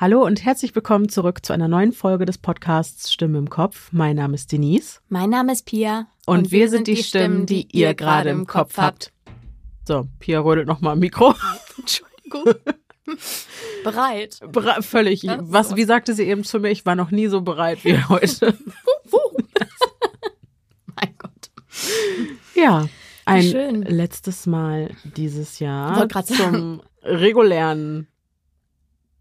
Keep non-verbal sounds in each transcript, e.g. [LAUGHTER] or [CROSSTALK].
Hallo und herzlich willkommen zurück zu einer neuen Folge des Podcasts Stimme im Kopf. Mein Name ist Denise. Mein Name ist Pia. Und, und wir, wir, sind die Stimmen, die ihr gerade im Kopf habt. So, Pia rödelt nochmal am Mikro. [LAUGHS] Entschuldigung. [LAUGHS] bereit. Bere völlig. Was, wie sagte sie eben zu mir, ich war noch nie so bereit wie [LAUGHS] heute. mein Gott. Ja, ein Schön. letztes Mal dieses Jahr zum regulären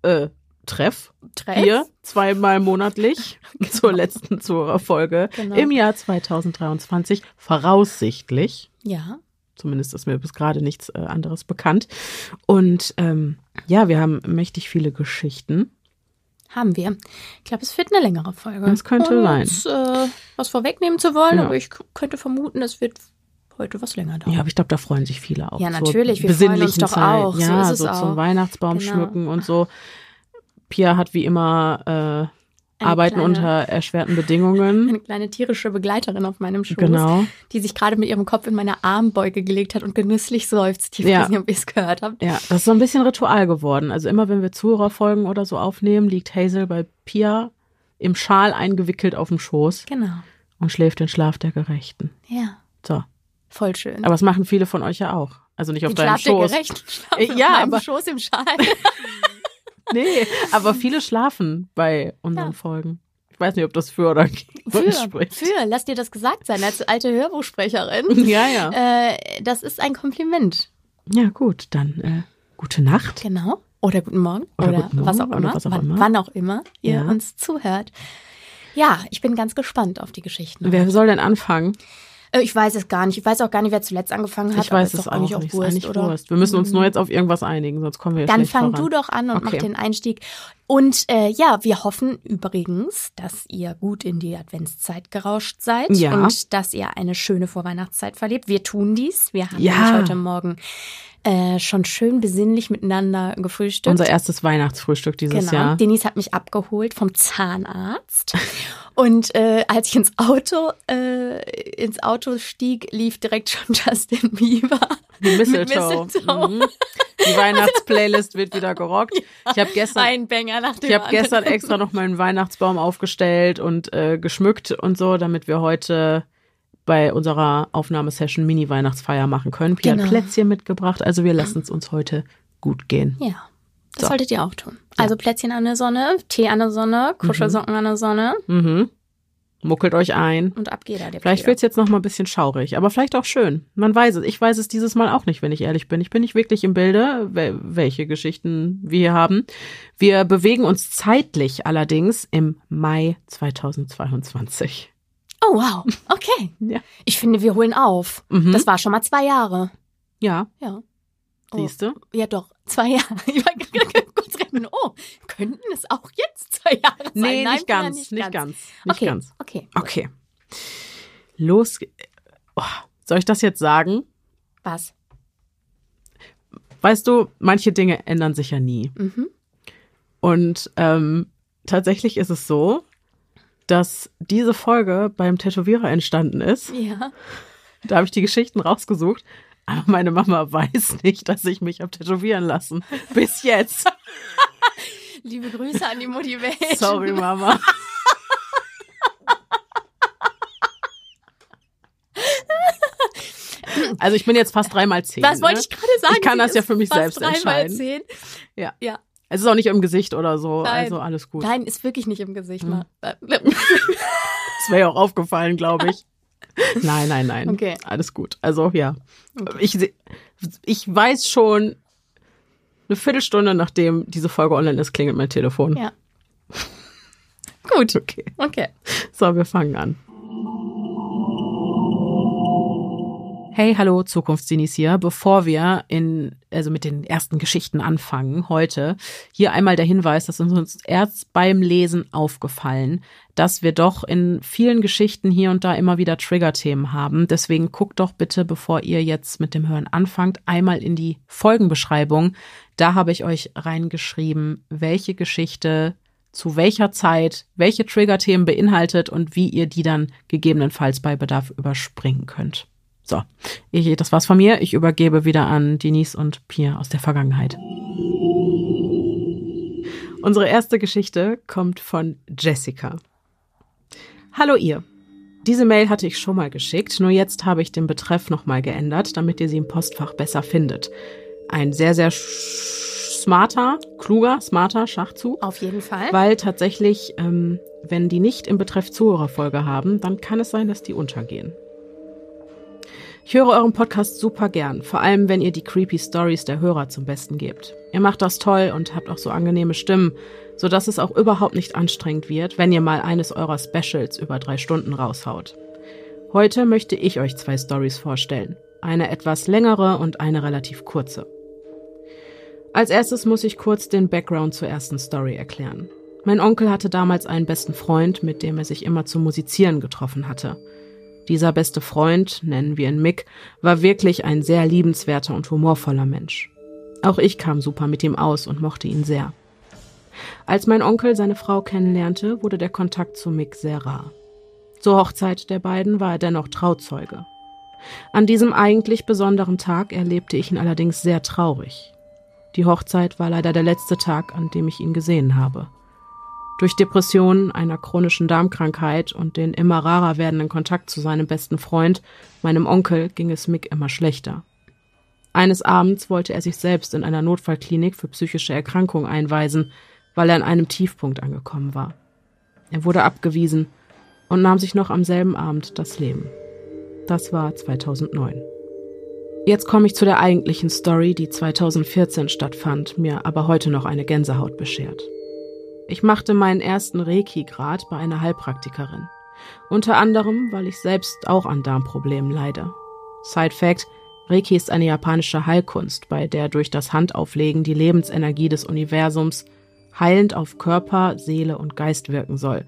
äh, Treff. Treff? Hier zweimal monatlich [LAUGHS] [LAUGHS] genau. zur letzten Zuhörerfolge genau. im Jahr 2023 voraussichtlich. Ja. Zumindest ist mir bis gerade nichts äh, anderes bekannt. Und ähm, ja, wir haben mächtig viele Geschichten. Haben wir. Ich glaube, es wird eine längere Folge. Das könnte Und, sein. Äh, was vorwegnehmen zu wollen, ja. aber ich könnte vermuten, es wird heute was länger dauern. Ja, aber ich glaube, da freuen sich viele auch. Ja, natürlich. Wir freuen uns doch Zeit. auch. Ja, so, so zum. Weihnachtsbaum genau. schmücken und so. Pia hat wie immer äh, Arbeiten kleine, unter erschwerten Bedingungen. [LAUGHS] Eine kleine tierische Begleiterin auf meinem Schoß, genau. die sich gerade mit ihrem Kopf in meine Armbeuge gelegt hat und genüsslich seufzt. Ich ja. weiß nicht, ob ihr es gehört habt. Ja, das ist so ein bisschen Ritual geworden. Also immer, wenn wir Zuhörerfolgen oder so aufnehmen, liegt Hazel bei Pia im Schal eingewickelt auf dem Schoß. Genau. Und schläft den Schlaf der Gerechten. Ja. So. Voll schön. Aber das machen viele von euch ja auch. Also nicht auf den deinem Schlaf Schoß. Der Gerechten, Schlaf ja, aber Schoß im Schal. [LAUGHS] [LAUGHS] nee, aber viele schlafen bei unseren ja. Folgen. Ich weiß nicht, ob das für oder gegen für, [LAUGHS] spricht. Für, lass dir das gesagt sein, als alte Hörbuchsprecherin. [LAUGHS] Ja, ja. Äh, das ist ein Kompliment. Ja, gut, dann äh, gute Nacht. Genau. Oder guten Morgen. Oder, oder guten Morgen, was auch immer. Was auch wann, immer. wann auch immer ihr ja. uns zuhört. Ja, ich bin ganz gespannt auf die Geschichten. Wer soll denn anfangen? Äh, ich weiß es gar nicht. Ich weiß auch gar nicht, wer zuletzt angefangen hat. Ich weiß es auch eigentlich auch nicht. Wurst, eigentlich oder? Wurst. Wir müssen uns nur mhm. jetzt auf irgendwas einigen, sonst kommen wir Dann schlecht fang voran. du doch an und okay. mach den Einstieg. Und äh, ja, wir hoffen übrigens, dass ihr gut in die Adventszeit gerauscht seid ja. und dass ihr eine schöne Vorweihnachtszeit verlebt. Wir tun dies. Wir haben ja. heute Morgen äh, schon schön besinnlich miteinander gefrühstückt. Unser erstes Weihnachtsfrühstück dieses genau. Jahr. Denise hat mich abgeholt vom Zahnarzt. [LAUGHS] Und äh, als ich ins Auto, äh, ins Auto stieg, lief direkt schon [LAUGHS] Justin Bieber. Die Mistletoe. Mistletoe. Mhm. Die Weihnachtsplaylist wird wieder gerockt. Ja, ich habe gestern, ein Banger nach dem ich habe gestern extra noch meinen Weihnachtsbaum aufgestellt und äh, geschmückt und so, damit wir heute bei unserer Aufnahmesession Mini-Weihnachtsfeier machen können. Pia Genau. hat Plätzchen mitgebracht, also wir lassen es uns heute gut gehen. Ja, das So. solltet ihr auch tun. Also Plätzchen an der Sonne, Tee an der Sonne, Kuschelsocken an der Sonne Mhm. Muckelt euch ein. und ab geht er. Vielleicht Peter. wird's jetzt noch mal ein bisschen schaurig, aber vielleicht auch schön. Man weiß es. Ich weiß es dieses Mal auch nicht, wenn ich ehrlich bin. Ich bin nicht wirklich im Bilde, wel- welche Geschichten wir hier haben. Wir bewegen uns zeitlich allerdings im Mai 2022. Oh, wow. [LAUGHS] Okay. Ja. Ich finde, wir holen auf. Mhm. Das war schon mal zwei Jahre. Ja, Ja. Oh. siehst du? Ja, doch. Zwei Jahre. [LAUGHS] Ich war gerade [LAUGHS] kurz rechnen. Oh, könnten es auch jetzt zwei Jahre sein? Nee, Nein, nicht ganz, nicht nicht ganz, nicht okay. ganz. Okay. Okay. Los. Oh, soll ich das jetzt sagen? Was? Weißt du, manche Dinge ändern sich ja nie. Mhm. Und ähm, tatsächlich ist es so, dass diese Folge beim Tätowierer entstanden ist. Ja. Da habe ich die Geschichten rausgesucht. Aber meine Mama weiß nicht, dass ich mich habe tätowieren lassen. Bis jetzt. [LAUGHS] Liebe Grüße an die Motivation. Sorry, Mama. Also ich bin jetzt fast dreimal zehn. Was wollte ne? ich gerade sagen? Ich kann Sie das ja für mich selbst dreimal entscheiden. Zehn. Ja. Ja. Es ist auch nicht im Gesicht oder so. Nein. Also alles gut. Nein, ist wirklich nicht im Gesicht. Hm. Mal. [LAUGHS] [LAUGHS] Das wäre ja auch aufgefallen, glaube ich. [LAUGHS] Nein, nein, nein. Okay. Alles gut. Also ja. Ich, seh- ich weiß schon, eine Viertelstunde nachdem diese Folge online ist, klingelt mein Telefon. Ja. Gut. Okay. Okay. So, wir fangen an. Hey, hallo, Zukunftsdinis hier. Bevor wir in, also mit den ersten Geschichten anfangen heute, hier einmal der Hinweis, dass uns uns erst beim Lesen aufgefallen, dass wir doch in vielen Geschichten hier und da immer wieder Triggerthemen haben. Deswegen guckt doch bitte, bevor ihr jetzt mit dem Hören anfangt, einmal in die Folgenbeschreibung. Da habe ich euch reingeschrieben, welche Geschichte zu welcher Zeit welche Triggerthemen beinhaltet und wie ihr die dann gegebenenfalls bei Bedarf überspringen könnt. So, das war's von mir. Ich übergebe wieder an Denise und Pia aus der Vergangenheit. Unsere erste Geschichte kommt von Jessica. Hallo ihr. Diese Mail hatte ich schon mal geschickt, nur jetzt habe ich den Betreff nochmal geändert, damit ihr sie im Postfach besser findet. Ein sehr, sehr smarter, kluger, smarter Schachzug. Auf jeden Fall. Weil tatsächlich, ähm, wenn die nicht im Betreff Zuhörerfolge haben, dann kann es sein, dass die untergehen. Ich höre euren Podcast super gern, vor allem wenn ihr die creepy Stories der Hörer zum Besten gebt. Ihr macht das toll und habt auch so angenehme Stimmen, so dass es auch überhaupt nicht anstrengend wird, wenn ihr mal eines eurer Specials über drei Stunden raushaut. Heute möchte ich euch zwei Stories vorstellen. Eine etwas längere und eine relativ kurze. Als erstes muss ich kurz den Background zur ersten Story erklären. Mein Onkel hatte damals einen besten Freund, mit dem er sich immer zum Musizieren getroffen hatte. Dieser beste Freund, nennen wir ihn Mick, war wirklich ein sehr liebenswerter und humorvoller Mensch. Auch ich kam super mit ihm aus und mochte ihn sehr. Als mein Onkel seine Frau kennenlernte, wurde der Kontakt zu Mick sehr rar. Zur Hochzeit der beiden war er dennoch Trauzeuge. An diesem eigentlich besonderen Tag erlebte ich ihn allerdings sehr traurig. Die Hochzeit war leider der letzte Tag, an dem ich ihn gesehen habe. Durch Depressionen, einer chronischen Darmkrankheit und den immer rarer werdenden Kontakt zu seinem besten Freund, meinem Onkel, ging es Mick immer schlechter. Eines Abends wollte er sich selbst in einer Notfallklinik für psychische Erkrankungen einweisen, weil er an einem Tiefpunkt angekommen war. Er wurde abgewiesen und nahm sich noch am selben Abend das Leben. Das war 2009. Jetzt komme ich zu der eigentlichen Story, die 2014 stattfand, mir aber heute noch eine Gänsehaut beschert. Ich machte meinen ersten Reiki-Grad bei einer Heilpraktikerin. Unter anderem, weil ich selbst auch an Darmproblemen leide. Side Fact, Reiki ist eine japanische Heilkunst, bei der durch das Handauflegen die Lebensenergie des Universums heilend auf Körper, Seele und Geist wirken soll.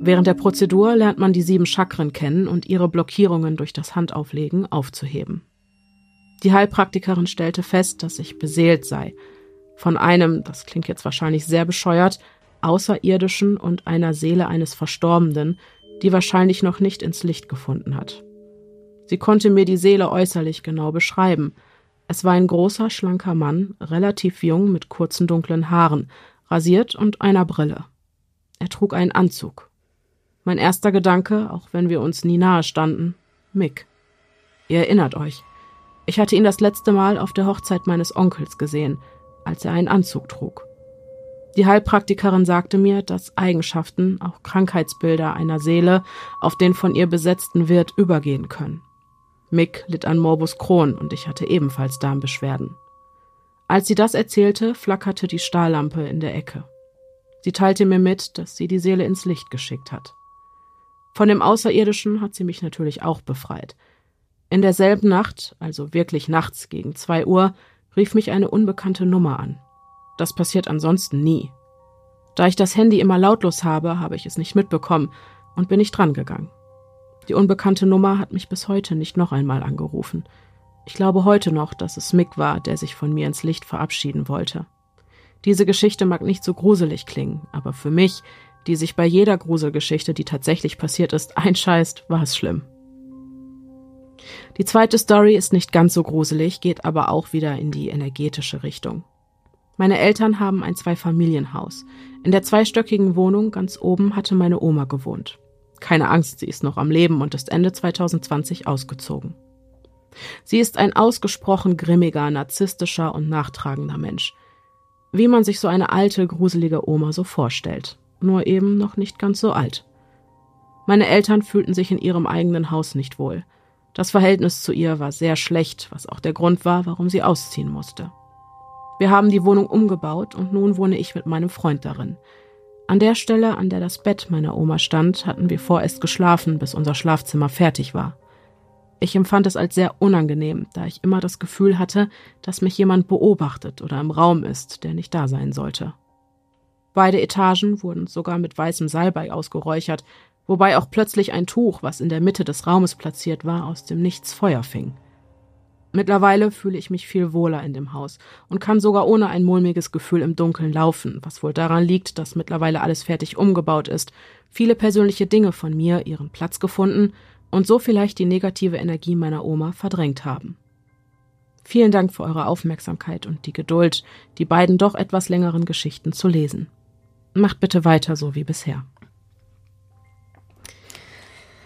Während der Prozedur lernt man die sieben Chakren kennen und ihre Blockierungen durch das Handauflegen aufzuheben. Die Heilpraktikerin stellte fest, dass ich beseelt sei. Von einem, das klingt jetzt wahrscheinlich sehr bescheuert, Außerirdischen und einer Seele eines Verstorbenen, die wahrscheinlich noch nicht ins Licht gefunden hat. Sie konnte mir die Seele äußerlich genau beschreiben. Es war ein großer, schlanker Mann, relativ jung, mit kurzen dunklen Haaren, rasiert und einer Brille. Er trug einen Anzug. Mein erster Gedanke, auch wenn wir uns nie nahe standen, Mick. Ihr erinnert euch. Ich hatte ihn das letzte Mal auf der Hochzeit meines Onkels gesehen, als er einen Anzug trug. Die Heilpraktikerin sagte mir, dass Eigenschaften, auch Krankheitsbilder einer Seele auf den von ihr besetzten Wirt übergehen können. Mick litt an Morbus Crohn und ich hatte ebenfalls Darmbeschwerden. Als sie das erzählte, flackerte die Stahllampe in der Ecke. Sie teilte mir mit, dass sie die Seele ins Licht geschickt hat. Von dem Außerirdischen hat sie mich natürlich auch befreit. In derselben Nacht, also wirklich nachts gegen zwei Uhr, rief mich eine unbekannte Nummer an. Das passiert ansonsten nie. Da ich das Handy immer lautlos habe, habe ich es nicht mitbekommen und bin nicht drangegangen. Die unbekannte Nummer hat mich bis heute nicht noch einmal angerufen. Ich glaube heute noch, dass es Mick war, der sich von mir ins Licht verabschieden wollte. Diese Geschichte mag nicht so gruselig klingen, aber für mich, die sich bei jeder Gruselgeschichte, die tatsächlich passiert ist, einscheißt, war es schlimm. Die zweite Story ist nicht ganz so gruselig, geht aber auch wieder in die energetische Richtung. Meine Eltern haben ein Zweifamilienhaus. In der zweistöckigen Wohnung ganz oben hatte meine Oma gewohnt. Keine Angst, sie ist noch am Leben und ist Ende 2020 ausgezogen. Sie ist ein ausgesprochen grimmiger, narzisstischer und nachtragender Mensch. Wie man sich so eine alte, gruselige Oma so vorstellt. Nur eben noch nicht ganz so alt. Meine Eltern fühlten sich in ihrem eigenen Haus nicht wohl. Das Verhältnis zu ihr war sehr schlecht, was auch der Grund war, warum sie ausziehen musste. Wir haben die Wohnung umgebaut und nun wohne ich mit meinem Freund darin. An der Stelle, an der das Bett meiner Oma stand, hatten wir vorerst geschlafen, bis unser Schlafzimmer fertig war. Ich empfand es als sehr unangenehm, da ich immer das Gefühl hatte, dass mich jemand beobachtet oder im Raum ist, der nicht da sein sollte. Beide Etagen wurden sogar mit weißem Salbei ausgeräuchert, wobei auch plötzlich ein Tuch, was in der Mitte des Raumes platziert war, aus dem Nichts Feuer fing. Mittlerweile fühle ich mich viel wohler in dem Haus und kann sogar ohne ein mulmiges Gefühl im Dunkeln laufen, was wohl daran liegt, dass mittlerweile alles fertig umgebaut ist, viele persönliche Dinge von mir ihren Platz gefunden und so vielleicht die negative Energie meiner Oma verdrängt haben. Vielen Dank für eure Aufmerksamkeit und die Geduld, die beiden doch etwas längeren Geschichten zu lesen. macht bitte weiter so wie bisher.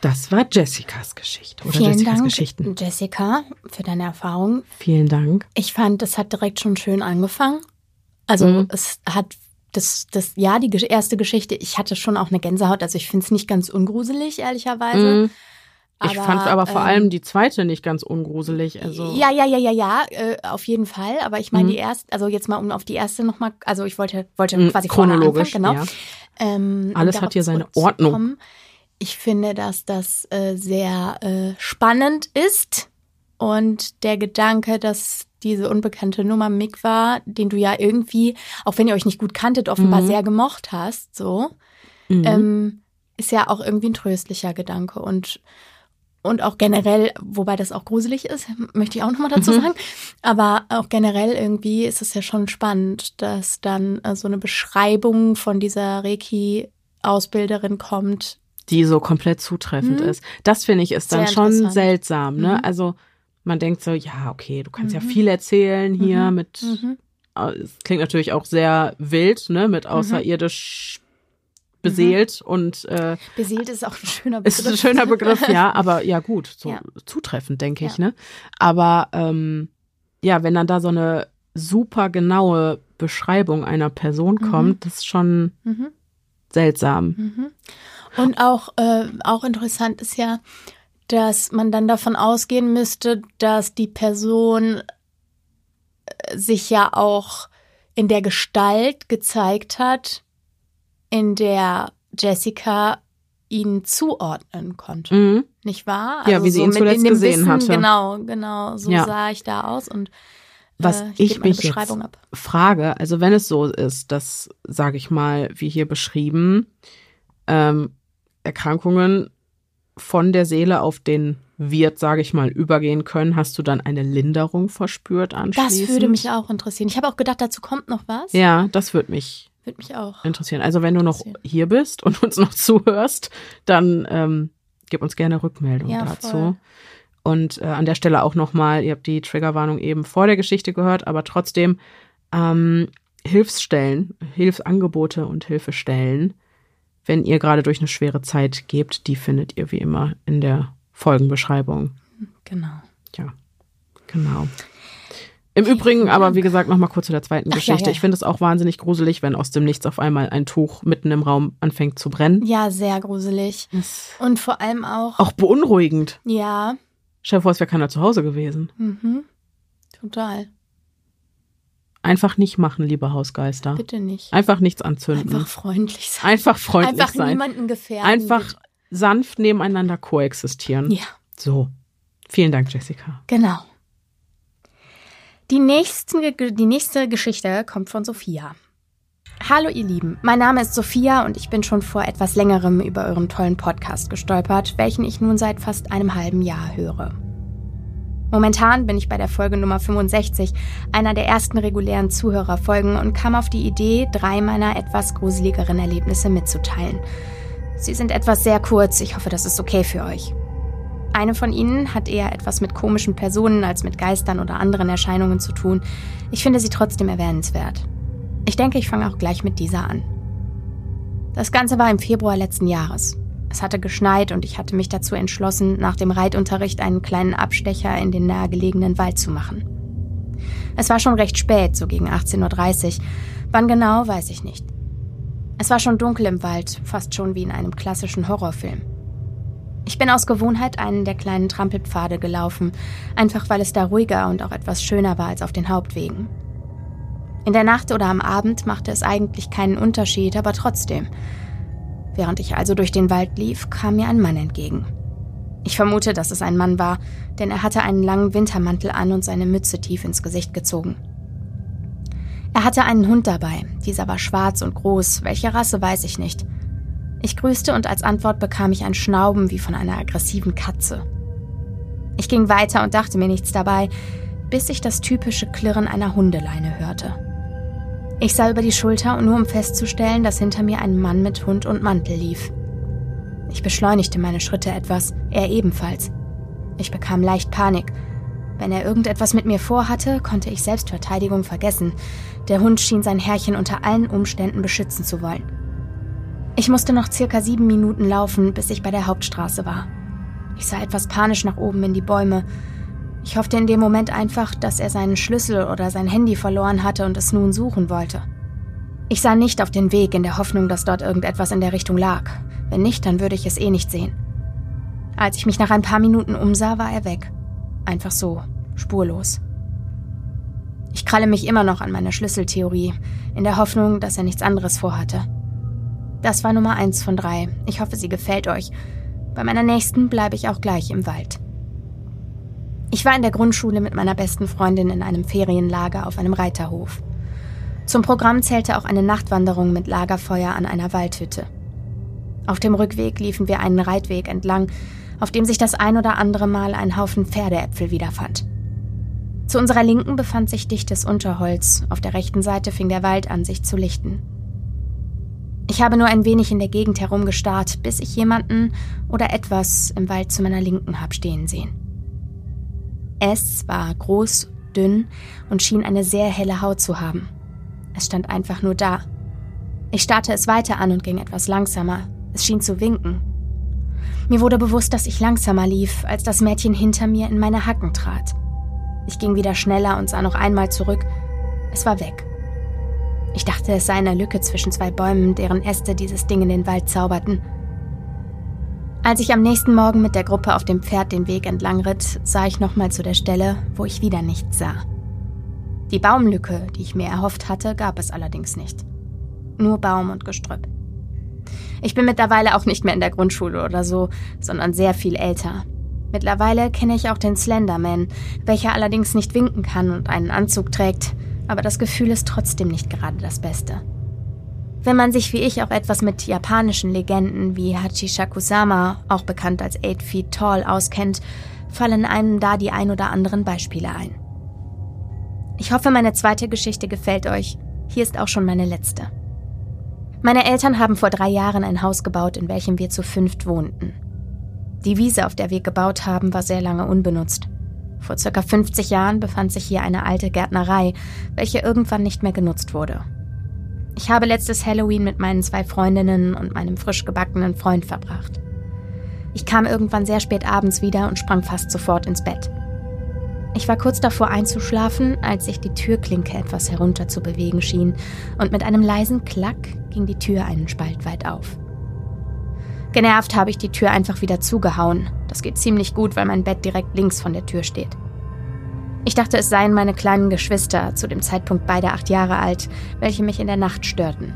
Das war Jessicas Geschichte oder Vielen Jessicas Dank, Geschichten. Jessica, für deine Erfahrung. Vielen Dank. Ich fand, das hat direkt schon schön angefangen. Also Mhm. es hat das, das, ja, die erste Geschichte, ich hatte schon auch eine Gänsehaut. Also ich finde es nicht ganz ungruselig, ehrlicherweise. Mhm. Ich fand aber vor ähm, allem die zweite nicht ganz ungruselig. Also Ja, ja, ja, ja, ja, äh, auf jeden Fall. Aber ich meine, Mhm. die erste, also jetzt mal um auf die erste nochmal, also ich wollte, wollte Mhm, quasi chronologisch, anfangen, genau. ja. Ähm, Alles hat hier seine. Ordnung. Ich finde, dass das äh, sehr äh, spannend ist und der Gedanke, dass diese unbekannte Nummer Mick war, den du ja irgendwie, auch wenn ihr euch nicht gut kanntet, offenbar Mhm. sehr gemocht hast, so, Mhm. ähm, ist ja auch irgendwie ein tröstlicher Gedanke und und auch generell, wobei das auch gruselig ist, möchte ich auch nochmal dazu Mhm. sagen. Aber auch generell irgendwie ist es ja schon spannend, dass dann äh, so eine Beschreibung von dieser Reiki-Ausbilderin kommt. Die so komplett zutreffend Mhm. ist. Das finde ich ist dann Sehr schon seltsam. Ne? Mhm. Also man denkt so, ja, okay, du kannst ja Mhm. viel erzählen hier Mhm. mit. Mhm. äh, Es klingt natürlich auch sehr wild, ne, mit außerirdisch beseelt und äh, Beseelt ist auch ein schöner Begriff. ist ein schöner Begriff, ja, [LAUGHS] aber ja gut, so Ja. zutreffend, denke ich, Ja. ne? Aber ähm, ja, wenn dann da so eine super genaue Beschreibung einer Person Mhm. kommt, das ist schon Mhm. seltsam. Und auch, äh, auch interessant ist ja, dass man dann davon ausgehen müsste, dass die Person äh, sich ja auch in der Gestalt gezeigt hat, in der Jessica ihn zuordnen konnte. Mhm. Nicht wahr? Also Ja, wie sie ihn mit zuletzt in dem gesehen Wissen, hatte. Genau, genau, so Ja. sah ich da aus und Was äh, ich meine mich jetzt Beschreibung ab. frage, also wenn es so ist, dass, sage ich mal, wie hier beschrieben, ähm, Erkrankungen von der Seele auf den Wirt, sage ich mal, übergehen können, hast du dann eine Linderung verspürt anschließend? Das würde mich auch interessieren. Ich habe auch gedacht, dazu kommt noch was. Ja, das würde mich Würde mich auch. interessieren. Also wenn du noch hier bist und uns noch [LAUGHS] zuhörst, dann ähm, gib uns gerne Rückmeldung Ja, dazu. voll. Und äh, an der Stelle auch nochmal, ihr habt die Triggerwarnung eben vor der Geschichte gehört, aber trotzdem ähm, Hilfsstellen, Hilfsangebote und Hilfestellen, wenn ihr gerade durch eine schwere Zeit gebt, die findet ihr wie immer in der Folgenbeschreibung. Genau. Ja, genau. Im Übrigen, aber wie gesagt, nochmal kurz zu der zweiten Ach, ja, Geschichte. ja. Ich finde es auch wahnsinnig gruselig, wenn aus dem Nichts auf einmal ein Tuch mitten im Raum anfängt zu brennen. Ja, sehr gruselig. Und vor allem auch, Auch beunruhigend. ja, Stell dir vor, es wäre keiner zu Hause gewesen. mhm, total. Einfach nicht machen, liebe Hausgeister. Bitte nicht. Einfach nichts anzünden. Einfach freundlich sein. Einfach freundlich Einfach sein. niemanden gefährden. Einfach sanft nebeneinander koexistieren. Ja, So. Vielen Dank, Jessica. genau. Die, nächsten, die nächste Geschichte kommt von Sophia. Hallo ihr Lieben, mein Name ist Sophia und ich bin schon vor etwas längerem über euren tollen Podcast gestolpert, welchen ich nun seit fast einem halben Jahr höre. Momentan bin ich bei der Folge Nummer 65, einer der ersten regulären Zuhörerfolgen und kam auf die Idee, drei meiner etwas gruseligeren Erlebnisse mitzuteilen. Sie sind etwas sehr kurz, ich hoffe, das ist okay für euch. Eine von ihnen hat eher etwas mit komischen Personen als mit Geistern oder anderen Erscheinungen zu tun. Ich finde sie trotzdem erwähnenswert. Ich denke, ich fange auch gleich mit dieser an. Das Ganze war im Februar letzten Jahres. Es hatte geschneit und ich hatte mich dazu entschlossen, nach dem Reitunterricht einen kleinen Abstecher in den nahegelegenen Wald zu machen. Es war schon recht spät, so gegen 18.30 Uhr. Wann genau, weiß ich nicht. Es war schon dunkel im Wald, fast schon wie in einem klassischen Horrorfilm. Ich bin aus Gewohnheit einen der kleinen Trampelpfade gelaufen, einfach weil es da ruhiger und auch etwas schöner war als auf den Hauptwegen. In der Nacht oder am Abend machte es eigentlich keinen Unterschied, aber trotzdem. Während ich also durch den Wald lief, kam mir ein Mann entgegen. Ich vermute, dass es ein Mann war, denn er hatte einen langen Wintermantel an und seine Mütze tief ins Gesicht gezogen. Er hatte einen Hund dabei, dieser war schwarz und groß, welche Rasse weiß ich nicht. Ich grüßte und als Antwort bekam ich ein Schnauben wie von einer aggressiven Katze. Ich ging weiter und dachte mir nichts dabei, bis ich das typische Klirren einer Hundeleine hörte. Ich sah über die Schulter, nur um festzustellen, dass hinter mir ein Mann mit Hund und Mantel lief. Ich beschleunigte meine Schritte etwas, er ebenfalls. Ich bekam leicht Panik. Wenn er irgendetwas mit mir vorhatte, konnte ich Selbstverteidigung vergessen. Der Hund schien sein Herrchen unter allen Umständen beschützen zu wollen. Ich musste noch circa sieben Minuten laufen, bis ich bei der Hauptstraße war. Ich sah etwas panisch nach oben in die Bäume. Ich hoffte in dem Moment einfach, dass er seinen Schlüssel oder sein Handy verloren hatte und es nun suchen wollte. Ich sah nicht auf den Weg in der Hoffnung, dass dort irgendetwas in der Richtung lag. Wenn nicht, dann würde ich es eh nicht sehen. Als ich mich nach ein paar Minuten umsah, war er weg. Einfach so, spurlos. Ich kralle mich immer noch an meine Schlüsseltheorie, in der Hoffnung, dass er nichts anderes vorhatte. Das war Nummer eins von drei. Ich hoffe, sie gefällt euch. Bei meiner nächsten bleibe ich auch gleich im Wald. Ich war in der Grundschule mit meiner besten Freundin in einem Ferienlager auf einem Reiterhof. Zum Programm zählte auch eine Nachtwanderung mit Lagerfeuer an einer Waldhütte. Auf dem Rückweg liefen wir einen Reitweg entlang, auf dem sich das ein oder andere Mal ein Haufen Pferdeäpfel wiederfand. Zu unserer Linken befand sich dichtes Unterholz, auf der rechten Seite fing der Wald an, sich zu lichten. Ich habe nur ein wenig in der Gegend herumgestarrt, bis ich jemanden oder etwas im Wald zu meiner Linken habe stehen sehen. Es war groß, dünn und schien eine sehr helle Haut zu haben. Es stand einfach nur da. Ich starrte es weiter an und ging etwas langsamer. Es schien zu winken. Mir wurde bewusst, dass ich langsamer lief, als das Mädchen hinter mir in meine Hacken trat. Ich ging wieder schneller und sah noch einmal zurück. Es war weg. Ich dachte, es sei eine Lücke zwischen zwei Bäumen, deren Äste dieses Ding in den Wald zauberten. Als ich am nächsten Morgen mit der Gruppe auf dem Pferd den Weg entlang ritt, sah ich nochmal zu der Stelle, wo ich wieder nichts sah. Die Baumlücke, die ich mir erhofft hatte, gab es allerdings nicht. Nur Baum und Gestrüpp. Ich bin mittlerweile auch nicht mehr in der Grundschule oder so, sondern sehr viel älter. Mittlerweile kenne ich auch den Slenderman, welcher allerdings nicht winken kann und einen Anzug trägt, aber das Gefühl ist trotzdem nicht gerade das Beste. Wenn man sich wie ich auch etwas mit japanischen Legenden wie Hachishakusama, auch bekannt als Eight Feet Tall, auskennt, fallen einem da die ein oder anderen Beispiele ein. Ich hoffe, meine zweite Geschichte gefällt euch. Hier ist auch schon meine letzte. Meine Eltern haben vor drei Jahren ein Haus gebaut, in welchem wir zu fünft wohnten. Die Wiese, auf der wir gebaut haben, war sehr lange unbenutzt. Vor circa 50 Jahren befand sich hier eine alte Gärtnerei, welche irgendwann nicht mehr genutzt wurde. Ich habe letztes Halloween mit meinen zwei Freundinnen und meinem frisch gebackenen Freund verbracht. Ich kam irgendwann sehr spät abends wieder und sprang fast sofort ins Bett. Ich war kurz davor einzuschlafen, als sich die Türklinke etwas herunter zu bewegen schien, und mit einem leisen Klack ging die Tür einen Spalt weit auf. Genervt habe ich die Tür einfach wieder zugehauen. Das geht ziemlich gut, weil mein Bett direkt links von der Tür steht. Ich dachte, es seien meine kleinen Geschwister, zu dem Zeitpunkt beide acht Jahre alt, welche mich in der Nacht störten.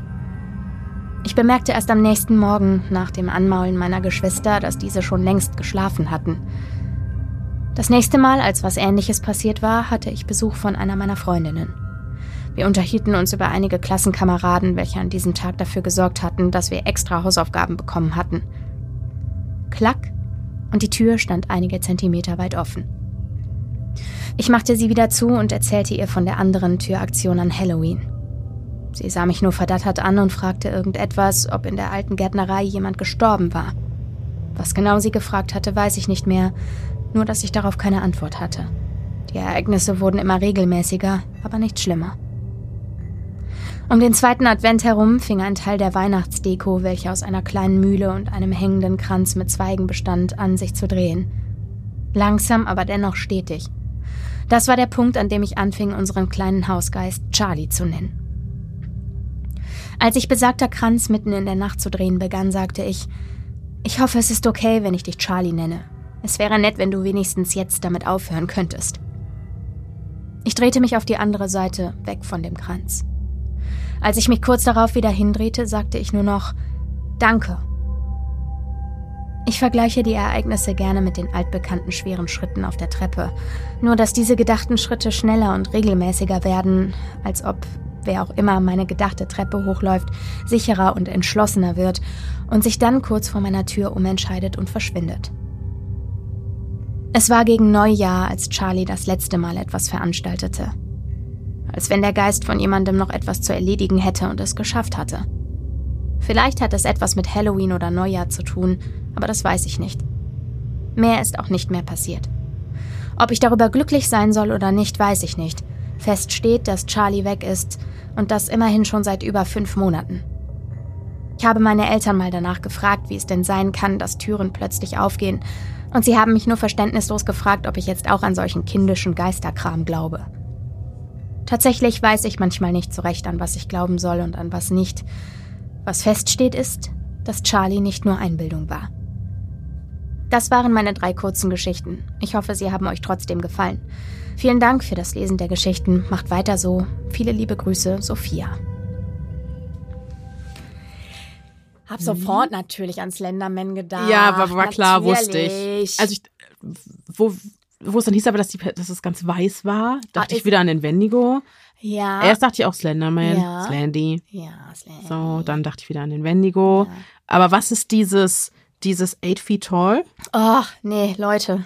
Ich bemerkte erst am nächsten Morgen, nach dem Anmaulen meiner Geschwister, dass diese schon längst geschlafen hatten. Das nächste Mal, als was Ähnliches passiert war, hatte ich Besuch von einer meiner Freundinnen. Wir unterhielten uns über einige Klassenkameraden, welche an diesem Tag dafür gesorgt hatten, dass wir extra Hausaufgaben bekommen hatten. Klack, und die Tür stand einige Zentimeter weit offen. Ich machte sie wieder zu und erzählte ihr von der anderen Türaktion an Halloween. Sie sah mich nur verdattert an und fragte irgendetwas, ob in der alten Gärtnerei jemand gestorben war. Was genau sie gefragt hatte, weiß ich nicht mehr, nur dass ich darauf keine Antwort hatte. Die Ereignisse wurden immer regelmäßiger, aber nicht schlimmer. Um den zweiten Advent herum fing ein Teil der Weihnachtsdeko, welche aus einer kleinen Mühle und einem hängenden Kranz mit Zweigen bestand, an sich zu drehen. Langsam, aber dennoch stetig. Das war der Punkt, an dem ich anfing, unseren kleinen Hausgeist Charlie zu nennen. Als ich besagter Kranz mitten in der Nacht zu drehen begann, sagte ich, ich hoffe, es ist okay, wenn ich dich Charlie nenne. Es wäre nett, wenn du wenigstens jetzt damit aufhören könntest. Ich drehte mich auf die andere Seite, weg von dem Kranz. Als ich mich kurz darauf wieder hindrehte, sagte ich nur noch Danke. Ich vergleiche die Ereignisse gerne mit den altbekannten schweren Schritten auf der Treppe, nur dass diese gedachten Schritte schneller und regelmäßiger werden, als ob wer auch immer meine gedachte Treppe hochläuft, sicherer und entschlossener wird und sich dann kurz vor meiner Tür umentscheidet und verschwindet. Es war gegen Neujahr, als Charlie das letzte Mal etwas veranstaltete. Als wenn der Geist von jemandem noch etwas zu erledigen hätte und es geschafft hatte. Vielleicht hat es etwas mit Halloween oder Neujahr zu tun, aber das weiß ich nicht. Mehr ist auch nicht mehr passiert. Ob ich darüber glücklich sein soll oder nicht, weiß ich nicht. Fest steht, dass Charlie weg ist und das immerhin schon seit über fünf Monaten. Ich habe meine Eltern mal danach gefragt, wie es denn sein kann, dass Türen plötzlich aufgehen, und sie haben mich nur verständnislos gefragt, ob ich jetzt auch an solchen kindischen Geisterkram glaube. Tatsächlich weiß ich manchmal nicht so recht, an was ich glauben soll und an was nicht. Was feststeht ist, dass Charlie nicht nur Einbildung war. Das waren meine drei kurzen Geschichten. Ich hoffe, sie haben euch trotzdem gefallen. Vielen Dank für das Lesen der Geschichten. Macht weiter so. Viele liebe Grüße, Sophia. Hab sofort mhm. natürlich an Slenderman gedacht. Ja, war, war klar, wusste ich. Also ich, wo, wo es dann hieß aber, dass, die, dass es ganz weiß war, dachte ah, ich wieder an den Wendigo. Ja. Erst dachte ich auch Slenderman, ja. Slendy. Ja, Slendy. So, dann dachte ich wieder an den Wendigo. Ja. Aber was ist dieses, dieses Eight Feet Tall? Oh, nee, Leute.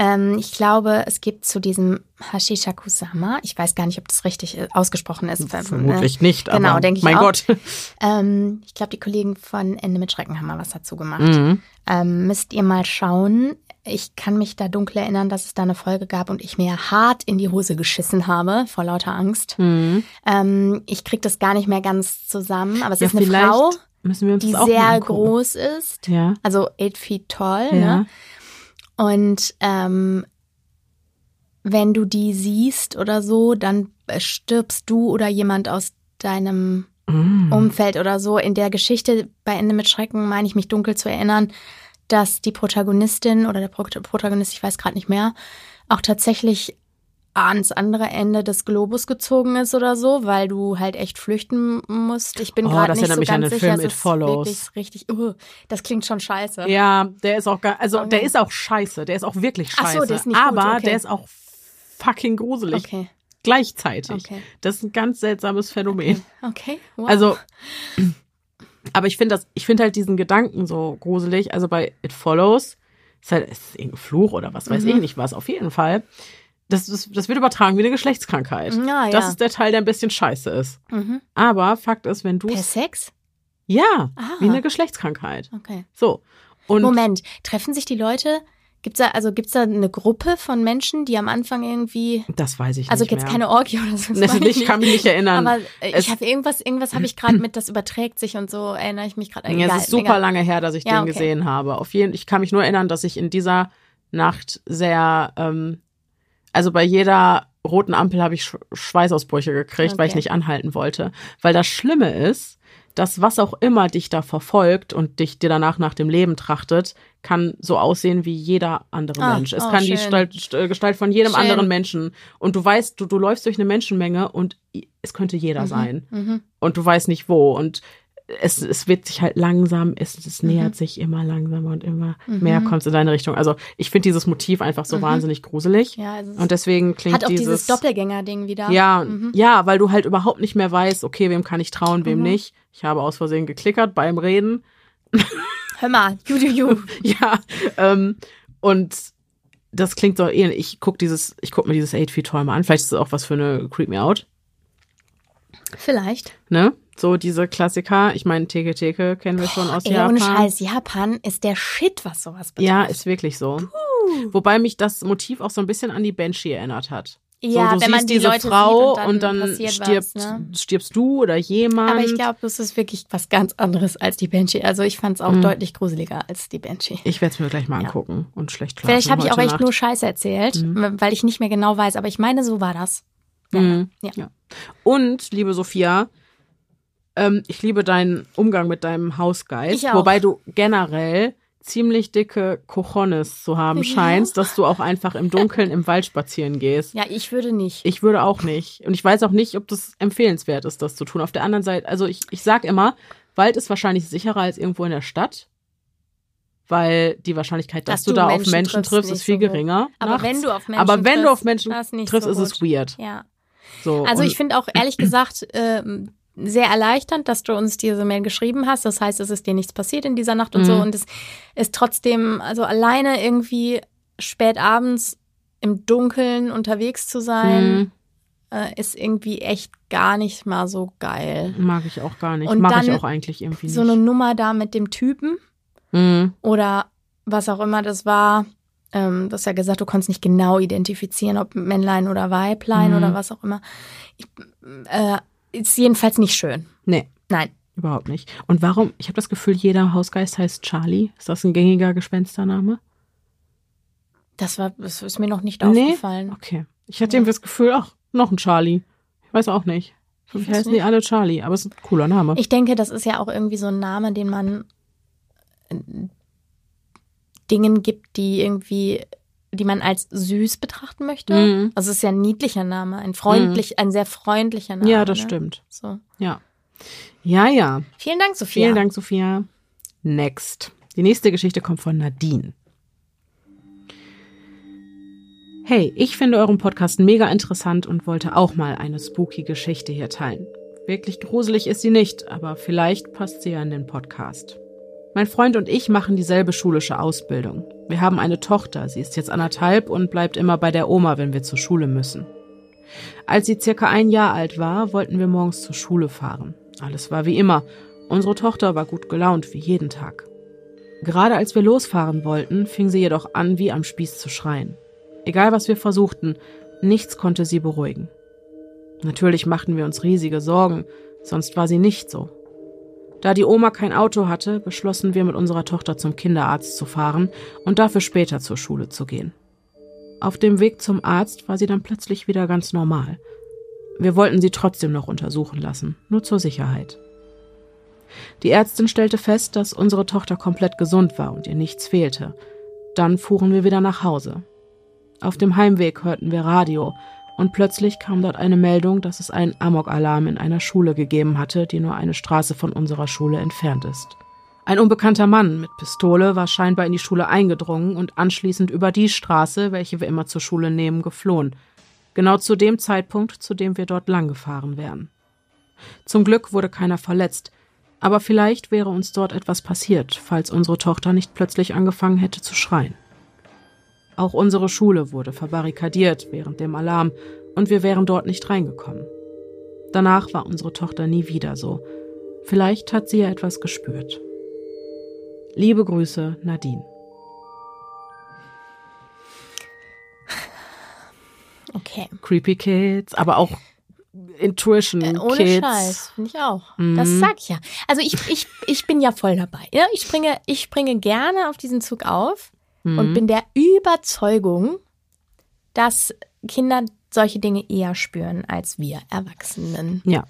Ähm, ich glaube, es gibt zu diesem Hashisha Kusama, ich weiß gar nicht, ob das richtig äh, ausgesprochen ist. Vermutlich äh, nicht, aber genau, denke ich mein auch. Gott. [LAUGHS] Ähm, ich glaube, die Kollegen von Ende mit Schrecken haben mal was dazu gemacht. Mhm. Ähm, müsst ihr mal schauen. Ich kann mich da dunkel erinnern, dass es da eine Folge gab und ich mir hart in die Hose geschissen habe, vor lauter Angst. Mhm. Ähm, ich krieg das gar nicht mehr ganz zusammen, aber es ja, ist eine Frau, die sehr groß ist. Ja. Also eight feet tall. Ja. Ne? Und ähm, wenn du die siehst oder so, dann stirbst du oder jemand aus deinem mm. Umfeld oder so. In der Geschichte bei Ende mit Schrecken meine ich mich dunkel zu erinnern, dass die Protagonistin oder der Protagonist, ich weiß gerade nicht mehr, auch tatsächlich ans andere Ende des Globus gezogen ist oder so, weil du halt echt flüchten musst. Ich bin oh, gerade nicht so ganz sicher. Film It Follows. Wirklich richtig, uh, das klingt schon scheiße. Ja, der ist auch also der ist auch scheiße, der ist auch wirklich scheiße. Ach so, der ist nicht Aber gut, okay. der ist auch fucking gruselig. Okay. Gleichzeitig. Okay. Das ist ein ganz seltsames Phänomen. Okay. okay. Wow. Also [CLEARS THROAT] aber ich finde das, ich finde halt diesen Gedanken so gruselig. Also bei It Follows ist halt ist irgendein Fluch oder was weiß mhm. ich nicht was. Auf jeden Fall das, das, das wird übertragen wie eine Geschlechtskrankheit. Ja, ja. Das ist der Teil, der ein bisschen scheiße ist. Mhm. Aber Fakt ist, wenn du. Per Sex? Ja, Aha. wie eine Geschlechtskrankheit. Okay. So. Und Moment, treffen sich die Leute? Gibt's da, also gibt's da eine Gruppe von Menschen, die am Anfang irgendwie. Das weiß ich also nicht. Also jetzt keine Orgie oder so. Das ich kann mich nicht erinnern. Aber äh, ich habe irgendwas, irgendwas habe ich gerade mit, das überträgt sich und so erinnere ich mich gerade. Ja, es ist super egal. lange her, dass ich ja, den okay. gesehen habe. Auf jeden, ich kann mich nur erinnern, dass ich in dieser Nacht sehr ähm, also bei jeder roten Ampel habe ich Schweißausbrüche gekriegt, okay. weil ich nicht anhalten wollte. Weil das Schlimme ist, dass was auch immer dich da verfolgt und dich dir danach nach dem Leben trachtet, kann so aussehen wie jeder andere ah, Mensch. Es oh, kann schön. die Gestalt, äh, Gestalt, von jedem schön. anderen Menschen. Und du weißt, du, du läufst durch eine Menschenmenge und es könnte jeder mhm, sein. Mhm. Und du weißt nicht wo. Und es, es wird sich halt langsam, es, es mhm. nähert sich immer langsamer und immer mhm. mehr kommt in deine Richtung. Also ich finde dieses Motiv einfach so mhm. wahnsinnig gruselig. Ja, also und deswegen klingt hat auch dieses, dieses Doppelgänger-Ding wieder. Ja, mhm. ja, weil du halt überhaupt nicht mehr weißt, okay, wem kann ich trauen, wem nicht. Ich habe aus Versehen geklickert beim Reden. Hör mal, you do you. [LAUGHS] ja, ähm, und das klingt so ähnlich. Ich guck dieses, ich guck mir dieses 8 Feet Tall mal an. Vielleicht ist es auch was für eine Creep Me Out. Vielleicht. Ne? So diese Klassiker. Ich meine, Teke Teke kennen wir schon aus ey, Japan. Ohne Scheiß, Japan ist der Shit, was sowas betrifft. Ja, ist wirklich so. Puh. Wobei mich das Motiv auch so ein bisschen an die Banshee erinnert hat. Ja, so, du wenn man die diese Leute Frau und dann, und dann stirbt, was, ne? stirbst du oder jemand. Aber ich glaube, das ist wirklich was ganz anderes als die Banshee. Also ich fand es auch mhm. deutlich gruseliger als die Banshee. Ich werde es mir gleich mal angucken ja. und schlecht schlafen. Vielleicht habe ich auch echt Nacht. nur Scheiße erzählt, mhm. weil ich nicht mehr genau weiß. Aber ich meine, so war das. Ja. Mhm. ja. Und, liebe Sophia, ähm, ich liebe deinen Umgang mit deinem Hausgeist, wobei du generell ziemlich dicke Cojones zu haben scheinst, dass du auch einfach im Dunkeln im Wald spazieren gehst. Ja, ich würde nicht. Ich würde auch nicht. Und ich weiß auch nicht, ob das empfehlenswert ist, das zu tun. Auf der anderen Seite, also ich, ich sag immer, Wald ist wahrscheinlich sicherer als irgendwo in der Stadt. Weil die Wahrscheinlichkeit, dass, dass du, da Menschen auf Menschen triffst, triffst ist viel so geringer. Aber nachts. wenn du auf Menschen Aber wenn triffst, du auf Menschen triffst, so ist es weird. Ja. So, also ich finde auch ehrlich gesagt, äh, sehr erleichternd, dass du uns diese Mail geschrieben hast. Das heißt, es ist dir nichts passiert in dieser Nacht und mhm. so. Und es ist trotzdem, also alleine irgendwie spät abends im Dunkeln unterwegs zu sein, mhm. äh, ist irgendwie echt gar nicht mal so geil. Mag ich auch gar nicht. Und Mag ich auch eigentlich irgendwie nicht. So eine Nummer da mit dem Typen mhm. oder was auch immer das war. Ähm, du hast ja gesagt, du konntest nicht genau identifizieren, ob Männlein oder Weiblein Mhm. oder was auch immer. Ich, äh, ist jedenfalls nicht schön. Nee, Nein. überhaupt nicht. Und warum? Ich habe das Gefühl, jeder Hausgeist heißt Charlie. Ist das ein gängiger Gespenstername? Das war, das ist mir noch nicht Nee? aufgefallen. Okay. Ich hatte irgendwie das Gefühl, ach, noch ein Charlie. Ich weiß auch nicht. Weiß heißen die alle Charlie, aber es ist ein cooler Name. Ich denke, das ist ja auch irgendwie so ein Name, den man äh, Dingen gibt, die irgendwie, die man als süß betrachten möchte. Mhm. Also es ist ja ein niedlicher Name, ein freundlich, ein sehr freundlicher Name. Ja, das ne? stimmt. So. Ja. Ja, ja. Vielen Dank, Sophia. Vielen Dank, Sophia. Next. Die nächste Geschichte kommt von Nadine. Hey, ich finde euren Podcast mega interessant und wollte auch mal eine spooky Geschichte hier teilen. Wirklich gruselig ist sie nicht, aber vielleicht passt sie ja in den Podcast. Mein Freund und ich machen dieselbe schulische Ausbildung. Wir haben eine Tochter, sie ist jetzt anderthalb und bleibt immer bei der Oma, wenn wir zur Schule müssen. Als sie circa ein Jahr alt war, wollten wir morgens zur Schule fahren. Alles war wie immer. Unsere Tochter war gut gelaunt wie jeden Tag. Gerade als wir losfahren wollten, fing sie jedoch an, wie am Spieß zu schreien. Egal was wir versuchten, nichts konnte sie beruhigen. Natürlich machten wir uns riesige Sorgen, sonst war sie nicht so. Da die Oma kein Auto hatte, beschlossen wir mit unserer Tochter zum Kinderarzt zu fahren und dafür später zur Schule zu gehen. Auf dem Weg zum Arzt war sie dann plötzlich wieder ganz normal. Wir wollten sie trotzdem noch untersuchen lassen, nur zur Sicherheit. Die Ärztin stellte fest, dass unsere Tochter komplett gesund war und ihr nichts fehlte. Dann fuhren wir wieder nach Hause. Auf dem Heimweg hörten wir Radio und plötzlich kam dort eine Meldung, dass es einen Amok-Alarm in einer Schule gegeben hatte, die nur eine Straße von unserer Schule entfernt ist. Ein unbekannter Mann mit Pistole war scheinbar in die Schule eingedrungen und anschließend über die Straße, welche wir immer zur Schule nehmen, geflohen. Genau zu dem Zeitpunkt, zu dem wir dort lang gefahren wären. Zum Glück wurde keiner verletzt, aber vielleicht wäre uns dort etwas passiert, falls unsere Tochter nicht plötzlich angefangen hätte zu schreien. Auch unsere Schule wurde verbarrikadiert während dem Alarm und wir wären dort nicht reingekommen. Danach war unsere Tochter nie wieder so. Vielleicht hat sie ja etwas gespürt. Liebe Grüße, Nadine. Okay. Creepy Kids, aber auch Intuition Äh, ohne Kids. Scheiß, finde ich auch. Mhm. Das sag ich ja. Also ich, ich, ich bin ja voll dabei. Ja? Ich, springe, ich springe gerne auf diesen Zug auf Mhm. und bin der Überzeugung, dass Kinder solche Dinge eher spüren als wir Erwachsenen. Ja,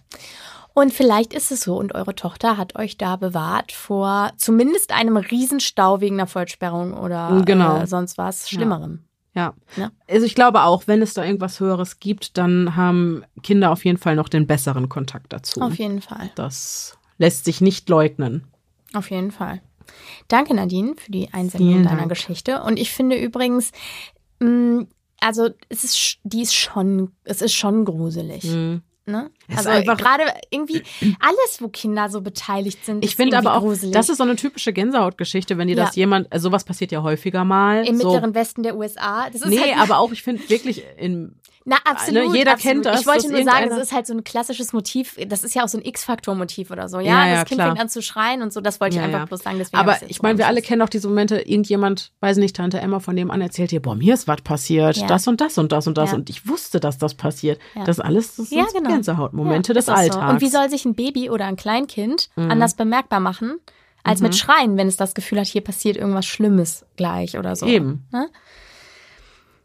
Und vielleicht ist es so und eure Tochter hat euch da bewahrt vor zumindest einem Riesenstau wegen einer Vollsperrung oder Genau. äh, sonst was Schlimmerem. ja. Ja. Also ich glaube auch, wenn es da irgendwas Höheres gibt, dann haben Kinder auf jeden Fall noch den besseren Kontakt dazu. Auf jeden Fall. Das lässt sich nicht leugnen. Auf jeden Fall. Danke, Nadine, für die Einsendung deiner. Geschichte. Und ich finde übrigens, mh, also es ist, die ist schon, es ist schon gruselig. Mhm. Ne? Also gerade irgendwie alles, wo Kinder so beteiligt sind, Ich ist finde aber auch, gruselig. das ist so eine typische Gänsehautgeschichte, wenn dir das Ja. jemand, also sowas passiert ja häufiger mal. im so. mittleren Westen der USA. Das ist Nee, halt, aber auch, ich finde wirklich in, Na, absolut. Ne, jeder absolut. kennt das, Ich wollte nur sagen, es irgendeiner- ist halt so ein klassisches Motiv. Das ist ja auch so ein X-Faktor-Motiv oder so. Ja, Ja, ja, das Kind klar. fängt an zu schreien und so. Das wollte ich Ja, einfach bloß sagen. Aber ich meine, wir alle kennen auch diese Momente, irgendjemand, weiß nicht, Tante Emma von dem an erzählt dir, boah, mir ist was passiert, das und das und das und das und ich wusste, dass das passiert. Das alles, das sind genau. Gänsehautmomente des auch so. Alltags. Und wie soll sich ein Baby oder ein Kleinkind Mhm. anders bemerkbar machen, als mit Schreien, wenn es das Gefühl hat, hier passiert irgendwas Schlimmes gleich oder so. Eben. Ne?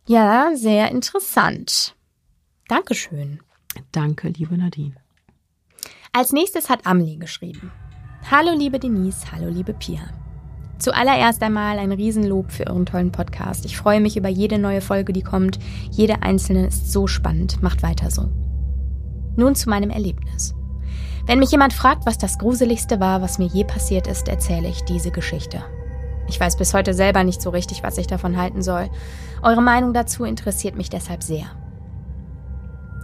Ja, sehr interessant. Dankeschön. Danke, liebe Nadine. Als nächstes hat Amelie geschrieben. Hallo liebe Denise, hallo liebe Pia. Zuallererst einmal ein Riesenlob für euren tollen Podcast. Ich freue mich über jede neue Folge, die kommt. Jede einzelne ist so spannend. Macht weiter so. Nun zu meinem Erlebnis. Wenn mich jemand fragt, was das Gruseligste war, was mir je passiert ist, erzähle ich diese Geschichte. Ich weiß bis heute selber nicht so richtig, was ich davon halten soll. Eure Meinung dazu interessiert mich deshalb sehr.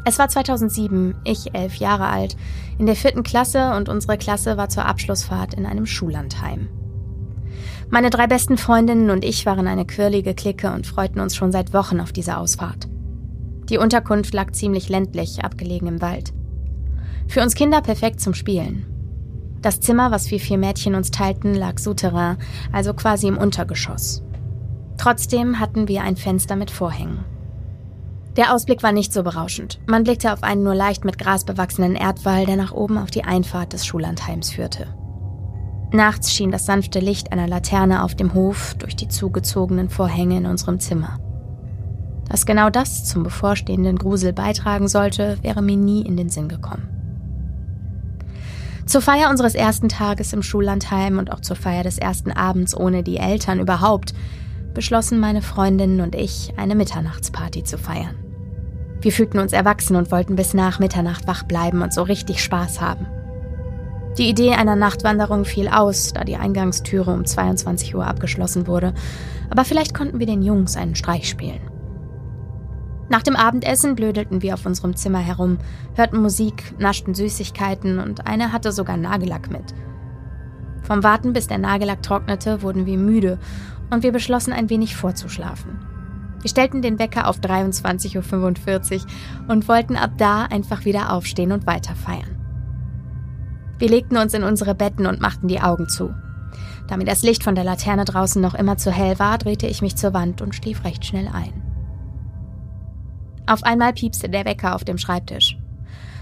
Es war 2007, ich elf Jahre alt, in der vierten Klasse und unsere Klasse war zur Abschlussfahrt in einem Schullandheim. Meine drei besten Freundinnen und ich waren eine quirlige Clique und freuten uns schon seit Wochen auf diese Ausfahrt. Die Unterkunft lag ziemlich ländlich, abgelegen im Wald. Für uns Kinder perfekt zum Spielen. Das Zimmer, was wir vier Mädchen uns teilten, lag souterrain, also quasi im Untergeschoss. Trotzdem hatten wir ein Fenster mit Vorhängen. Der Ausblick war nicht so berauschend. Man blickte auf einen nur leicht mit Gras bewachsenen Erdwall, der nach oben auf die Einfahrt des Schullandheims führte. Nachts schien das sanfte Licht einer Laterne auf dem Hof durch die zugezogenen Vorhänge in unserem Zimmer. Dass genau das zum bevorstehenden Grusel beitragen sollte, wäre mir nie in den Sinn gekommen. Zur Feier unseres ersten Tages im Schullandheim und auch zur Feier des ersten Abends ohne die Eltern überhaupt beschlossen meine Freundinnen und ich, eine Mitternachtsparty zu feiern. Wir fühlten uns erwachsen und wollten bis nach Mitternacht wach bleiben und so richtig Spaß haben. Die Idee einer Nachtwanderung fiel aus, da die Eingangstüre um 22 Uhr abgeschlossen wurde, aber vielleicht konnten wir den Jungs einen Streich spielen. Nach dem Abendessen blödelten wir auf unserem Zimmer herum, hörten Musik, naschten Süßigkeiten und eine hatte sogar Nagellack mit. Vom Warten, bis der Nagellack trocknete, wurden wir müde und wir beschlossen ein wenig vorzuschlafen. Wir stellten den Wecker auf 23.45 Uhr und wollten ab da einfach wieder aufstehen und weiter feiern. Wir legten uns in unsere Betten und machten die Augen zu. Da mir das Licht von der Laterne draußen noch immer zu hell war, drehte ich mich zur Wand und schlief recht schnell ein. Auf einmal piepste der Wecker auf dem Schreibtisch.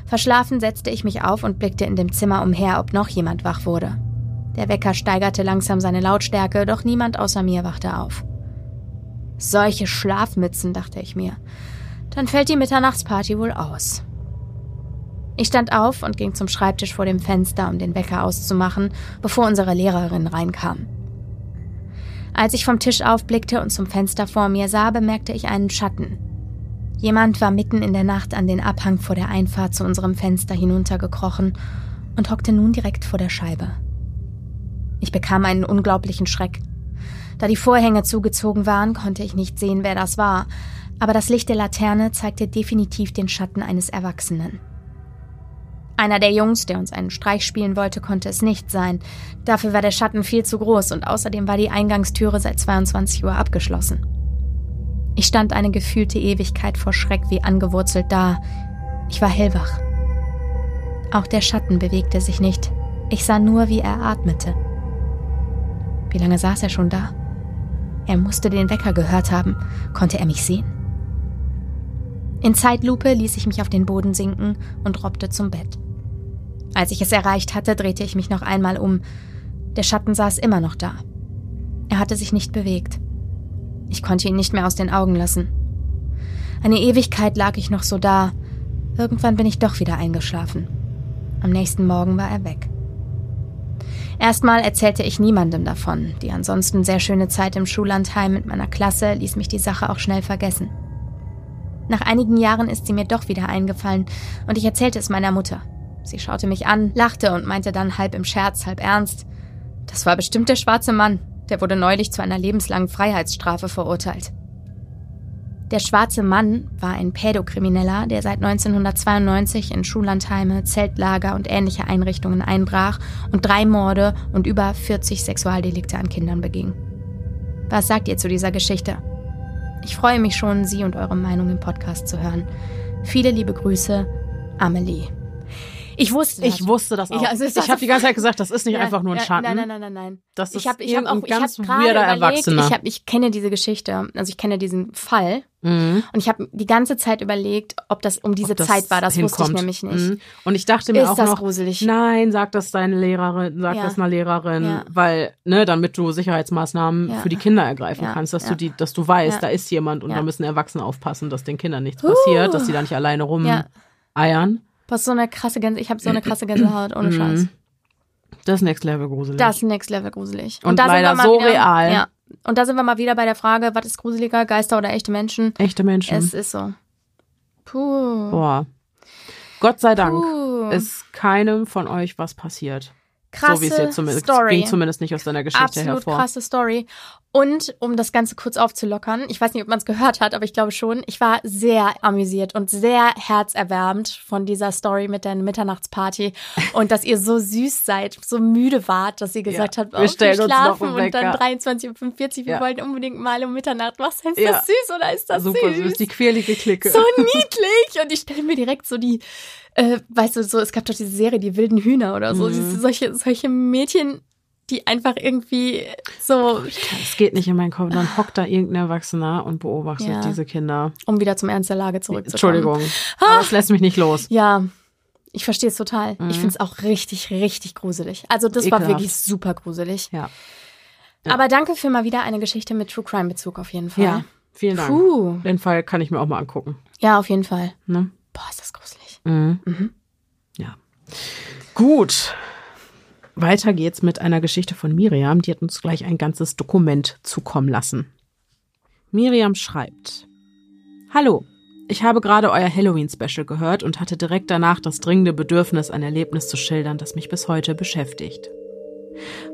Verschlafen setzte ich mich auf und blickte in dem Zimmer umher, ob noch jemand wach wurde. Der Wecker steigerte langsam seine Lautstärke, doch niemand außer mir wachte auf. Solche Schlafmützen, dachte ich mir. Dann fällt die Mitternachtsparty wohl aus. Ich stand auf und ging zum Schreibtisch vor dem Fenster, um den Wecker auszumachen, bevor unsere Lehrerin reinkam. Als ich vom Tisch aufblickte und zum Fenster vor mir sah, bemerkte ich einen Schatten. Jemand war mitten in der Nacht an den Abhang vor der Einfahrt zu unserem Fenster hinuntergekrochen und hockte nun direkt vor der Scheibe. Ich bekam einen unglaublichen Schreck. Da die Vorhänge zugezogen waren, konnte ich nicht sehen, wer das war, aber das Licht der Laterne zeigte definitiv den Schatten eines Erwachsenen. Einer der Jungs, der uns einen Streich spielen wollte, konnte es nicht sein. Dafür war der Schatten viel zu groß und außerdem war die Eingangstüre seit 22 Uhr abgeschlossen. Ich stand eine gefühlte Ewigkeit vor Schreck wie angewurzelt da. Ich war hellwach. Auch der Schatten bewegte sich nicht. Ich sah nur, wie er atmete. Wie lange saß er schon da? Er musste den Wecker gehört haben. Konnte er mich sehen? In Zeitlupe ließ ich mich auf den Boden sinken und robbte zum Bett. Als ich es erreicht hatte, drehte ich mich noch einmal um. Der Schatten saß immer noch da. Er hatte sich nicht bewegt. Ich konnte ihn nicht mehr aus den Augen lassen. Eine Ewigkeit lag ich noch so da. Irgendwann bin ich doch wieder eingeschlafen. Am nächsten Morgen war er weg. Erstmal erzählte ich niemandem davon. Die ansonsten sehr schöne Zeit im Schullandheim mit meiner Klasse ließ mich die Sache auch schnell vergessen. Nach einigen Jahren ist sie mir doch wieder eingefallen und ich erzählte es meiner Mutter. Sie schaute mich an, lachte und meinte dann halb im Scherz, halb ernst. Das war bestimmt der schwarze Mann. Der wurde neulich zu einer lebenslangen Freiheitsstrafe verurteilt. Der schwarze Mann war ein Pädokrimineller, der seit 1992 in Schullandheime, Zeltlager und ähnliche Einrichtungen einbrach und drei Morde und über 40 Sexualdelikte an Kindern beging. Was sagt ihr zu dieser Geschichte? Ich freue mich schon, Sie und eure Meinung im Podcast zu hören. Viele liebe Grüße, Amelie. Ich wusste das. Ich wusste das auch. Ich, also ich habe die ganze Zeit gesagt, das ist nicht ja, einfach nur ein Schatten. Nein, nein, nein, nein, nein. Das ist ich hab, ich hab auch, ganz ich weirder Erwachsener. Ich, hab, ich kenne diese Geschichte, also ich kenne diesen Fall. Mhm. Und ich habe die ganze Zeit überlegt, ob das um diese das Zeit war. Das hinkommt. wusste ich nämlich nicht. Mhm. Und ich dachte mir ist auch das noch, gruselig? nein, sag das deine Lehrerin, sag ja. das einer Lehrerin, ja. weil, ne, damit du Sicherheitsmaßnahmen ja. für die Kinder ergreifen kannst, dass du die, dass du weißt, da ist jemand und da müssen Erwachsene aufpassen, dass den Kindern nichts uh. passiert, dass sie da nicht alleine rumeiern. Was so eine krasse Gänse, ich habe so eine krasse [CLEARS THROAT] Gänsehaut, ohne mhm. Scheiß. Das ist Next Level gruselig. Das ist Next Level gruselig. Und, und da leider so wieder, real. Ja. Und da sind wir mal wieder bei der Frage, was ist gruseliger, Geister oder echte Menschen? Echte Menschen. Es ist so. Puh. Boah. Gott sei Dank Puh. ist keinem von euch was passiert. Krasse so wie es jetzt zumindest Story. ging zumindest nicht aus deiner Geschichte Absolut hervor. krasse Story. Und um das Ganze kurz aufzulockern, ich weiß nicht, ob man es gehört hat, aber ich glaube schon, ich war sehr amüsiert und sehr herzerwärmend von dieser Story mit der Mitternachtsparty [LAUGHS] und dass ihr so süß seid, so müde wart, dass ihr gesagt ja, habt, wir stellen uns noch und dann 23.45 Uhr, wir ja. wollen unbedingt mal um Mitternacht. Was ist ja. das süß oder ist das Super süß? süß, die quirlige Clique. So niedlich und ich stelle mir direkt so die äh, weißt du, so, es gab doch diese Serie, die wilden Hühner oder so, mhm. solche, solche Mädchen die einfach irgendwie so. Es geht nicht in meinen Kopf. Dann hockt da irgendein Erwachsener und beobachtet Ja. diese Kinder. Um wieder zum Ernst der Lage zurückzukommen. Entschuldigung. Aber es lässt mich nicht los. Ja, ich verstehe es total. Mhm. Ich finde es auch richtig, richtig gruselig. Also das war Ekelhaft. wirklich super gruselig. Ja. Ja. Aber danke für mal wieder eine Geschichte mit True Crime Bezug auf jeden Fall. Ja. Vielen Dank. Puh. Den Fall kann ich mir auch mal angucken. Ja, auf jeden Fall. Ne? Boah, ist das gruselig. Mhm. Mhm. Ja. Gut. Weiter geht's mit einer Geschichte von Miriam. Die hat uns gleich ein ganzes Dokument zukommen lassen. Miriam schreibt: Hallo, ich habe gerade euer Halloween-Special gehört und hatte direkt danach das dringende Bedürfnis, ein Erlebnis zu schildern, das mich bis heute beschäftigt.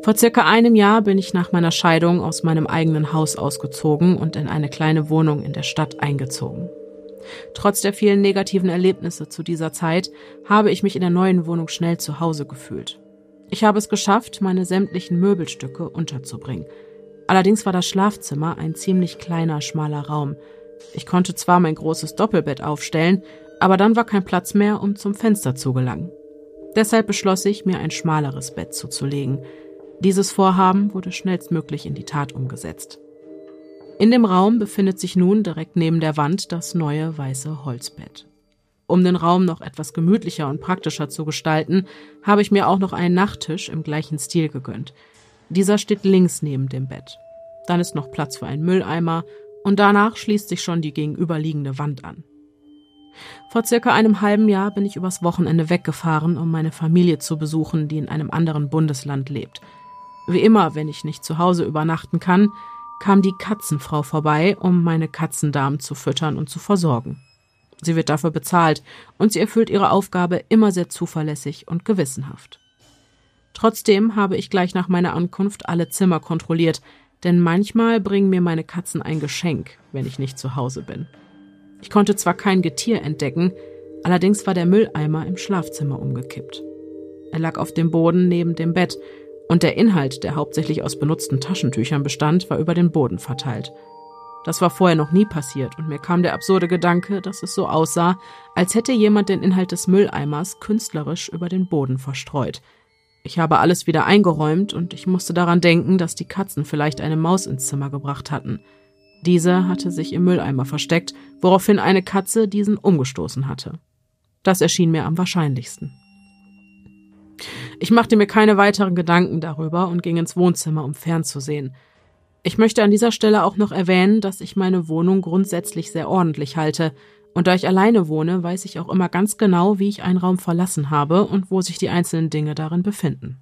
Vor circa einem Jahr bin ich nach meiner Scheidung aus meinem eigenen Haus ausgezogen und in eine kleine Wohnung in der Stadt eingezogen. Trotz der vielen negativen Erlebnisse zu dieser Zeit habe ich mich in der neuen Wohnung schnell zu Hause gefühlt. Ich habe es geschafft, meine sämtlichen Möbelstücke unterzubringen. Allerdings war das Schlafzimmer ein ziemlich kleiner, schmaler Raum. Ich konnte zwar mein großes Doppelbett aufstellen, aber dann war kein Platz mehr, um zum Fenster zu gelangen. Deshalb beschloss ich, mir ein schmaleres Bett zuzulegen. Dieses Vorhaben wurde schnellstmöglich in die Tat umgesetzt. In dem Raum befindet sich nun direkt neben der Wand das neue weiße Holzbett. Um den Raum noch etwas gemütlicher und praktischer zu gestalten, habe ich mir auch noch einen Nachttisch im gleichen Stil gegönnt. Dieser steht links neben dem Bett. Dann ist noch Platz für einen Mülleimer und danach schließt sich schon die gegenüberliegende Wand an. Vor circa einem halben Jahr bin ich übers Wochenende weggefahren, um meine Familie zu besuchen, die in einem anderen Bundesland lebt. Wie immer, wenn ich nicht zu Hause übernachten kann, kam die Katzenfrau vorbei, um meine Katzendamen zu füttern und zu versorgen. Sie wird dafür bezahlt und sie erfüllt ihre Aufgabe immer sehr zuverlässig und gewissenhaft. Trotzdem habe ich gleich nach meiner Ankunft alle Zimmer kontrolliert, denn manchmal bringen mir meine Katzen ein Geschenk, wenn ich nicht zu Hause bin. Ich konnte zwar kein Getier entdecken, allerdings war der Mülleimer im Schlafzimmer umgekippt. Er lag auf dem Boden neben dem Bett, und der Inhalt, der hauptsächlich aus benutzten Taschentüchern bestand, war über den Boden verteilt. Das war vorher noch nie passiert, und mir kam der absurde Gedanke, dass es so aussah, als hätte jemand den Inhalt des Mülleimers künstlerisch über den Boden verstreut. Ich habe alles wieder eingeräumt, und ich musste daran denken, dass die Katzen vielleicht eine Maus ins Zimmer gebracht hatten. Diese hatte sich im Mülleimer versteckt, woraufhin eine Katze diesen umgestoßen hatte. Das erschien mir am wahrscheinlichsten. Ich machte mir keine weiteren Gedanken darüber und ging ins Wohnzimmer, um fernzusehen. Ich möchte an dieser Stelle auch noch erwähnen, dass ich meine Wohnung grundsätzlich sehr ordentlich halte, und da ich alleine wohne, weiß ich auch immer ganz genau, wie ich einen Raum verlassen habe und wo sich die einzelnen Dinge darin befinden.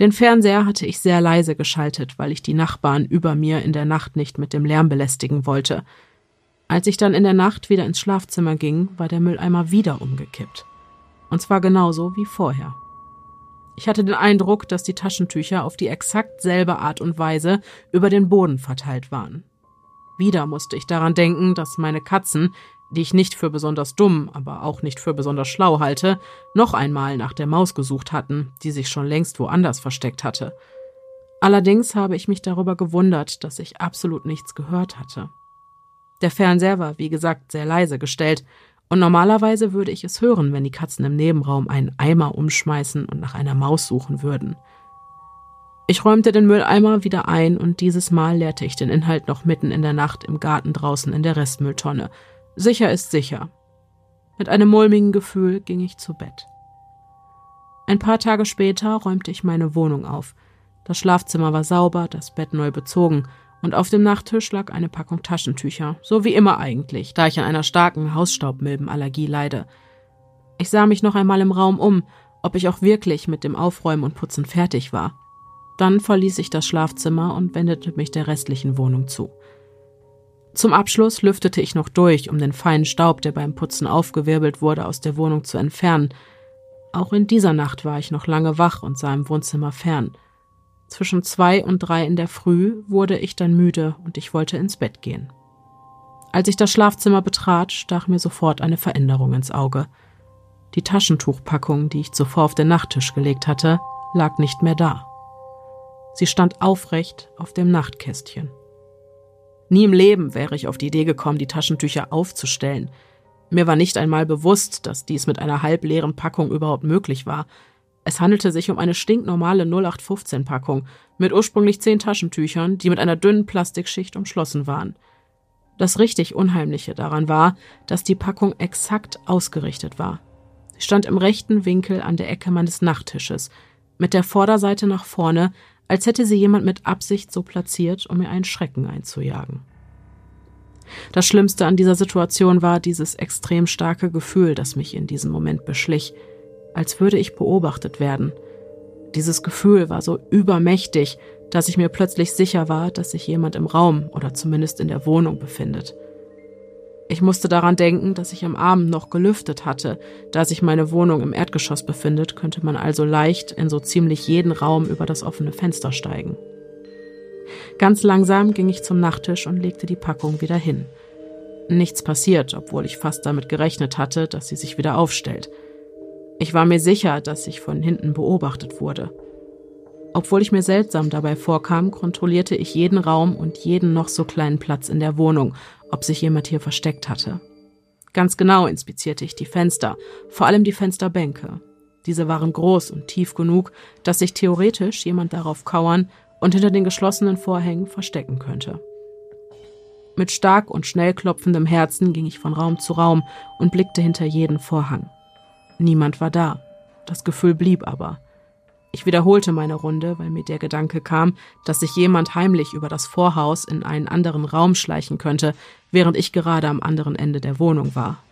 Den Fernseher hatte ich sehr leise geschaltet, weil ich die Nachbarn über mir in der Nacht nicht mit dem Lärm belästigen wollte. Als ich dann in der Nacht wieder ins Schlafzimmer ging, war der Mülleimer wieder umgekippt. Und zwar genauso wie vorher. Ich hatte den Eindruck, dass die Taschentücher auf die exakt selbe Art und Weise über den Boden verteilt waren. Wieder musste ich daran denken, dass meine Katzen, die ich nicht für besonders dumm, aber auch nicht für besonders schlau halte, noch einmal nach der Maus gesucht hatten, die sich schon längst woanders versteckt hatte. Allerdings habe ich mich darüber gewundert, dass ich absolut nichts gehört hatte. Der Fernseher war, wie gesagt, sehr leise gestellt, und normalerweise würde ich es hören, wenn die Katzen im Nebenraum einen Eimer umschmeißen und nach einer Maus suchen würden. Ich räumte den Mülleimer wieder ein und dieses Mal leerte ich den Inhalt noch mitten in der Nacht im Garten draußen in der Restmülltonne. Sicher ist sicher. Mit einem mulmigen Gefühl ging ich zu Bett. Ein paar Tage später räumte ich meine Wohnung auf. Das Schlafzimmer war sauber, das Bett neu bezogen, und auf dem Nachttisch lag eine Packung Taschentücher, so wie immer eigentlich, da ich an einer starken Hausstaubmilbenallergie leide. Ich sah mich noch einmal im Raum um, ob ich auch wirklich mit dem Aufräumen und Putzen fertig war. Dann verließ ich das Schlafzimmer und wendete mich der restlichen Wohnung zu. Zum Abschluss lüftete ich noch durch, um den feinen Staub, der beim Putzen aufgewirbelt wurde, aus der Wohnung zu entfernen. Auch in dieser Nacht war ich noch lange wach und sah im Wohnzimmer fern. Zwischen zwei und drei in der Früh wurde ich dann müde und ich wollte ins Bett gehen. Als ich das Schlafzimmer betrat, stach mir sofort eine Veränderung ins Auge. Die Taschentuchpackung, die ich zuvor auf den Nachttisch gelegt hatte, lag nicht mehr da. Sie stand aufrecht auf dem Nachtkästchen. Nie im Leben wäre ich auf die Idee gekommen, die Taschentücher aufzustellen. Mir war nicht einmal bewusst, dass dies mit einer halbleeren Packung überhaupt möglich war. Es handelte sich um eine stinknormale 0815-Packung mit ursprünglich zehn Taschentüchern, die mit einer dünnen Plastikschicht umschlossen waren. Das richtig Unheimliche daran war, dass die Packung exakt ausgerichtet war. Sie stand im rechten Winkel an der Ecke meines Nachttisches, mit der Vorderseite nach vorne, als hätte sie jemand mit Absicht so platziert, um mir einen Schrecken einzujagen. Das Schlimmste an dieser Situation war dieses extrem starke Gefühl, das mich in diesem Moment beschlich, als würde ich beobachtet werden. Dieses Gefühl war so übermächtig, dass ich mir plötzlich sicher war, dass sich jemand im Raum oder zumindest in der Wohnung befindet. Ich musste daran denken, dass ich am Abend noch gelüftet hatte. Da sich meine Wohnung im Erdgeschoss befindet, könnte man also leicht in so ziemlich jeden Raum über das offene Fenster steigen. Ganz langsam ging ich zum Nachttisch und legte die Packung wieder hin. Nichts passiert, obwohl ich fast damit gerechnet hatte, dass sie sich wieder aufstellt. Ich war mir sicher, dass ich von hinten beobachtet wurde. Obwohl ich mir seltsam dabei vorkam, kontrollierte ich jeden Raum und jeden noch so kleinen Platz in der Wohnung, ob sich jemand hier versteckt hatte. Ganz genau inspizierte ich die Fenster, vor allem die Fensterbänke. Diese waren groß und tief genug, dass sich theoretisch jemand darauf kauern und hinter den geschlossenen Vorhängen verstecken könnte. Mit stark und schnell klopfendem Herzen ging ich von Raum zu Raum und blickte hinter jeden Vorhang. Niemand war da. Das Gefühl blieb aber. Ich wiederholte meine Runde, weil mir der Gedanke kam, dass sich jemand heimlich über das Vorhaus in einen anderen Raum schleichen könnte, während ich gerade am anderen Ende der Wohnung war.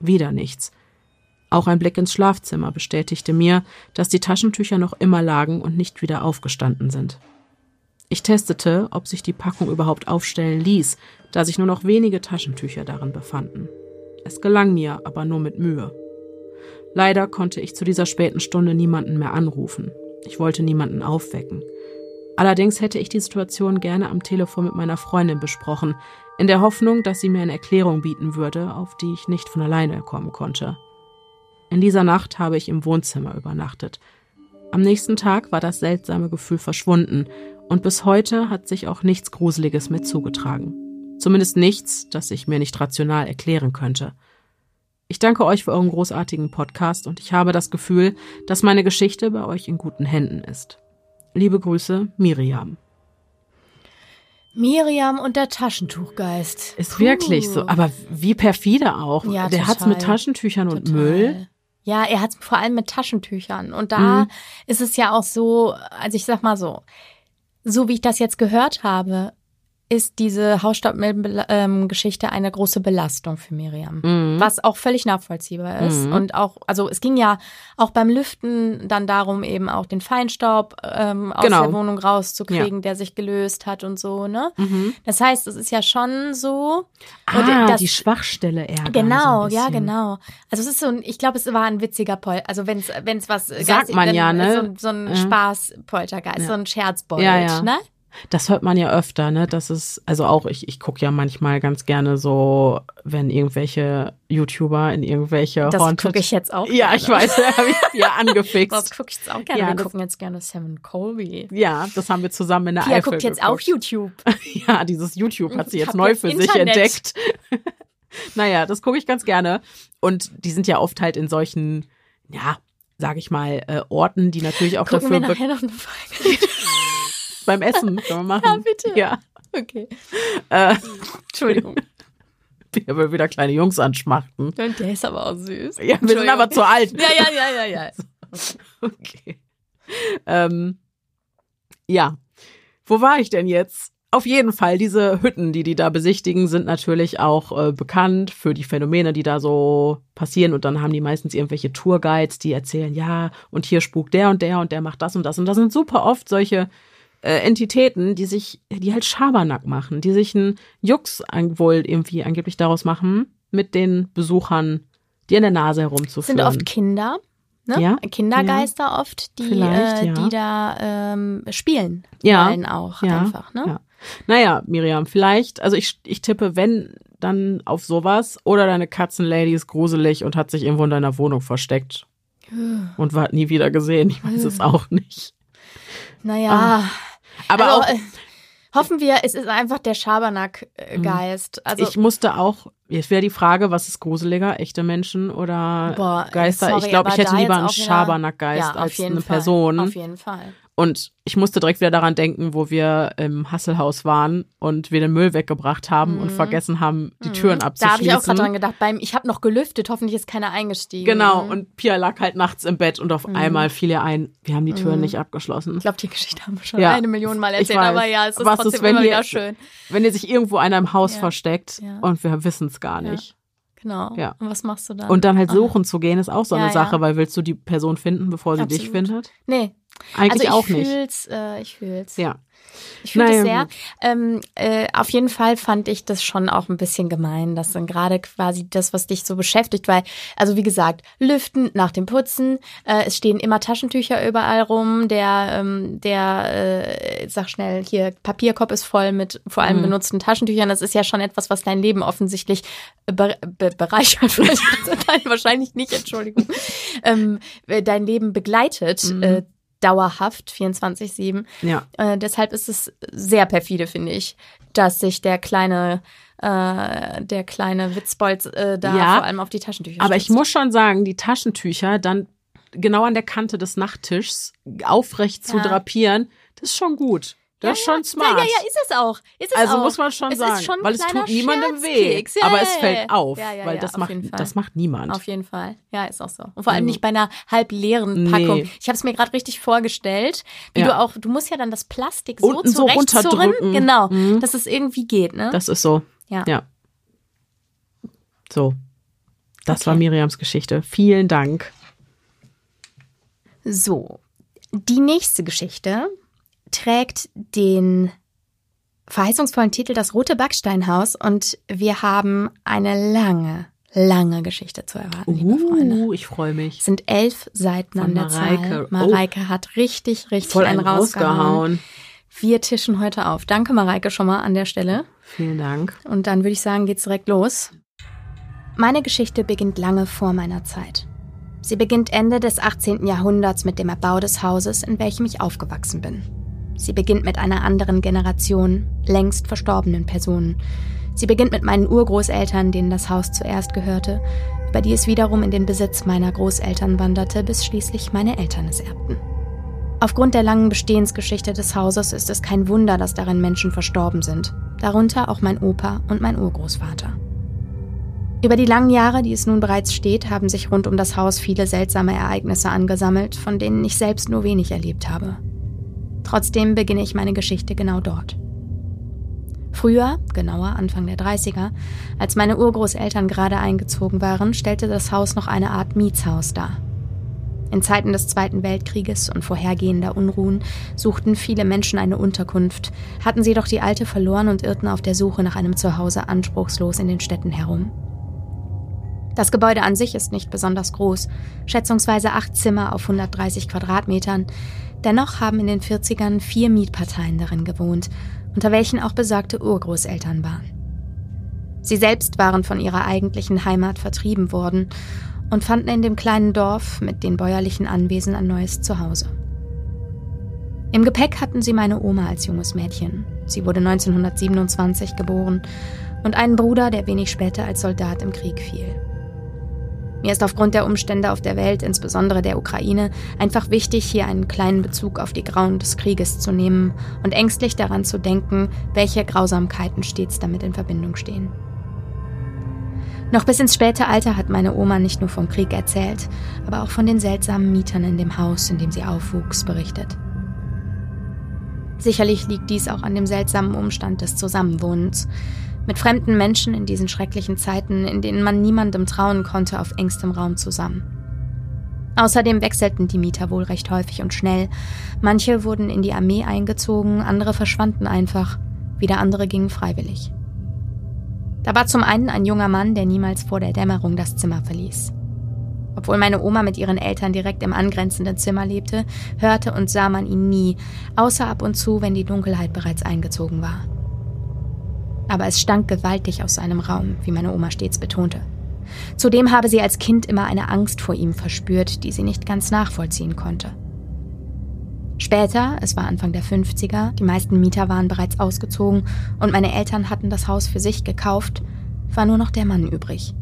Wieder nichts. Auch ein Blick ins Schlafzimmer bestätigte mir, dass die Taschentücher noch immer lagen und nicht wieder aufgestanden sind. Ich testete, ob sich die Packung überhaupt aufstellen ließ, da sich nur noch wenige Taschentücher darin befanden. Es gelang mir, aber nur mit Mühe. Leider konnte ich zu dieser späten Stunde niemanden mehr anrufen. Ich wollte niemanden aufwecken. Allerdings hätte ich die Situation gerne am Telefon mit meiner Freundin besprochen, in der Hoffnung, dass sie mir eine Erklärung bieten würde, auf die ich nicht von alleine kommen konnte. In dieser Nacht habe ich im Wohnzimmer übernachtet. Am nächsten Tag war das seltsame Gefühl verschwunden und bis heute hat sich auch nichts Gruseliges mit zugetragen. Zumindest nichts, das ich mir nicht rational erklären könnte. Ich danke euch für euren großartigen Podcast und ich habe das Gefühl, dass meine Geschichte bei euch in guten Händen ist. Liebe Grüße, Miriam. Miriam und der Taschentuchgeist. Ist Puh. wirklich so, aber wie perfide auch. Ja, der hat's mit Taschentüchern total. und Müll. Ja, er hat's vor allem mit Taschentüchern. Und da mhm. ist es ja auch so, also ich sag mal so, so wie ich das jetzt gehört habe, ist diese Hausstaubmilbengeschichte eine große Belastung für Miriam. Mhm. Was auch völlig nachvollziehbar ist. Mhm. Und auch, also es ging ja auch beim Lüften dann darum, eben auch den Feinstaub ähm, aus genau. der Wohnung rauszukriegen, ja. der sich gelöst hat und so, ne? Mhm. Das heißt, es ist ja schon so. Ah, das, die Schwachstelle eher. Genau, so ja, genau. Also es ist so ein, ich glaube, es war ein witziger Pol, also wenn es was sagt man ja, ne? So, so ein ja. Spaß-Poltergeist, ja. so ein Scherzbold, ja. ne? Das hört man ja öfter, ne? Das ist, also auch ich, ich gucke ja manchmal ganz gerne so, wenn irgendwelche YouTuber in irgendwelche Das gucke ich jetzt auch. Ja, gerne. ich weiß, da habe ich ja [LAUGHS] angefixt. das gucke ich jetzt auch gerne. Ja, Wir gucken jetzt gerne Seven Colby. Ja, das haben wir zusammen in der Pia Eifel guckt jetzt geguckt. auch YouTube. [LAUGHS] ja, dieses YouTube hat sie jetzt neu für Internet. sich entdeckt. [LAUGHS] naja, das gucke ich ganz gerne. Und die sind ja oft halt in solchen, ja, sag ich mal, äh, Orten, die natürlich auch Gucken dafür. Wir nachher noch eine Folge. Beim Essen [LAUGHS] können wir machen. Ja, bitte. Ja. Okay. Äh, Entschuldigung. [LAUGHS] Wir will wieder kleine Jungs anschmachten. Und der ist aber auch süß. Ja, wir sind aber zu alt. Ja, ja, ja, ja, ja. [LAUGHS] Okay. Ähm, ja. Wo war ich denn jetzt? Auf jeden Fall, diese Hütten, die die da besichtigen, sind natürlich auch äh, bekannt für die Phänomene, die da so passieren. Und dann haben die meistens irgendwelche Tourguides, die erzählen, ja, und hier spukt der und der und der macht das und das. Und das sind super oft solche äh, Entitäten, die sich, die halt Schabernack machen, die sich einen Jux wohl irgendwie angeblich daraus machen, mit den Besuchern, die an der Nase herumzuführen. Sind oft Kinder, ne? Ja, Kindergeister ja. oft, die, äh, ja. die da ähm, spielen ja. wollen auch einfach, ne? Ja. Naja, Miriam, vielleicht, also ich, ich tippe, wenn, dann auf sowas oder deine Katzenlady ist gruselig und hat sich irgendwo in deiner Wohnung versteckt und war nie wieder gesehen. Ich weiß es auch nicht. Naja. Ah. Aber also, auch, äh, Hoffen wir, es ist einfach der Schabernack-Geist. Also, ich musste auch, jetzt wäre die Frage, was ist gruseliger, echte Menschen oder Boah, Geister? sorry, ich glaube, ich hätte lieber einen Schabernack-Geist ja, als eine Fall. Person. Auf jeden Fall. Und ich musste direkt wieder daran denken, wo wir im Hasselhaus waren und wir den Müll weggebracht haben und vergessen haben, die Türen Mhm. Da abzuschließen. habe ich auch gerade dran gedacht, beim, ich habe noch gelüftet, hoffentlich ist keiner eingestiegen. Genau, und Pia lag halt nachts im Bett und auf Mhm. einmal fiel ihr ein, wir haben die Türen nicht abgeschlossen. Ich glaube, die Geschichte haben wir schon Ja. eine Million Mal erzählt, aber ja, es ist Was trotzdem ist, wenn immer hier- wieder schön. Wenn ihr sich irgendwo einer im Haus Ja. versteckt Ja. und wir wissen es gar Ja. nicht. Genau. Ja. Und was machst du dann? Und dann halt Ah. suchen zu gehen, ist auch so Ja, eine ja. Sache, weil willst du die Person finden, bevor sie dich Absolut. findet? Nee, Eigentlich also auch ich nicht. fühl's, äh, ich fühl's. Ja. Ich fühle Naja, sehr. Ähm, äh, auf jeden Fall fand ich das schon auch ein bisschen gemein, dass dann gerade quasi das, was dich so beschäftigt, weil, also wie gesagt, lüften nach dem Putzen, äh, es stehen immer Taschentücher überall rum, der, ähm, der, äh, sag schnell, hier, Papierkorb ist voll mit vor allem Mhm. benutzten Taschentüchern. Das ist ja schon etwas, was dein Leben offensichtlich be be bereichert. [LAUGHS] Nein, wahrscheinlich nicht, Entschuldigung. Ähm, äh, dein Leben begleitet. Mhm. Äh, dauerhaft 24/7 Ja. äh, deshalb ist es sehr perfide, finde ich, dass sich der kleine, äh, der kleine Witzbold äh, da Ja, vor allem auf die Taschentücher Aber ich stützt. muss schon sagen, die Taschentücher dann genau an der Kante des Nachttischs aufrecht zu Ja. drapieren, das ist schon gut. Das ist schon smart. Ja, ja, ja, ist es auch. Ist es also auch. muss man schon es sagen, schon weil es tut niemandem weh. Ja, aber es fällt auf, Ja, ja, weil das auf macht das macht niemand. Auf jeden Fall. Ja, ist auch so. Und vor allem Also- nicht bei einer halb leeren Packung. Nee. Ich habe es mir gerade richtig vorgestellt, wie du auch, du musst ja dann das Plastik so Unten so runterdrücken. genau, Mhm. dass es irgendwie geht, ne? Das ist so. ja. Ja. So. Das Okay. war Miriams Geschichte. Vielen Dank. So, die nächste Geschichte trägt den verheißungsvollen Titel Das rote Backsteinhaus und wir haben eine lange, lange Geschichte zu erwarten, liebe Freunde. Uh, ich freue mich. Es sind elf Seiten Von an der Mareike. Zahl. Oh. Mareike hat richtig, richtig Voll einen einen rausgehauen. rausgehauen. Wir tischen heute auf. Danke, Mareike, schon mal an der Stelle. Vielen Dank. Und dann würde ich sagen, geht's direkt los. Meine Geschichte beginnt lange vor meiner Zeit. Sie beginnt Ende des 18. Jahrhunderts mit dem Erbau des Hauses, in welchem ich aufgewachsen bin. Sie beginnt mit einer anderen Generation, längst verstorbenen Personen. Sie beginnt mit meinen Urgroßeltern, denen das Haus zuerst gehörte, über die es wiederum in den Besitz meiner Großeltern wanderte, bis schließlich meine Eltern es erbten. Aufgrund der langen Bestehensgeschichte des Hauses ist es kein Wunder, dass darin Menschen verstorben sind, darunter auch mein Opa und mein Urgroßvater. Über die langen Jahre, die es nun bereits steht, haben sich rund um das Haus viele seltsame Ereignisse angesammelt, von denen ich selbst nur wenig erlebt habe. Trotzdem beginne ich meine Geschichte genau dort. Früher, genauer Anfang der 30er, als meine Urgroßeltern gerade eingezogen waren, stellte das Haus noch eine Art Mietshaus dar. In Zeiten des Zweiten Weltkrieges und vorhergehender Unruhen suchten viele Menschen eine Unterkunft, hatten sie doch die alte verloren und irrten auf der Suche nach einem Zuhause anspruchslos in den Städten herum. Das Gebäude an sich ist nicht besonders groß, schätzungsweise acht Zimmer auf 130 Quadratmetern. Dennoch haben in den 40ern vier Mietparteien darin gewohnt, unter welchen auch besagte Urgroßeltern waren. Sie selbst waren von ihrer eigentlichen Heimat vertrieben worden und fanden in dem kleinen Dorf mit den bäuerlichen Anwesen ein neues Zuhause. Im Gepäck hatten sie meine Oma als junges Mädchen. Sie wurde 1927 geboren und einen Bruder, der wenig später als Soldat im Krieg fiel. Mir ist aufgrund der Umstände auf der Welt, insbesondere der Ukraine, einfach wichtig, hier einen kleinen Bezug auf die Grauen des Krieges zu nehmen und ängstlich daran zu denken, welche Grausamkeiten stets damit in Verbindung stehen. Noch bis ins späte Alter hat meine Oma nicht nur vom Krieg erzählt, aber auch von den seltsamen Mietern in dem Haus, in dem sie aufwuchs, berichtet. Sicherlich liegt dies auch an dem seltsamen Umstand des Zusammenwohnens, mit fremden Menschen in diesen schrecklichen Zeiten, in denen man niemandem trauen konnte, auf engstem Raum zusammen. Außerdem wechselten die Mieter wohl recht häufig und schnell. Manche wurden in die Armee eingezogen, andere verschwanden einfach, wieder andere gingen freiwillig. Da war zum einen ein junger Mann, der niemals vor der Dämmerung das Zimmer verließ. Obwohl meine Oma mit ihren Eltern direkt im angrenzenden Zimmer lebte, hörte und sah man ihn nie, außer ab und zu, wenn die Dunkelheit bereits eingezogen war. Aber es stank gewaltig aus seinem Raum, wie meine Oma stets betonte. Zudem habe sie als Kind immer eine Angst vor ihm verspürt, die sie nicht ganz nachvollziehen konnte. Später, es war Anfang der 50er, die meisten Mieter waren bereits ausgezogen und meine Eltern hatten das Haus für sich gekauft, war nur noch der Mann übrig.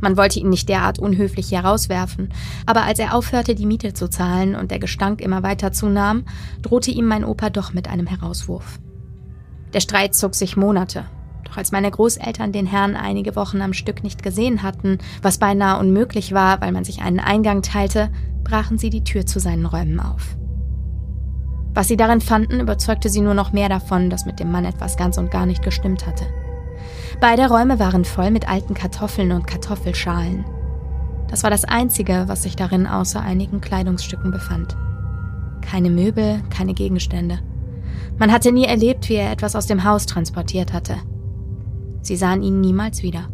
Man wollte ihn nicht derart unhöflich herauswerfen, aber als er aufhörte, die Miete zu zahlen und der Gestank immer weiter zunahm, drohte ihm mein Opa doch mit einem Herauswurf. Der Streit zog sich Monate, doch als meine Großeltern den Herrn einige Wochen am Stück nicht gesehen hatten, was beinahe unmöglich war, weil man sich einen Eingang teilte, brachen sie die Tür zu seinen Räumen auf. Was sie darin fanden, überzeugte sie nur noch mehr davon, dass mit dem Mann etwas ganz und gar nicht gestimmt hatte. Beide Räume waren voll mit alten Kartoffeln und Kartoffelschalen. Das war das Einzige, was sich darin außer einigen Kleidungsstücken befand. Keine Möbel, keine Gegenstände. Man hatte nie erlebt, wie er etwas aus dem Haus transportiert hatte. Sie sahen ihn niemals wieder.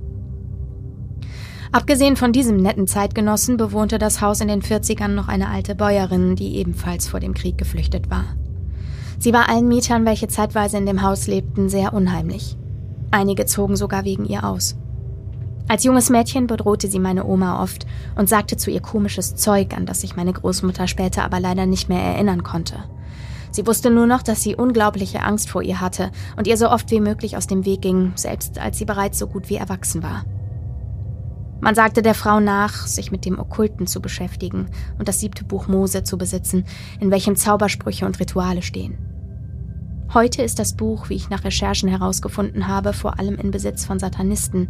Abgesehen von diesem netten Zeitgenossen bewohnte das Haus in den 40ern noch eine alte Bäuerin, die ebenfalls vor dem Krieg geflüchtet war. Sie war allen Mietern, welche zeitweise in dem Haus lebten, sehr unheimlich. Einige zogen sogar wegen ihr aus. Als junges Mädchen bedrohte sie meine Oma oft und sagte zu ihr komisches Zeug, an das sich meine Großmutter später aber leider nicht mehr erinnern konnte. Sie wusste nur noch, dass sie unglaubliche Angst vor ihr hatte und ihr so oft wie möglich aus dem Weg ging, selbst als sie bereits so gut wie erwachsen war. Man sagte der Frau nach, sich mit dem Okkulten zu beschäftigen und das siebte Buch Mose zu besitzen, in welchem Zaubersprüche und Rituale stehen. Heute ist das Buch, wie ich nach Recherchen herausgefunden habe, vor allem in Besitz von Satanisten,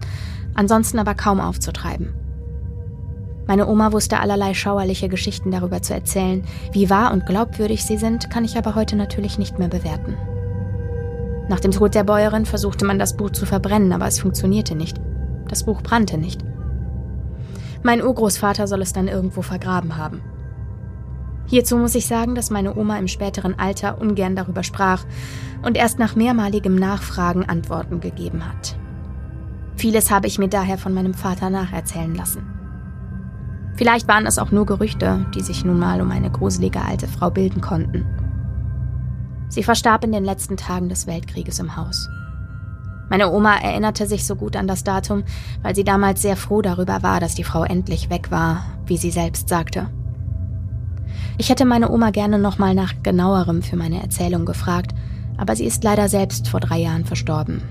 ansonsten aber kaum aufzutreiben. Meine Oma wusste allerlei schauerliche Geschichten darüber zu erzählen. Wie wahr und glaubwürdig sie sind, kann ich aber heute natürlich nicht mehr bewerten. Nach dem Tod der Bäuerin versuchte man das Buch zu verbrennen, aber es funktionierte nicht. Das Buch brannte nicht. Mein Urgroßvater soll es dann irgendwo vergraben haben. Hierzu muss ich sagen, dass meine Oma im späteren Alter ungern darüber sprach und erst nach mehrmaligem Nachfragen Antworten gegeben hat. Vieles habe ich mir daher von meinem Vater nacherzählen lassen. Vielleicht waren es auch nur Gerüchte, die sich nun mal um eine gruselige alte Frau bilden konnten. Sie verstarb in den letzten Tagen des Weltkrieges im Haus. Meine Oma erinnerte sich so gut an das Datum, weil sie damals sehr froh darüber war, dass die Frau endlich weg war, wie sie selbst sagte. Ich hätte meine Oma gerne nochmal nach genauerem für meine Erzählung gefragt, aber sie ist leider selbst vor drei Jahren verstorben.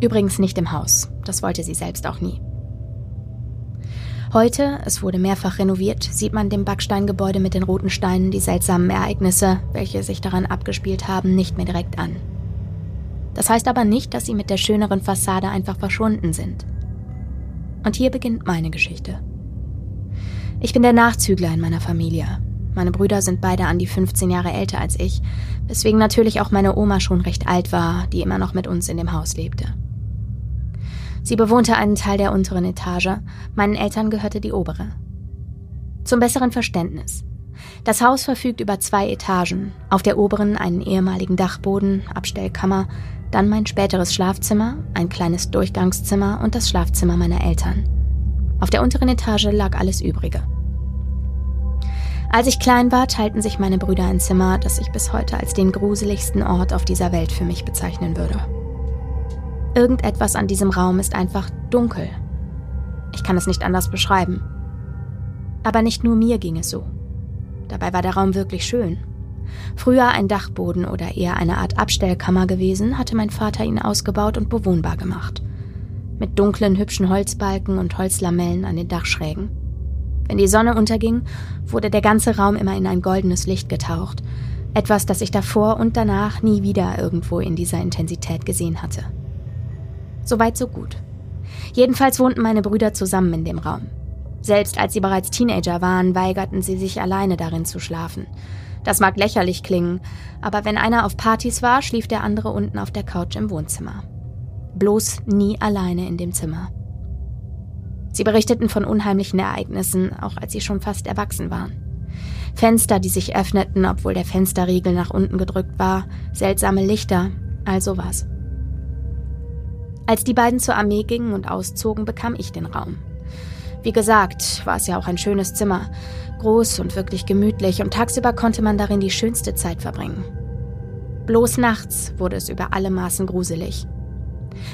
Übrigens nicht im Haus, das wollte sie selbst auch nie. Heute, es wurde mehrfach renoviert, sieht man dem Backsteingebäude mit den roten Steinen die seltsamen Ereignisse, welche sich daran abgespielt haben, nicht mehr direkt an. Das heißt aber nicht, dass sie mit der schöneren Fassade einfach verschwunden sind. Und hier beginnt meine Geschichte. Ich bin der Nachzügler in meiner Familie, meine Brüder sind beide an die 15 Jahre älter als ich, weswegen natürlich auch meine Oma schon recht alt war, die immer noch mit uns in dem Haus lebte. Sie bewohnte einen Teil der unteren Etage, meinen Eltern gehörte die obere. Zum besseren Verständnis. Das Haus verfügt über zwei Etagen, auf der oberen einen ehemaligen Dachboden, Abstellkammer, dann mein späteres Schlafzimmer, ein kleines Durchgangszimmer und das Schlafzimmer meiner Eltern. Auf der unteren Etage lag alles Übrige. Als ich klein war, teilten sich meine Brüder ein Zimmer, das ich bis heute als den gruseligsten Ort auf dieser Welt für mich bezeichnen würde. Irgendetwas an diesem Raum ist einfach dunkel. Ich kann es nicht anders beschreiben. Aber nicht nur mir ging es so. Dabei war der Raum wirklich schön. Früher ein Dachboden oder eher eine Art Abstellkammer gewesen, hatte mein Vater ihn ausgebaut und bewohnbar gemacht. Mit dunklen, hübschen Holzbalken und Holzlamellen an den Dachschrägen. Wenn die Sonne unterging, wurde der ganze Raum immer in ein goldenes Licht getaucht. Etwas, das ich davor und danach nie wieder irgendwo in dieser Intensität gesehen hatte. Soweit so gut. Jedenfalls wohnten meine Brüder zusammen in dem Raum. Selbst als sie bereits Teenager waren, weigerten sie sich alleine darin zu schlafen. Das mag lächerlich klingen, aber wenn einer auf Partys war, schlief der andere unten auf der Couch im Wohnzimmer. Bloß nie alleine in dem Zimmer. Sie berichteten von unheimlichen Ereignissen, auch als sie schon fast erwachsen waren. Fenster, die sich öffneten, obwohl der Fensterriegel nach unten gedrückt war, seltsame Lichter, all sowas. Als die beiden zur Armee gingen und auszogen, bekam ich den Raum. Wie gesagt, war es ja auch ein schönes Zimmer, groß und wirklich gemütlich, und tagsüber konnte man darin die schönste Zeit verbringen. Bloß nachts wurde es über alle Maßen gruselig.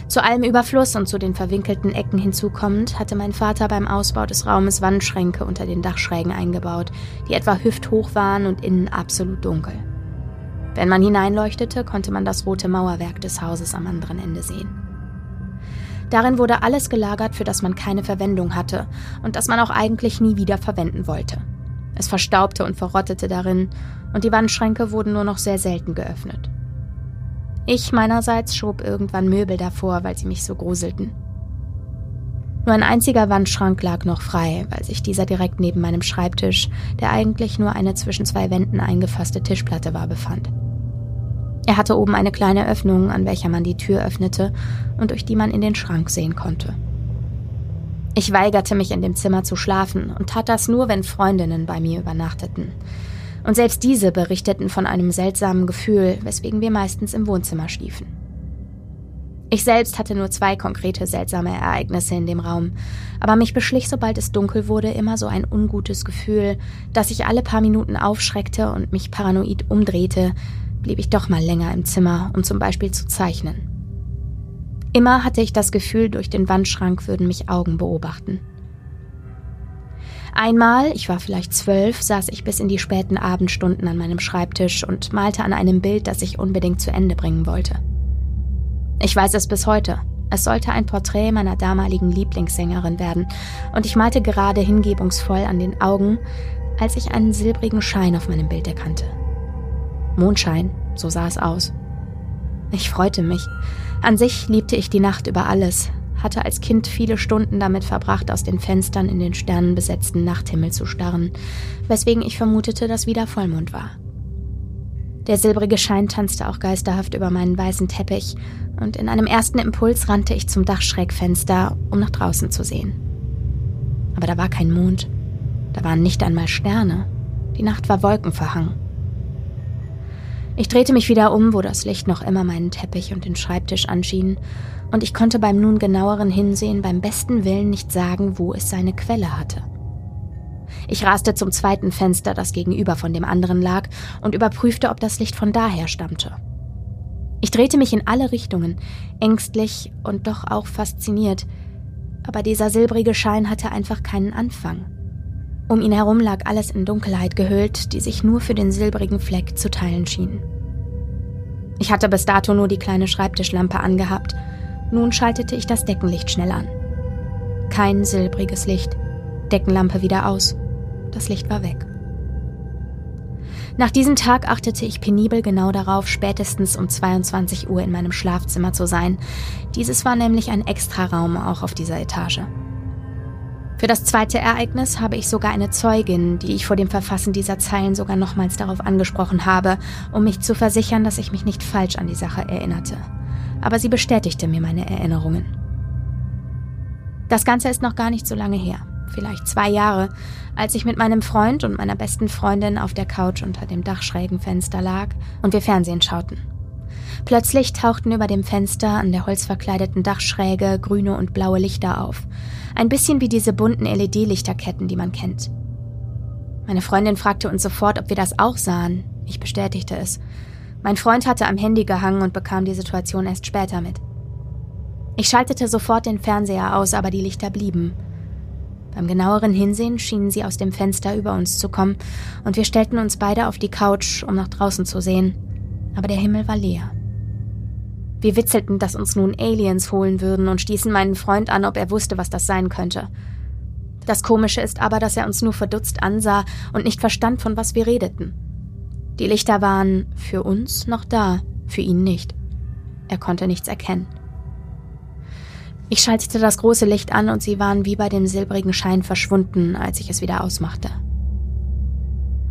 Zu allem Überfluss und zu den verwinkelten Ecken hinzukommend hatte mein Vater beim Ausbau des Raumes Wandschränke unter den Dachschrägen eingebaut, die etwa hüfthoch waren und innen absolut dunkel. Wenn man hineinleuchtete, konnte man das rote Mauerwerk des Hauses am anderen Ende sehen. Darin wurde alles gelagert, für das man keine Verwendung hatte und das man auch eigentlich nie wieder verwenden wollte. Es verstaubte und verrottete darin, und die Wandschränke wurden nur noch sehr selten geöffnet. Ich meinerseits schob irgendwann Möbel davor, weil sie mich so gruselten. Nur ein einziger Wandschrank lag noch frei, weil sich dieser direkt neben meinem Schreibtisch, der eigentlich nur eine zwischen zwei Wänden eingefasste Tischplatte war, befand. Er hatte oben eine kleine Öffnung, an welcher man die Tür öffnete und durch die man in den Schrank sehen konnte. Ich weigerte mich in dem Zimmer zu schlafen und tat das nur, wenn Freundinnen bei mir übernachteten. Und selbst diese berichteten von einem seltsamen Gefühl, weswegen wir meistens im Wohnzimmer schliefen. Ich selbst hatte nur zwei konkrete seltsame Ereignisse in dem Raum, aber mich beschlich, sobald es dunkel wurde, immer so ein ungutes Gefühl, dass ich alle paar Minuten aufschreckte und mich paranoid umdrehte, blieb ich doch mal länger im Zimmer, um zum Beispiel zu zeichnen. Immer hatte ich das Gefühl, durch den Wandschrank würden mich Augen beobachten. Einmal, ich war vielleicht zwölf, saß ich bis in die späten Abendstunden an meinem Schreibtisch und malte an einem Bild, das ich unbedingt zu Ende bringen wollte. Ich weiß es bis heute. Es sollte ein Porträt meiner damaligen Lieblingssängerin werden, und ich malte gerade hingebungsvoll an den Augen, als ich einen silbrigen Schein auf meinem Bild erkannte. Mondschein, so sah es aus. Ich freute mich. An sich liebte ich die Nacht über alles, hatte als Kind viele Stunden damit verbracht, aus den Fenstern in den sternenbesetzten Nachthimmel zu starren, weswegen ich vermutete, dass wieder Vollmond war. Der silbrige Schein tanzte auch geisterhaft über meinen weißen Teppich, und in einem ersten Impuls rannte ich zum Dachschrägfenster, um nach draußen zu sehen. Aber da war kein Mond, da waren nicht einmal Sterne, die Nacht war wolkenverhangen. Ich drehte mich wieder um, wo das Licht noch immer meinen Teppich und den Schreibtisch anschien, und ich konnte beim nun genaueren Hinsehen beim besten Willen nicht sagen, wo es seine Quelle hatte. Ich raste zum zweiten Fenster, das gegenüber von dem anderen lag, und überprüfte, ob das Licht von daher stammte. Ich drehte mich in alle Richtungen, ängstlich und doch auch fasziniert, aber dieser silbrige Schein hatte einfach keinen Anfang. Um ihn herum lag alles in Dunkelheit gehüllt, die sich nur für den silbrigen Fleck zu teilen schien. Ich hatte bis dato nur die kleine Schreibtischlampe angehabt. Nun schaltete ich das Deckenlicht schnell an. Kein silbriges Licht. Deckenlampe wieder aus. Das Licht war weg. Nach diesem Tag achtete ich penibel genau darauf, spätestens um 22 Uhr in meinem Schlafzimmer zu sein. Dieses war nämlich ein Extraraum auch auf dieser Etage. Für das zweite Ereignis habe ich sogar eine Zeugin, die ich vor dem Verfassen dieser Zeilen sogar nochmals darauf angesprochen habe, um mich zu versichern, dass ich mich nicht falsch an die Sache erinnerte. Aber sie bestätigte mir meine Erinnerungen. Das Ganze ist noch gar nicht so lange her, vielleicht zwei Jahre, als ich mit meinem Freund und meiner besten Freundin auf der Couch unter dem Dachschrägenfenster lag und wir Fernsehen schauten. Plötzlich tauchten über dem Fenster an der holzverkleideten Dachschräge grüne und blaue Lichter auf. Ein bisschen wie diese bunten LED-Lichterketten, die man kennt. Meine Freundin fragte uns sofort, ob wir das auch sahen. Ich bestätigte es. Mein Freund hatte am Handy gehangen und bekam die Situation erst später mit. Ich schaltete sofort den Fernseher aus, aber die Lichter blieben. Beim genaueren Hinsehen schienen sie aus dem Fenster über uns zu kommen, und wir stellten uns beide auf die Couch, um nach draußen zu sehen. Aber der Himmel war leer. Wir witzelten, dass uns nun Aliens holen würden und stießen meinen Freund an, ob er wusste, was das sein könnte. Das Komische ist aber, dass er uns nur verdutzt ansah und nicht verstand, von was wir redeten. Die Lichter waren für uns noch da, für ihn nicht. Er konnte nichts erkennen. Ich schaltete das große Licht an und sie waren wie bei dem silbrigen Schein verschwunden, als ich es wieder ausmachte.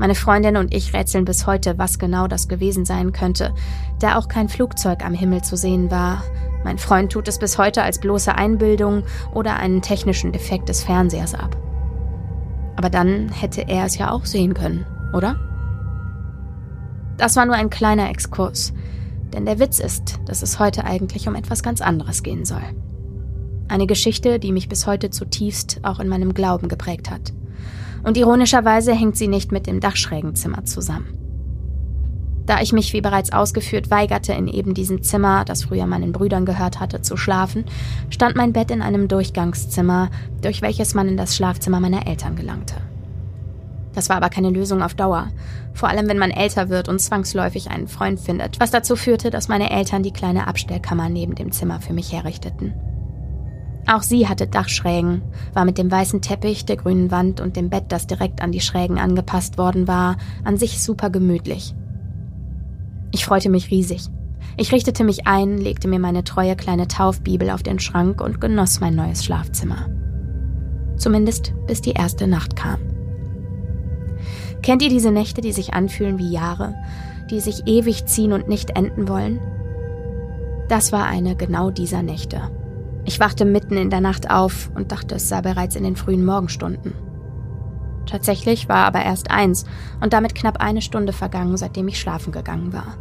Meine Freundin und ich rätseln bis heute, was genau das gewesen sein könnte, da auch kein Flugzeug am Himmel zu sehen war. Mein Freund tut es bis heute als bloße Einbildung oder einen technischen Defekt des Fernsehers ab. Aber dann hätte er es ja auch sehen können, oder? Das war nur ein kleiner Exkurs, denn der Witz ist, dass es heute eigentlich um etwas ganz anderes gehen soll. Eine Geschichte, die mich bis heute zutiefst auch in meinem Glauben geprägt hat. Und ironischerweise hängt sie nicht mit dem Dachschrägenzimmer zusammen. Da ich mich, wie bereits ausgeführt, weigerte, in eben diesem Zimmer, das früher meinen Brüdern gehört hatte, zu schlafen, stand mein Bett in einem Durchgangszimmer, durch welches man in das Schlafzimmer meiner Eltern gelangte. Das war aber keine Lösung auf Dauer. Vor allem, wenn man älter wird und zwangsläufig einen Freund findet, was dazu führte, dass meine Eltern die kleine Abstellkammer neben dem Zimmer für mich herrichteten. Auch sie hatte Dachschrägen, war mit dem weißen Teppich, der grünen Wand und dem Bett, das direkt an die Schrägen angepasst worden war, an sich super gemütlich. Ich freute mich riesig. Ich richtete mich ein, legte mir meine treue kleine Taufbibel auf den Schrank und genoss mein neues Schlafzimmer. Zumindest bis die erste Nacht kam. Kennt ihr diese Nächte, die sich anfühlen wie Jahre, die sich ewig ziehen und nicht enden wollen? Das war eine genau dieser Nächte. Ich wachte mitten in der Nacht auf und dachte, es sei bereits in den frühen Morgenstunden. Tatsächlich war aber erst eins und damit knapp eine Stunde vergangen, seitdem ich schlafen gegangen war.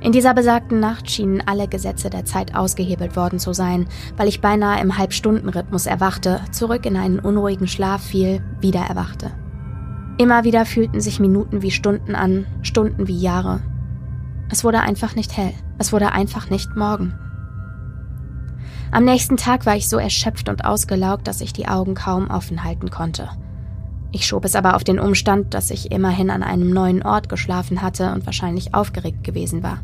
In dieser besagten Nacht schienen alle Gesetze der Zeit ausgehebelt worden zu sein, weil ich beinahe im Halbstundenrhythmus erwachte, zurück in einen unruhigen Schlaf fiel, wieder erwachte. Immer wieder fühlten sich Minuten wie Stunden an, Stunden wie Jahre. Es wurde einfach nicht hell. Es wurde einfach nicht morgen. Am nächsten Tag war ich so erschöpft und ausgelaugt, dass ich die Augen kaum offen halten konnte. Ich schob es aber auf den Umstand, dass ich immerhin an einem neuen Ort geschlafen hatte und wahrscheinlich aufgeregt gewesen war.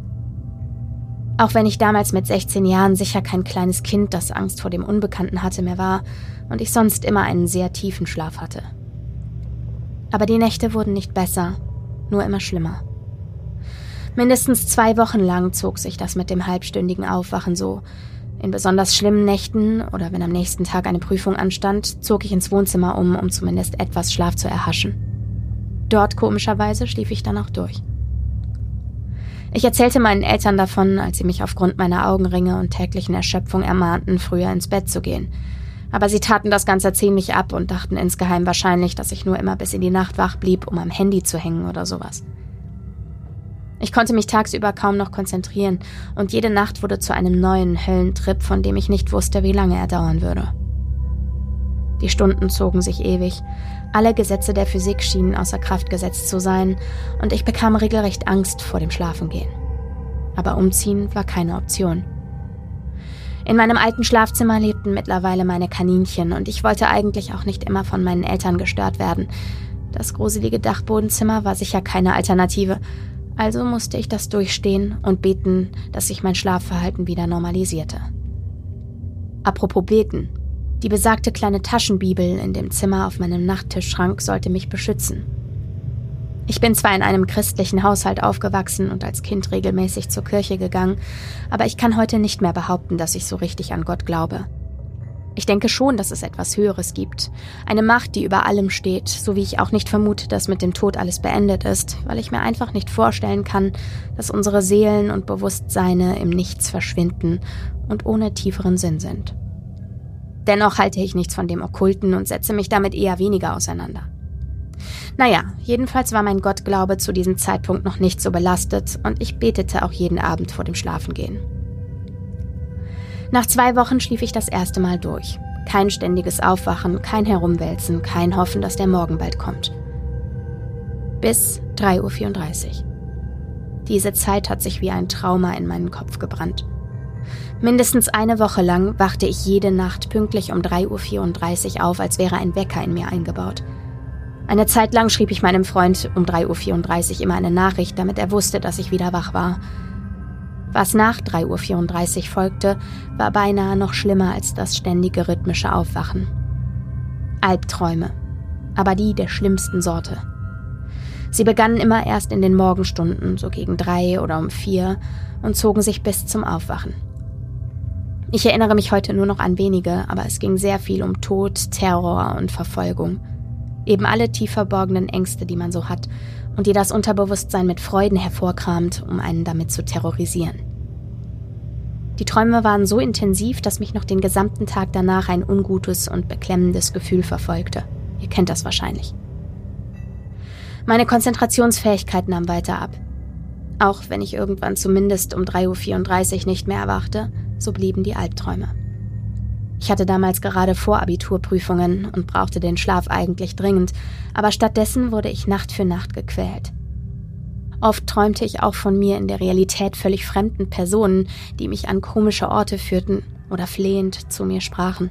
Auch wenn ich damals mit 16 Jahren sicher kein kleines Kind, das Angst vor dem Unbekannten hatte, mehr war und ich sonst immer einen sehr tiefen Schlaf hatte. Aber die Nächte wurden nicht besser, nur immer schlimmer. Mindestens zwei Wochen lang zog sich das mit dem halbstündigen Aufwachen so. In besonders schlimmen Nächten oder wenn am nächsten Tag eine Prüfung anstand, zog ich ins Wohnzimmer um, um zumindest etwas Schlaf zu erhaschen. Dort komischerweise schlief ich dann auch durch. Ich erzählte meinen Eltern davon, als sie mich aufgrund meiner Augenringe und täglichen Erschöpfung ermahnten, früher ins Bett zu gehen – aber sie taten das Ganze ziemlich ab und dachten insgeheim wahrscheinlich, dass ich nur immer bis in die Nacht wach blieb, um am Handy zu hängen oder sowas. Ich konnte mich tagsüber kaum noch konzentrieren und jede Nacht wurde zu einem neuen Höllentrip, von dem ich nicht wusste, wie lange er dauern würde. Die Stunden zogen sich ewig, alle Gesetze der Physik schienen außer Kraft gesetzt zu sein und ich bekam regelrecht Angst vor dem Schlafengehen. Aber umziehen war keine Option. In meinem alten Schlafzimmer lebten mittlerweile meine Kaninchen und ich wollte eigentlich auch nicht immer von meinen Eltern gestört werden. Das gruselige Dachbodenzimmer war sicher keine Alternative, also musste ich das durchstehen und beten, dass sich mein Schlafverhalten wieder normalisierte. Apropos beten. Die besagte kleine Taschenbibel in dem Zimmer auf meinem Nachttischschrank sollte mich beschützen. Ich bin zwar in einem christlichen Haushalt aufgewachsen und als Kind regelmäßig zur Kirche gegangen, aber ich kann heute nicht mehr behaupten, dass ich so richtig an Gott glaube. Ich denke schon, dass es etwas Höheres gibt, eine Macht, die über allem steht, so wie ich auch nicht vermute, dass mit dem Tod alles beendet ist, weil ich mir einfach nicht vorstellen kann, dass unsere Seelen und Bewusstseine im Nichts verschwinden und ohne tieferen Sinn sind. Dennoch halte ich nichts von dem Okkulten und setze mich damit eher weniger auseinander. Naja, jedenfalls war mein Gottglaube zu diesem Zeitpunkt noch nicht so belastet und ich betete auch jeden Abend vor dem Schlafengehen. Nach zwei Wochen schlief ich das erste Mal durch. Kein ständiges Aufwachen, kein Herumwälzen, kein Hoffen, dass der Morgen bald kommt. Bis 3.34 Uhr. Diese Zeit hat sich wie ein Trauma in meinen Kopf gebrannt. Mindestens eine Woche lang wachte ich jede Nacht pünktlich um 3.34 Uhr auf, als wäre ein Wecker in mir eingebaut. Eine Zeit lang schrieb ich meinem Freund um 3.34 Uhr immer eine Nachricht, damit er wusste, dass ich wieder wach war. Was nach 3.34 Uhr folgte, war beinahe noch schlimmer als das ständige rhythmische Aufwachen. Albträume, aber die der schlimmsten Sorte. Sie begannen immer erst in den Morgenstunden, so gegen drei oder um vier, und zogen sich bis zum Aufwachen. Ich erinnere mich heute nur noch an wenige, aber es ging sehr viel um Tod, Terror und Verfolgung. Eben alle tief verborgenen Ängste, die man so hat und die das Unterbewusstsein mit Freuden hervorkramt, um einen damit zu terrorisieren. Die Träume waren so intensiv, dass mich noch den gesamten Tag danach ein ungutes und beklemmendes Gefühl verfolgte. Ihr kennt das wahrscheinlich. Meine Konzentrationsfähigkeit nahm weiter ab. Auch wenn ich irgendwann zumindest um 3.34 Uhr nicht mehr erwachte, so blieben die Albträume. Ich hatte damals gerade Vorabiturprüfungen und brauchte den Schlaf eigentlich dringend, aber stattdessen wurde ich Nacht für Nacht gequält. Oft träumte ich auch von mir in der Realität völlig fremden Personen, die mich an komische Orte führten oder flehend zu mir sprachen.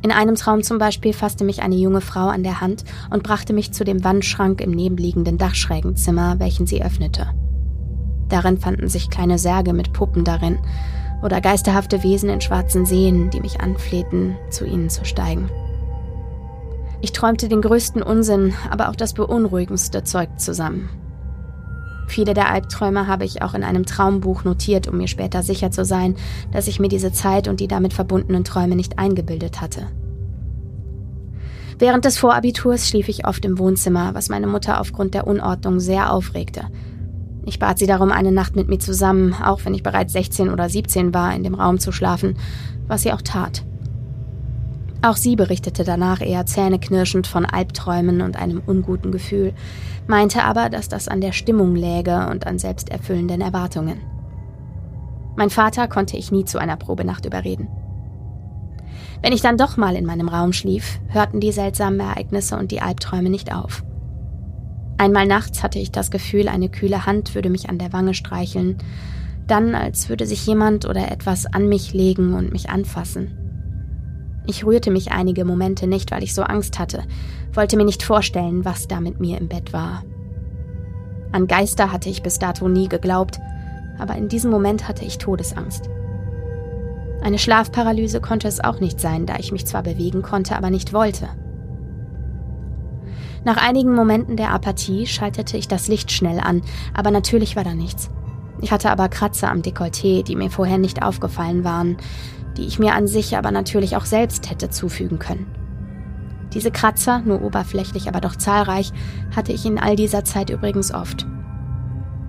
In einem Traum zum Beispiel fasste mich eine junge Frau an der Hand und brachte mich zu dem Wandschrank im nebenliegenden Dachschrägenzimmer, welchen sie öffnete. Darin fanden sich kleine Särge mit Puppen darin oder geisterhafte Wesen in schwarzen Seen, die mich anflehten, zu ihnen zu steigen. Ich träumte den größten Unsinn, aber auch das beunruhigendste Zeug zusammen. Viele der Albträume habe ich auch in einem Traumbuch notiert, um mir später sicher zu sein, dass ich mir diese Zeit und die damit verbundenen Träume nicht eingebildet hatte. Während des Vorabiturs schlief ich oft im Wohnzimmer, was meine Mutter aufgrund der Unordnung sehr aufregte. Ich bat sie darum, eine Nacht mit mir zusammen, auch wenn ich bereits 16 oder 17 war, in dem Raum zu schlafen, was sie auch tat. Auch sie berichtete danach eher zähneknirschend von Albträumen und einem unguten Gefühl, meinte aber, dass das an der Stimmung läge und an selbsterfüllenden Erwartungen. Mein Vater konnte ich nie zu einer Probenacht überreden. Wenn ich dann doch mal in meinem Raum schlief, hörten die seltsamen Ereignisse und die Albträume nicht auf. Einmal nachts hatte ich das Gefühl, eine kühle Hand würde mich an der Wange streicheln, dann als würde sich jemand oder etwas an mich legen und mich anfassen. Ich rührte mich einige Momente nicht, weil ich so Angst hatte, wollte mir nicht vorstellen, was da mit mir im Bett war. An Geister hatte ich bis dato nie geglaubt, aber in diesem Moment hatte ich Todesangst. Eine Schlafparalyse konnte es auch nicht sein, da ich mich zwar bewegen konnte, aber nicht wollte. Nach einigen Momenten der Apathie schaltete ich das Licht schnell an, aber natürlich war da nichts. Ich hatte aber Kratzer am Dekolleté, die mir vorher nicht aufgefallen waren die ich mir an sich aber natürlich auch selbst hätte zufügen können. Diese Kratzer, nur oberflächlich, aber doch zahlreich, hatte ich in all dieser Zeit übrigens oft.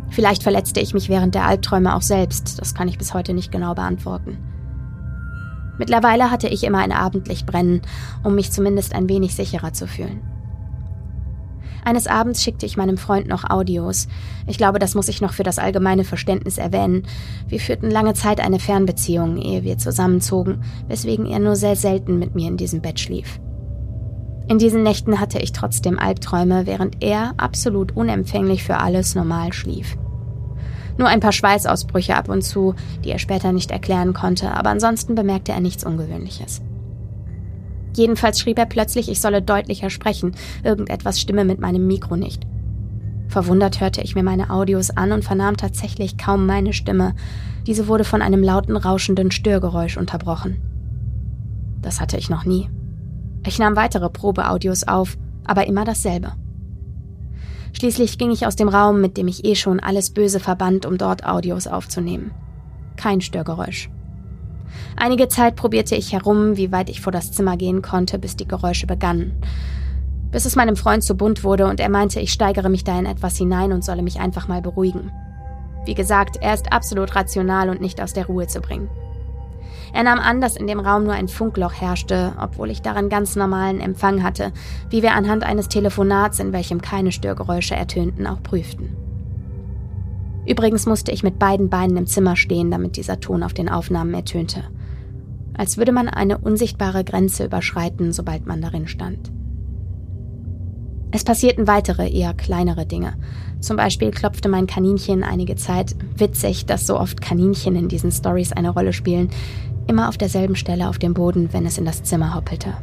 Vielleicht verletzte ich mich während der Albträume auch selbst, das kann ich bis heute nicht genau beantworten. Mittlerweile hatte ich immer ein Abendlicht brennen, um mich zumindest ein wenig sicherer zu fühlen. Eines Abends schickte ich meinem Freund noch Audios. Ich glaube, das muss ich noch für das allgemeine Verständnis erwähnen. Wir führten lange Zeit eine Fernbeziehung, ehe wir zusammenzogen, weswegen er nur sehr selten mit mir in diesem Bett schlief. In diesen Nächten hatte ich trotzdem Albträume, während er absolut unempfänglich für alles normal schlief. Nur ein paar Schweißausbrüche ab und zu, die er später nicht erklären konnte, aber ansonsten bemerkte er nichts Ungewöhnliches. Jedenfalls schrieb er plötzlich, ich solle deutlicher sprechen, irgendetwas stimme mit meinem Mikro nicht. Verwundert hörte ich mir meine Audios an und vernahm tatsächlich kaum meine Stimme. Diese wurde von einem lauten, rauschenden Störgeräusch unterbrochen. Das hatte ich noch nie. Ich nahm weitere Probeaudios auf, aber immer dasselbe. Schließlich ging ich aus dem Raum, mit dem ich eh schon alles Böse verband, um dort Audios aufzunehmen. Kein Störgeräusch. Einige Zeit probierte ich herum, wie weit ich vor das Zimmer gehen konnte, bis die Geräusche begannen. Bis es meinem Freund zu bunt wurde und er meinte, ich steigere mich da in etwas hinein und solle mich einfach mal beruhigen. Wie gesagt, er ist absolut rational und nicht aus der Ruhe zu bringen. Er nahm an, dass in dem Raum nur ein Funkloch herrschte, obwohl ich darin ganz normalen Empfang hatte, wie wir anhand eines Telefonats, in welchem keine Störgeräusche ertönten, auch prüften. Übrigens musste ich mit beiden Beinen im Zimmer stehen, damit dieser Ton auf den Aufnahmen ertönte. Als würde man eine unsichtbare Grenze überschreiten, sobald man darin stand. Es passierten weitere, eher kleinere Dinge. Zum Beispiel klopfte mein Kaninchen einige Zeit, witzig, dass so oft Kaninchen in diesen Stories eine Rolle spielen, immer auf derselben Stelle auf dem Boden, wenn es in das Zimmer hoppelte.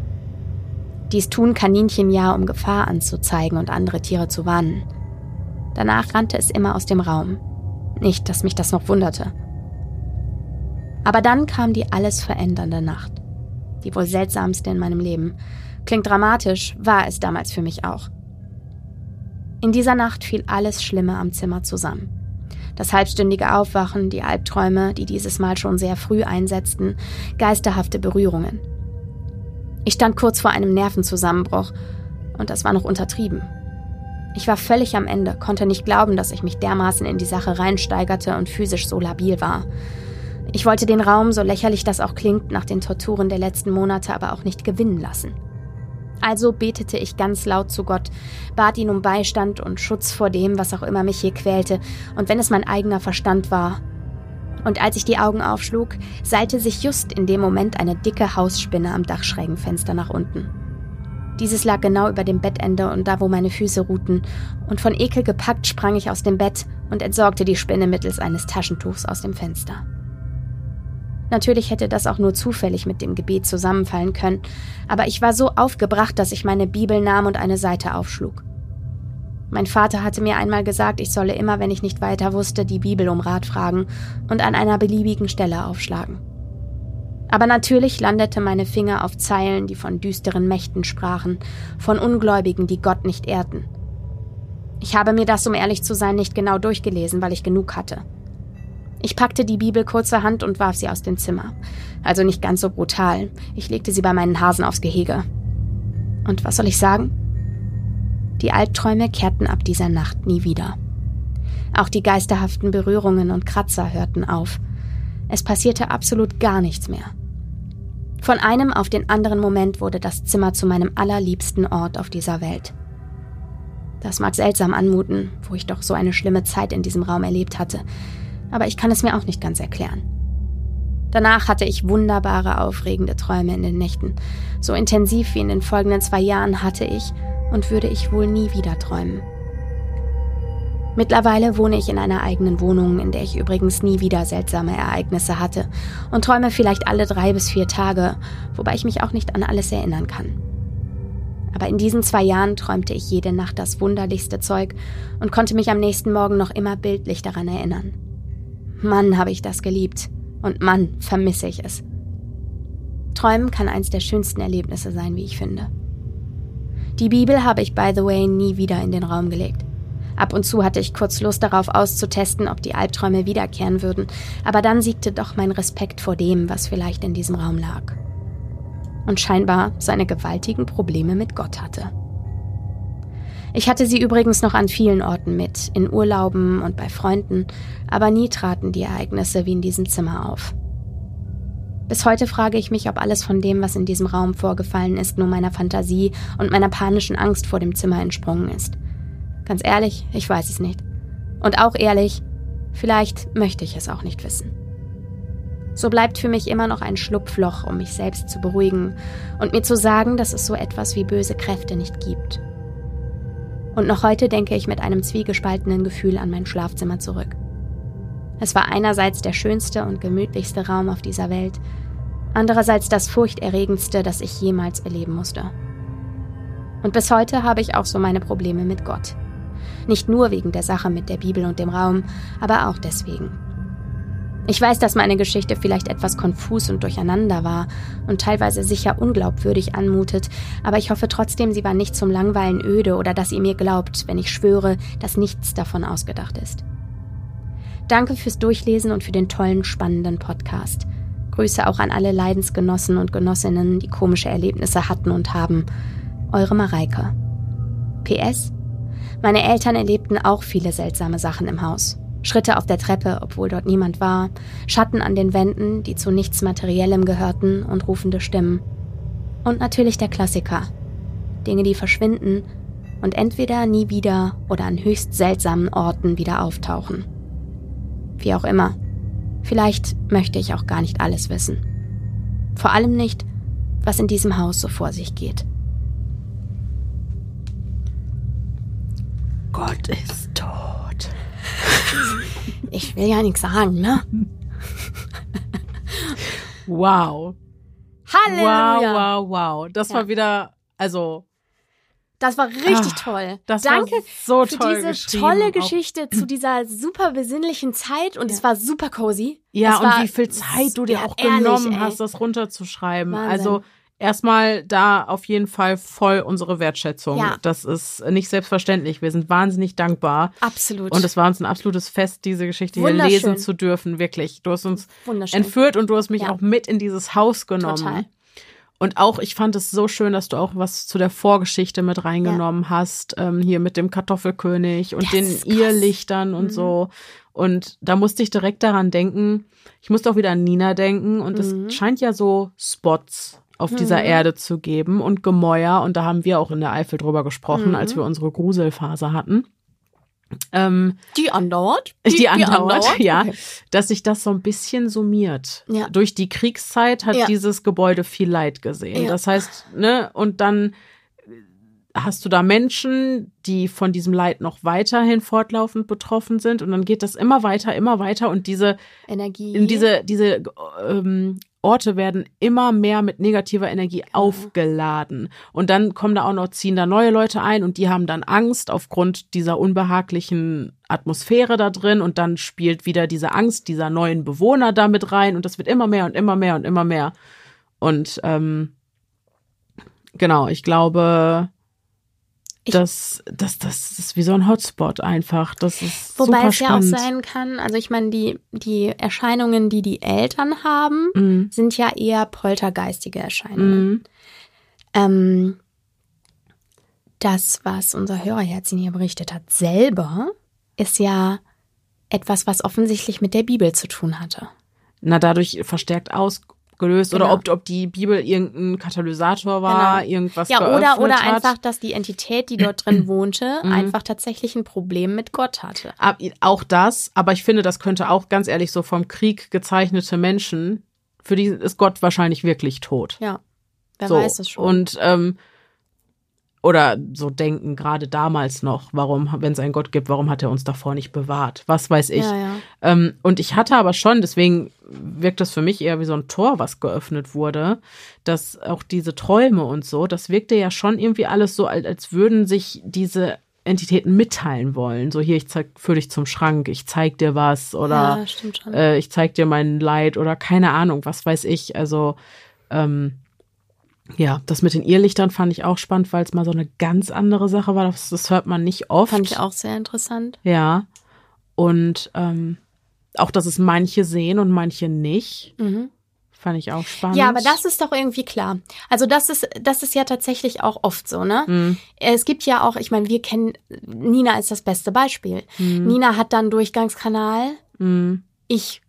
Dies tun Kaninchen ja, um Gefahr anzuzeigen und andere Tiere zu warnen. Danach rannte es immer aus dem Raum, nicht, dass mich das noch wunderte. Aber dann kam die alles verändernde Nacht. Die wohl seltsamste in meinem Leben. Klingt dramatisch, war es damals für mich auch. In dieser Nacht fiel alles Schlimme am Zimmer zusammen. Das halbstündige Aufwachen, die Albträume, die dieses Mal schon sehr früh einsetzten, geisterhafte Berührungen. Ich stand kurz vor einem Nervenzusammenbruch und das war noch untertrieben. Ich war völlig am Ende, konnte nicht glauben, dass ich mich dermaßen in die Sache reinsteigerte und physisch so labil war. Ich wollte den Raum, so lächerlich das auch klingt, nach den Torturen der letzten Monate aber auch nicht gewinnen lassen. Also betete ich ganz laut zu Gott, bat ihn um Beistand und Schutz vor dem, was auch immer mich hier quälte, und wenn es mein eigener Verstand war. Und als ich die Augen aufschlug, seilte sich just in dem Moment eine dicke Hausspinne am Dachschrägenfenster nach unten. Dieses lag genau über dem Bettende und da, wo meine Füße ruhten, und von Ekel gepackt sprang ich aus dem Bett und entsorgte die Spinne mittels eines Taschentuchs aus dem Fenster. Natürlich hätte das auch nur zufällig mit dem Gebet zusammenfallen können, aber ich war so aufgebracht, dass ich meine Bibel nahm und eine Seite aufschlug. Mein Vater hatte mir einmal gesagt, ich solle immer, wenn ich nicht weiter wusste, die Bibel um Rat fragen und an einer beliebigen Stelle aufschlagen. Aber natürlich landete meine Finger auf Zeilen, die von düsteren Mächten sprachen, von Ungläubigen, die Gott nicht ehrten. Ich habe mir das, um ehrlich zu sein, nicht genau durchgelesen, weil ich genug hatte. Ich packte die Bibel kurzerhand und warf sie aus dem Zimmer. Also nicht ganz so brutal. Ich legte sie bei meinen Hasen aufs Gehege. Und was soll ich sagen? Die Albträume kehrten ab dieser Nacht nie wieder. Auch die geisterhaften Berührungen und Kratzer hörten auf. Es passierte absolut gar nichts mehr. Von einem auf den anderen Moment wurde das Zimmer zu meinem allerliebsten Ort auf dieser Welt. Das mag seltsam anmuten, wo ich doch so eine schlimme Zeit in diesem Raum erlebt hatte, aber ich kann es mir auch nicht ganz erklären. Danach hatte ich wunderbare, aufregende Träume in den Nächten. So intensiv wie in den folgenden zwei Jahren hatte ich und würde ich wohl nie wieder träumen. Mittlerweile wohne ich in einer eigenen Wohnung, in der ich übrigens nie wieder seltsame Ereignisse hatte und träume vielleicht alle drei bis vier Tage, wobei ich mich auch nicht an alles erinnern kann. Aber in diesen zwei Jahren träumte ich jede Nacht das wunderlichste Zeug und konnte mich am nächsten Morgen noch immer bildlich daran erinnern. Mann, habe ich das geliebt. Und Mann, vermisse ich es. Träumen kann eins der schönsten Erlebnisse sein, wie ich finde. Die Bibel habe ich, by the way, nie wieder in den Raum gelegt. Ab und zu hatte ich kurz Lust darauf auszutesten, ob die Albträume wiederkehren würden, aber dann siegte doch mein Respekt vor dem, was vielleicht in diesem Raum lag. Und scheinbar seine gewaltigen Probleme mit Gott hatte. Ich hatte sie übrigens noch an vielen Orten mit, in Urlauben und bei Freunden, aber nie traten die Ereignisse wie in diesem Zimmer auf. Bis heute frage ich mich, ob alles von dem, was in diesem Raum vorgefallen ist, nur meiner Fantasie und meiner panischen Angst vor dem Zimmer entsprungen ist. Ganz ehrlich, ich weiß es nicht. Und auch ehrlich, vielleicht möchte ich es auch nicht wissen. So bleibt für mich immer noch ein Schlupfloch, um mich selbst zu beruhigen und mir zu sagen, dass es so etwas wie böse Kräfte nicht gibt. Und noch heute denke ich mit einem zwiegespaltenen Gefühl an mein Schlafzimmer zurück. Es war einerseits der schönste und gemütlichste Raum auf dieser Welt, andererseits das furchterregendste, das ich jemals erleben musste. Und bis heute habe ich auch so meine Probleme mit Gott. Nicht nur wegen der Sache mit der Bibel und dem Raum, aber auch deswegen. Ich weiß, dass meine Geschichte vielleicht etwas konfus und durcheinander war und teilweise sicher unglaubwürdig anmutet, aber ich hoffe trotzdem, sie war nicht zum Langweilen öde oder dass ihr mir glaubt, wenn ich schwöre, dass nichts davon ausgedacht ist. Danke fürs Durchlesen und für den tollen, spannenden Podcast. Grüße auch an alle Leidensgenossen und Genossinnen, die komische Erlebnisse hatten und haben. Eure Mareike. PS. Meine Eltern erlebten auch viele seltsame Sachen im Haus. Schritte auf der Treppe, obwohl dort niemand war, Schatten an den Wänden, die zu nichts Materiellem gehörten und rufende Stimmen. Und natürlich der Klassiker. Dinge, die verschwinden und entweder nie wieder oder an höchst seltsamen Orten wieder auftauchen. Wie auch immer. Vielleicht möchte ich auch gar nicht alles wissen. Vor allem nicht, was in diesem Haus so vor sich geht. Gott ist tot. Ich will ja nichts sagen, ne? Wow. Halleluja. Wow, wow, wow. Das Ja. war wieder, also, Das war richtig Ah, toll. das Danke war so für toll diese tolle Auch- Geschichte zu dieser super besinnlichen Zeit und es war super cozy. Ja, es und wie viel Zeit du dir ja, auch ehrlich, genommen ey. hast, das runterzuschreiben. Wahnsinn. Also erstmal da auf jeden Fall voll unsere Wertschätzung. Ja. Das ist nicht selbstverständlich. Wir sind wahnsinnig dankbar. Absolut. Und es war uns ein absolutes Fest, diese Geschichte hier lesen zu dürfen. Wirklich. Du hast uns entführt und du hast mich Ja. auch mit in dieses Haus genommen. Total. Und auch, ich fand es so schön, dass du auch was zu der Vorgeschichte mit reingenommen hast, ähm, hier mit dem Kartoffelkönig und Das den. Irrlichtern und Mhm. so. Und da musste ich direkt daran denken, ich musste auch wieder an Nina denken und Mhm. es scheint ja so Spots auf dieser Mhm. Erde zu geben und Gemäuer und da haben wir auch in der Eifel drüber gesprochen, Mhm. als wir unsere Gruselphase hatten. Ähm, die andauert. [LAUGHS] die, andauert, ja, Okay. dass sich das so ein bisschen summiert. Ja. Durch die Kriegszeit hat Ja. dieses Gebäude viel Leid gesehen. Ja. Das heißt, ne, und dann hast du da Menschen, die von diesem Leid noch weiterhin fortlaufend betroffen sind und dann geht das immer weiter, immer weiter und diese Energie. diese diese ähm, Orte werden immer mehr mit negativer Energie Genau. aufgeladen. Und dann kommen da auch noch ziehen da neue Leute ein und die haben dann Angst aufgrund dieser unbehaglichen Atmosphäre da drin. Und dann spielt wieder diese Angst dieser neuen Bewohner da mit rein. Und das wird immer mehr und immer mehr und immer mehr. Und ähm, genau ich glaube das, das, das ist wie so ein Hotspot einfach. Das ist Wobei super es ja auch sein kann, also ich meine, die, die Erscheinungen, die die Eltern haben, Mm, sind ja eher poltergeistige Erscheinungen. mm, Ähm, das, was unser Hörerherz hier berichtet hat, selber, ist ja etwas, was offensichtlich mit der Bibel zu tun hatte. na, dadurch verstärkt ausgelöst Genau. oder ob, ob die Bibel irgendein Katalysator war, Genau. irgendwas ja, oder, oder hat. einfach, dass die Entität, die dort drin [CLEARS THROAT] wohnte, Mhm. einfach tatsächlich ein Problem mit Gott hatte. Ab, auch das, aber ich finde, das könnte auch ganz ehrlich so vom Krieg gezeichnete Menschen, für die ist Gott wahrscheinlich wirklich tot. Ja, wer so. weiß es schon. Und ähm, oder so denken gerade damals noch, warum, wenn es einen Gott gibt, warum hat er uns davor nicht bewahrt? Was weiß ich. ja, ja. Ähm, und ich hatte aber schon, deswegen wirkt das für mich eher wie so ein Tor, was geöffnet wurde, dass auch diese Träume und so, das wirkte ja schon irgendwie alles so, als, als würden sich diese Entitäten mitteilen wollen. So hier, ich zeig, führ dich zum Schrank, ich zeig dir was oder ja, äh, ich zeig dir mein Leid oder keine Ahnung, was weiß ich. Also ähm, ja, das mit den Irrlichtern fand ich auch spannend, weil es mal so eine ganz andere Sache war. Das, das hört man nicht oft. Fand ich auch sehr interessant. Ja. Und ähm, auch, dass es manche sehen und manche nicht, Mhm. fand ich auch spannend. Ja, aber das ist doch irgendwie klar. Also das ist, das ist ja tatsächlich auch oft so, ne? Mhm. Es gibt ja auch, ich meine, wir kennen, Nina ist das beste Beispiel. Mhm. Nina hat dann Durchgangskanal, Mhm. ich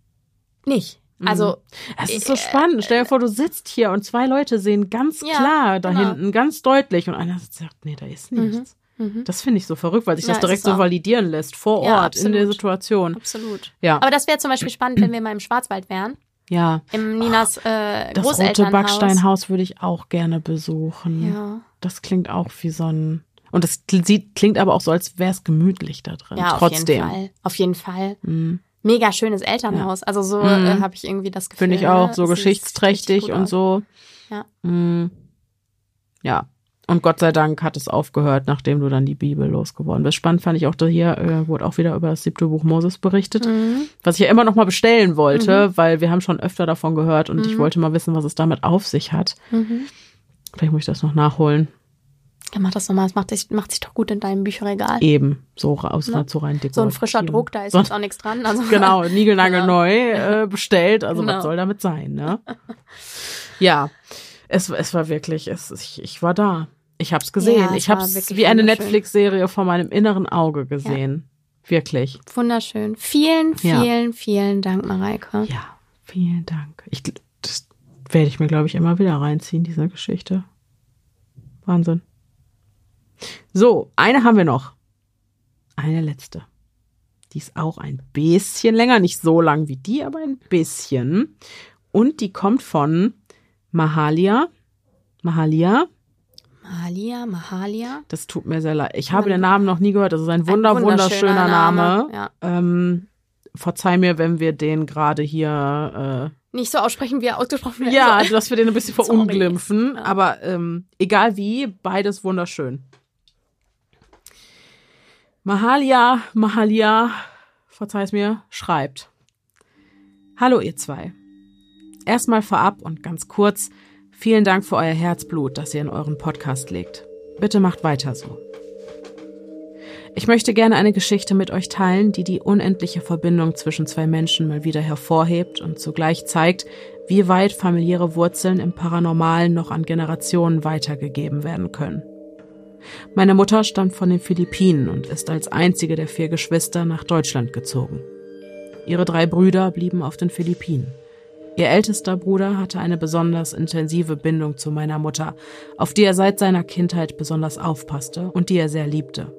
nicht. Also, Es ist so spannend. Stell dir vor, du sitzt hier und zwei Leute sehen ganz Ja, klar da genau. hinten, ganz deutlich und einer sagt, nee, da ist nichts. mhm. Das finde ich so verrückt, weil sich Ja, das direkt so validieren lässt, vor Ja, Ort, in der. Situation. absolut. Ja, Aber das wäre zum Beispiel spannend, wenn wir mal im Schwarzwald wären, ja. im Ninas äh, Das rote. Backsteinhaus würde ich auch gerne besuchen. Ja, Das klingt auch wie so ein. Und das klingt aber auch so, als wäre es gemütlich da drin. ja auf Trotzdem. jeden Fall. Auf jeden Fall. Mhm. Mega schönes Elternhaus. Also so Mhm. äh, habe ich irgendwie das Gefühl. Finde ich auch so geschichtsträchtig und aus. so. Ja. Mm. Ja. Und Gott sei Dank hat es aufgehört, nachdem du dann die Bibel losgeworden bist. Spannend fand ich auch, hier äh, wurde auch wieder über das siebte Buch Moses berichtet, Mhm. was ich ja immer noch mal bestellen wollte, weil wir haben schon öfter davon gehört und ich Mhm. wollte mal wissen, was es damit auf sich hat. Mhm. Vielleicht muss ich das noch nachholen. Ja, mach das nochmal. Es macht, sich- macht sich doch gut in deinem Bücherregal. Eben, so aus Ne? so rein So ein frischer Druck, da ist so, jetzt auch nichts dran. Also Genau, niegelnagel Ja. neu äh, bestellt. Also Genau. was soll damit sein, ne? Ja, es, es war wirklich, es, ich, ich war da. Ich hab's gesehen. Ja, ich hab's wie eine. Netflix-Serie vor meinem inneren Auge gesehen. Wirklich. Wunderschön. Vielen, Ja. vielen, vielen Dank, Mareike. Ja, vielen Dank. Ich, das werde ich mir, glaube ich, immer wieder reinziehen, diese Geschichte. Wahnsinn. So, eine haben wir noch. Eine letzte. Die ist auch ein bisschen länger, nicht so lang wie die, aber ein bisschen. Und die kommt von Mahalia. Mahalia. Mahalia, Mahalia. Das tut mir sehr leid. Ich habe den Namen noch nie gehört. Das ist ein wunder, Ein wunderschöner Name. Ja. Ähm, verzeih mir, wenn wir den gerade hier äh, Nicht so aussprechen, wie er ausgesprochen wird. Ja, soll. dass wir den ein bisschen [LAUGHS] verunglimpfen. Ja. Aber ähm, egal wie, beides wunderschön. Mahalia, Mahalia, verzeih's mir, schreibt. Hallo ihr zwei. Erstmal vorab und ganz kurz, vielen Dank für euer Herzblut, das ihr in euren Podcast legt. Bitte macht weiter so. Ich möchte gerne eine Geschichte mit euch teilen, die die unendliche Verbindung zwischen zwei Menschen mal wieder hervorhebt und zugleich zeigt, wie weit familiäre Wurzeln im Paranormalen noch an Generationen weitergegeben werden können. Meine Mutter stammt von den Philippinen und ist als einzige der vier Geschwister nach Deutschland gezogen. Ihre drei Brüder blieben auf den Philippinen. Ihr ältester Bruder hatte eine besonders intensive Bindung zu meiner Mutter, auf die er seit seiner Kindheit besonders aufpasste und die er sehr liebte.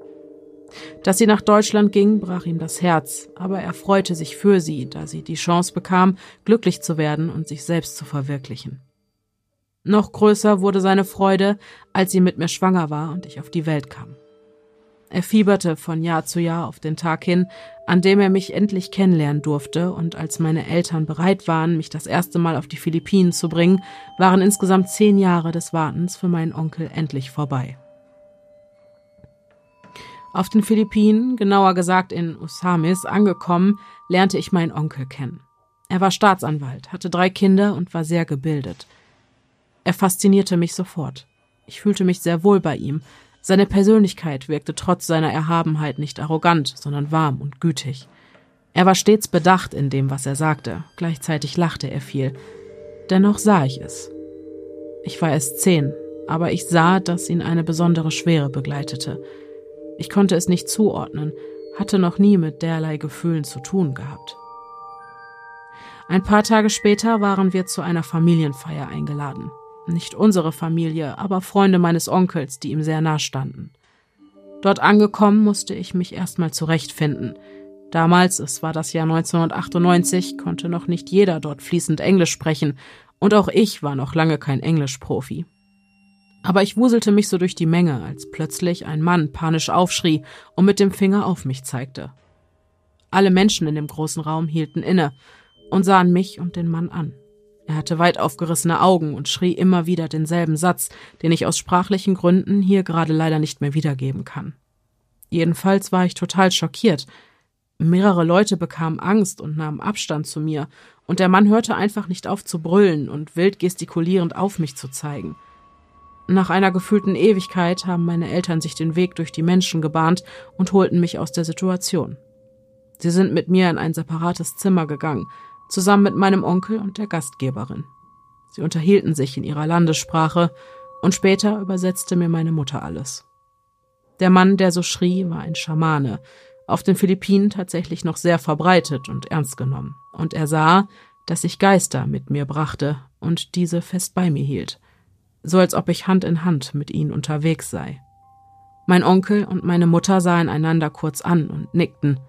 Dass sie nach Deutschland ging, brach ihm das Herz, aber er freute sich für sie, da sie die Chance bekam, glücklich zu werden und sich selbst zu verwirklichen. Noch größer wurde seine Freude, als sie mit mir schwanger war und ich auf die Welt kam. Er fieberte von Jahr zu Jahr auf den Tag hin, an dem er mich endlich kennenlernen durfte, und als meine Eltern bereit waren, mich das erste Mal auf die Philippinen zu bringen, waren insgesamt zehn Jahre des Wartens für meinen Onkel endlich vorbei. Auf den Philippinen, genauer gesagt in Usamis, angekommen, lernte ich meinen Onkel kennen. Er war Staatsanwalt, hatte drei Kinder und war sehr gebildet. Er faszinierte mich sofort. Ich fühlte mich sehr wohl bei ihm, seine Persönlichkeit wirkte trotz seiner Erhabenheit nicht arrogant, sondern warm und gütig. Er war stets bedacht in dem, was er sagte, gleichzeitig lachte er viel. Dennoch sah ich es. Ich war erst zehn, aber ich sah, dass ihn eine besondere Schwere begleitete. Ich konnte es nicht zuordnen, hatte noch nie mit derlei Gefühlen zu tun gehabt. Ein paar Tage später waren wir zu einer Familienfeier eingeladen. Nicht unsere Familie, aber Freunde meines Onkels, die ihm sehr nah standen. Dort angekommen musste ich mich erstmal zurechtfinden. Damals, es war das Jahr 1998, konnte noch nicht jeder dort fließend Englisch sprechen, und auch ich war noch lange kein Englischprofi. Aber ich wuselte mich so durch die Menge, als plötzlich ein Mann panisch aufschrie und mit dem Finger auf mich zeigte. Alle Menschen in dem großen Raum hielten inne und sahen mich und den Mann an. Er hatte weit aufgerissene Augen und schrie immer wieder denselben Satz, den ich aus sprachlichen Gründen hier gerade leider nicht mehr wiedergeben kann. Jedenfalls war ich total schockiert. Mehrere Leute bekamen Angst und nahmen Abstand zu mir, und der Mann hörte einfach nicht auf zu brüllen und wild gestikulierend auf mich zu zeigen. Nach einer gefühlten Ewigkeit haben meine Eltern sich den Weg durch die Menschen gebahnt und holten mich aus der Situation. Sie sind mit mir in ein separates Zimmer gegangen, zusammen mit meinem Onkel und der Gastgeberin. Sie unterhielten sich in ihrer Landessprache, und später übersetzte mir meine Mutter alles. Der Mann, der so schrie, war ein Schamane, auf den Philippinen tatsächlich noch sehr verbreitet und ernst genommen, und er sah, dass ich Geister mit mir brachte und diese fest bei mir hielt, so als ob ich Hand in Hand mit ihnen unterwegs sei. Mein Onkel und meine Mutter sahen einander kurz an und nickten,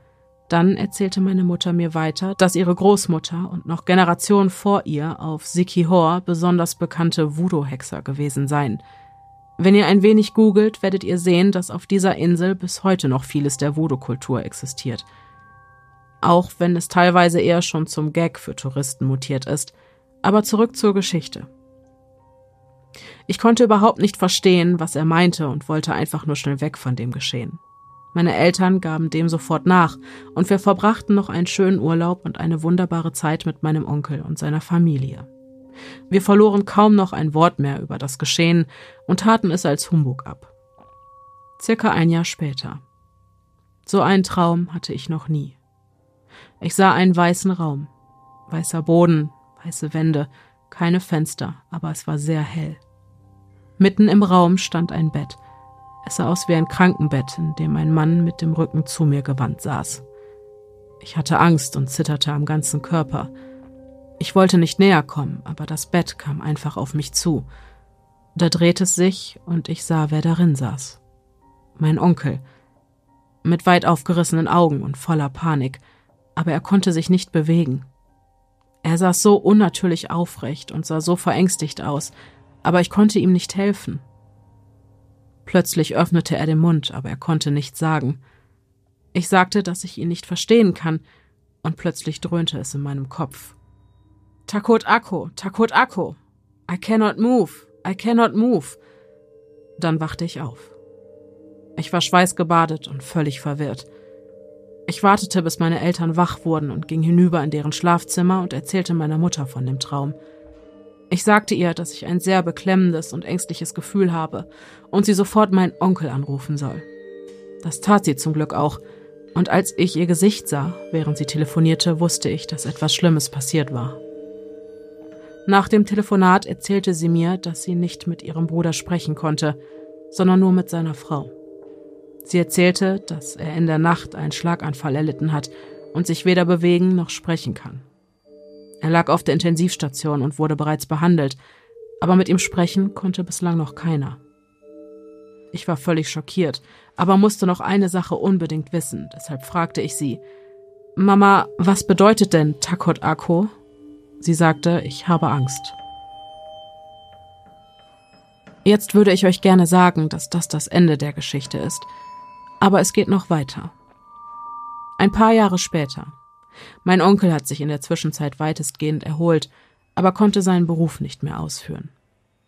dann erzählte meine Mutter mir weiter, dass ihre Großmutter und noch Generationen vor ihr auf Sikihor besonders bekannte Voodoo-Hexer gewesen seien. Wenn ihr ein wenig googelt, werdet ihr sehen, dass auf dieser Insel bis heute noch vieles der Voodoo-Kultur existiert. Auch wenn es teilweise eher schon zum Gag für Touristen mutiert ist. Aber zurück zur Geschichte. Ich konnte überhaupt nicht verstehen, was er meinte und wollte einfach nur schnell weg von dem Geschehen. Meine Eltern gaben dem sofort nach, und wir verbrachten noch einen schönen Urlaub und eine wunderbare Zeit mit meinem Onkel und seiner Familie. Wir verloren kaum noch ein Wort mehr über das Geschehen und taten es als Humbug ab. Circa ein Jahr später. So einen Traum hatte ich noch nie. Ich sah einen weißen Raum, weißer Boden, weiße Wände, keine Fenster, aber es war sehr hell. Mitten im Raum stand ein Bett, es sah aus wie ein Krankenbett, in dem ein Mann mit dem Rücken zu mir gewandt saß. Ich hatte Angst und zitterte am ganzen Körper. Ich wollte nicht näher kommen, aber das Bett kam einfach auf mich zu. Da drehte es sich und ich sah, wer darin saß. Mein Onkel. Mit weit aufgerissenen Augen und voller Panik, aber er konnte sich nicht bewegen. Er saß so unnatürlich aufrecht und sah so verängstigt aus, aber ich konnte ihm nicht helfen. Plötzlich öffnete er den Mund, aber er konnte nichts sagen. Ich sagte, dass ich ihn nicht verstehen kann, und plötzlich dröhnte es in meinem Kopf. Takot Akko, Takot Akko. I cannot move, I cannot move. Dann wachte ich auf. Ich war schweißgebadet und völlig verwirrt. Ich wartete, bis meine Eltern wach wurden und ging hinüber in deren Schlafzimmer und erzählte meiner Mutter von dem Traum. Ich sagte ihr, dass ich ein sehr beklemmendes und ängstliches Gefühl habe und sie sofort meinen Onkel anrufen soll. Das tat sie zum Glück auch, und als ich ihr Gesicht sah, während sie telefonierte, wusste ich, dass etwas Schlimmes passiert war. Nach dem Telefonat erzählte sie mir, dass sie nicht mit ihrem Bruder sprechen konnte, sondern nur mit seiner Frau. Sie erzählte, dass er in der Nacht einen Schlaganfall erlitten hat und sich weder bewegen noch sprechen kann. Er lag auf der Intensivstation und wurde bereits behandelt, aber mit ihm sprechen konnte bislang noch keiner. Ich war völlig schockiert, aber musste noch eine Sache unbedingt wissen, deshalb fragte ich sie, Mama, was bedeutet denn Takot Akko? Sie sagte, ich habe Angst. Jetzt würde ich euch gerne sagen, dass das das Ende der Geschichte ist. Aber es geht noch weiter. Ein paar Jahre später. Mein Onkel hat sich in der Zwischenzeit weitestgehend erholt, aber konnte seinen Beruf nicht mehr ausführen.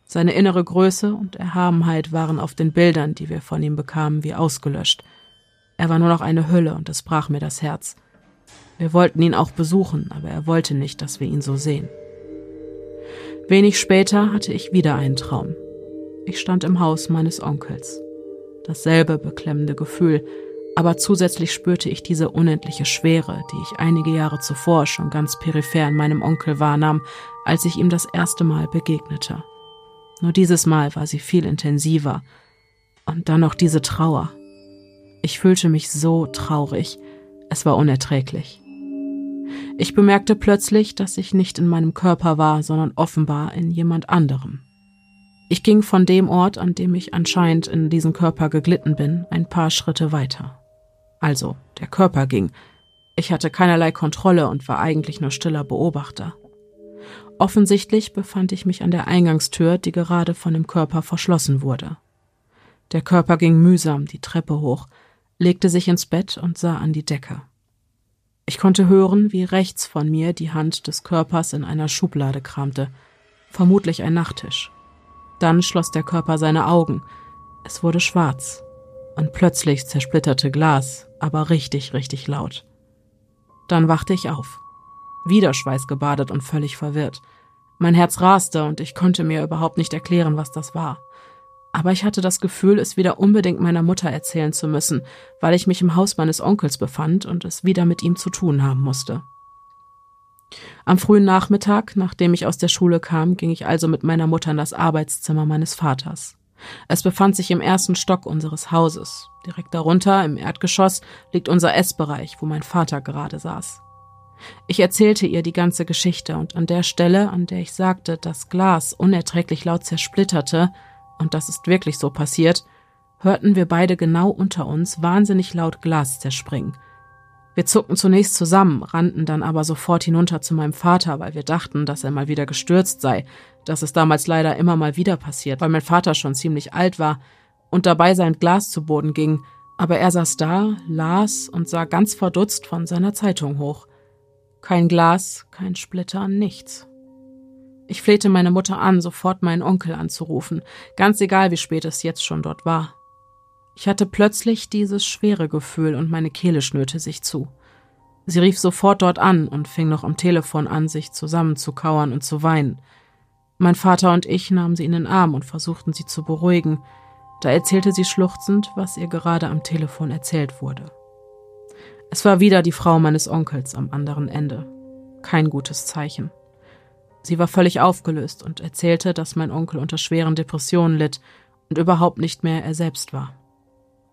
Seine innere Größe und Erhabenheit waren auf den Bildern, die wir von ihm bekamen, wie ausgelöscht. Er war nur noch eine Hülle und es brach mir das Herz. Wir wollten ihn auch besuchen, aber er wollte nicht, dass wir ihn so sehen. Wenig später hatte ich wieder einen Traum. Ich stand im Haus meines Onkels. Dasselbe beklemmende Gefühl, aber zusätzlich spürte ich diese unendliche Schwere, die ich einige Jahre zuvor schon ganz peripher in meinem Onkel wahrnahm, als ich ihm das erste Mal begegnete. Nur dieses Mal war sie viel intensiver. Und dann noch diese Trauer. Ich fühlte mich so traurig, es war unerträglich. Ich bemerkte plötzlich, dass ich nicht in meinem Körper war, sondern offenbar in jemand anderem. Ich ging von dem Ort, an dem ich anscheinend in diesen Körper geglitten bin, ein paar Schritte weiter. Also, der Körper ging. Ich hatte keinerlei Kontrolle und war eigentlich nur stiller Beobachter. Offensichtlich befand ich mich an der Eingangstür, die gerade von dem Körper verschlossen wurde. Der Körper ging mühsam die Treppe hoch, legte sich ins Bett und sah an die Decke. Ich konnte hören, wie rechts von mir die Hand des Körpers in einer Schublade kramte, vermutlich ein Nachttisch. Dann schloss der Körper seine Augen. Es wurde schwarz. Und plötzlich zersplitterte Glas, aber richtig, richtig laut. Dann wachte ich auf. Wieder schweißgebadet und völlig verwirrt. Mein Herz raste und ich konnte mir überhaupt nicht erklären, was das war. Aber ich hatte das Gefühl, es wieder unbedingt meiner Mutter erzählen zu müssen, weil ich mich im Haus meines Onkels befand und es wieder mit ihm zu tun haben musste. Am frühen Nachmittag, nachdem ich aus der Schule kam, ging ich also mit meiner Mutter in das Arbeitszimmer meines Vaters. Es befand sich im ersten Stock unseres Hauses. Direkt darunter, im Erdgeschoss, liegt unser Essbereich, wo mein Vater gerade saß. Ich erzählte ihr die ganze Geschichte und an der Stelle, an der ich sagte, dass Glas unerträglich laut zersplitterte, und das ist wirklich so passiert, hörten wir beide genau unter uns wahnsinnig laut Glas zerspringen – wir zuckten zunächst zusammen, rannten dann aber sofort hinunter zu meinem Vater, weil wir dachten, dass er mal wieder gestürzt sei. Das ist damals leider immer mal wieder passiert, weil mein Vater schon ziemlich alt war und dabei sein Glas zu Boden ging, aber er saß da, las und sah ganz verdutzt von seiner Zeitung hoch. Kein Glas, kein Splitter, nichts. Ich flehte meine Mutter an, sofort meinen Onkel anzurufen, ganz egal, wie spät es jetzt schon dort war. Ich hatte plötzlich dieses schwere Gefühl und meine Kehle schnürte sich zu. Sie rief sofort dort an und fing noch am Telefon an, sich zusammenzukauern und zu weinen. Mein Vater und ich nahmen sie in den Arm und versuchten sie zu beruhigen. Da erzählte sie schluchzend, was ihr gerade am Telefon erzählt wurde. Es war wieder die Frau meines Onkels am anderen Ende. Kein gutes Zeichen. Sie war völlig aufgelöst und erzählte, dass mein Onkel unter schweren Depressionen litt und überhaupt nicht mehr er selbst war.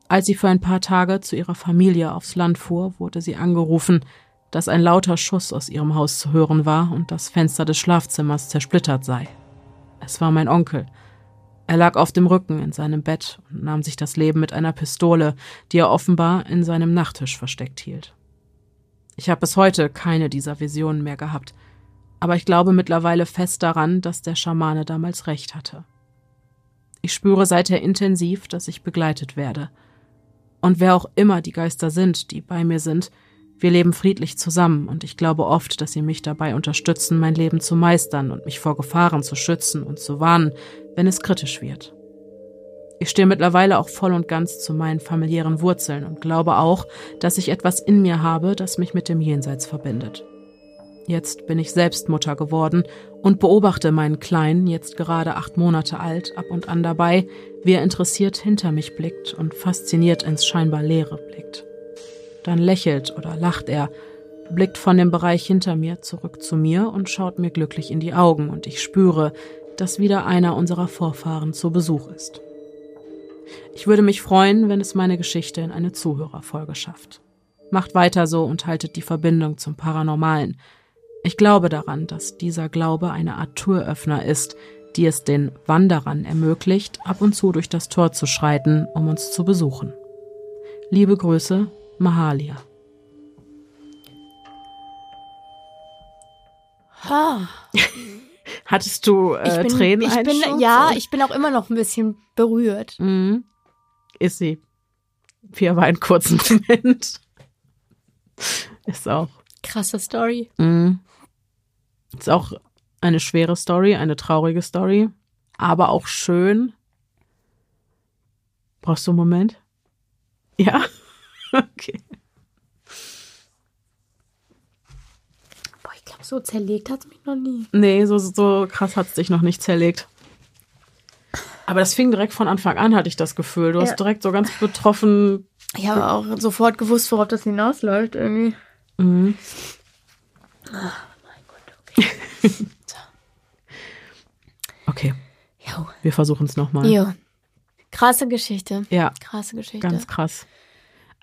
Als sie für ein paar Tage zu ihrer Familie aufs Land fuhr, wurde sie angerufen, dass ein lauter Schuss aus ihrem Haus zu hören war und das Fenster des Schlafzimmers zersplittert sei. Es war mein Onkel. Er lag auf dem Rücken in seinem Bett und nahm sich das Leben mit einer Pistole, die er offenbar in seinem Nachttisch versteckt hielt. Ich habe bis heute keine dieser Visionen mehr gehabt, aber ich glaube mittlerweile fest daran, dass der Schamane damals recht hatte. Ich spüre seither intensiv, dass ich begleitet werde – und wer auch immer die Geister sind, die bei mir sind, wir leben friedlich zusammen und ich glaube oft, dass sie mich dabei unterstützen, mein Leben zu meistern und mich vor Gefahren zu schützen und zu warnen, wenn es kritisch wird. Ich stehe mittlerweile auch voll und ganz zu meinen familiären Wurzeln und glaube auch, dass ich etwas in mir habe, das mich mit dem Jenseits verbindet. Jetzt bin ich selbst Mutter geworden und beobachte meinen Kleinen, jetzt gerade acht Monate alt, ab und an dabei, wie er interessiert hinter mich blickt und fasziniert ins scheinbar Leere blickt. Dann lächelt oder lacht er, blickt von dem Bereich hinter mir zurück zu mir und schaut mir glücklich in die Augen und ich spüre, dass wieder einer unserer Vorfahren zu Besuch ist. Ich würde mich freuen, wenn es meine Geschichte in eine Zuhörerfolge schafft. Macht weiter so und haltet die Verbindung zum Paranormalen. Ich glaube daran, dass dieser Glaube eine Art Türöffner ist, die es den Wanderern ermöglicht, ab und zu durch das Tor zu schreiten, um uns zu besuchen. Liebe Grüße, Mahalia. Ha. [LAUGHS] Hattest du äh, bin, Tränen ich bin, Ja, ich bin auch immer noch ein bisschen berührt. Mhm. Ist sie. Pia war einen kurzen [LAUGHS] Moment. Ist auch. Krasse Story. Mhm. Ist auch eine schwere Story, eine traurige Story, aber auch schön. Brauchst du einen Moment? Ja? [LAUGHS] Okay. Boah, ich glaube, so zerlegt hat es mich noch nie. Nee, so, so krass hat es dich noch nicht zerlegt. Aber das fing direkt von Anfang an, hatte ich das Gefühl. Du Ja. hast direkt so ganz betroffen. Ich habe auch sofort gewusst, worauf das hinausläuft irgendwie. Mhm. [LAUGHS] Okay, Jo. wir versuchen es nochmal. jo. Krasse Geschichte. Ja, Krasse Geschichte. ganz krass.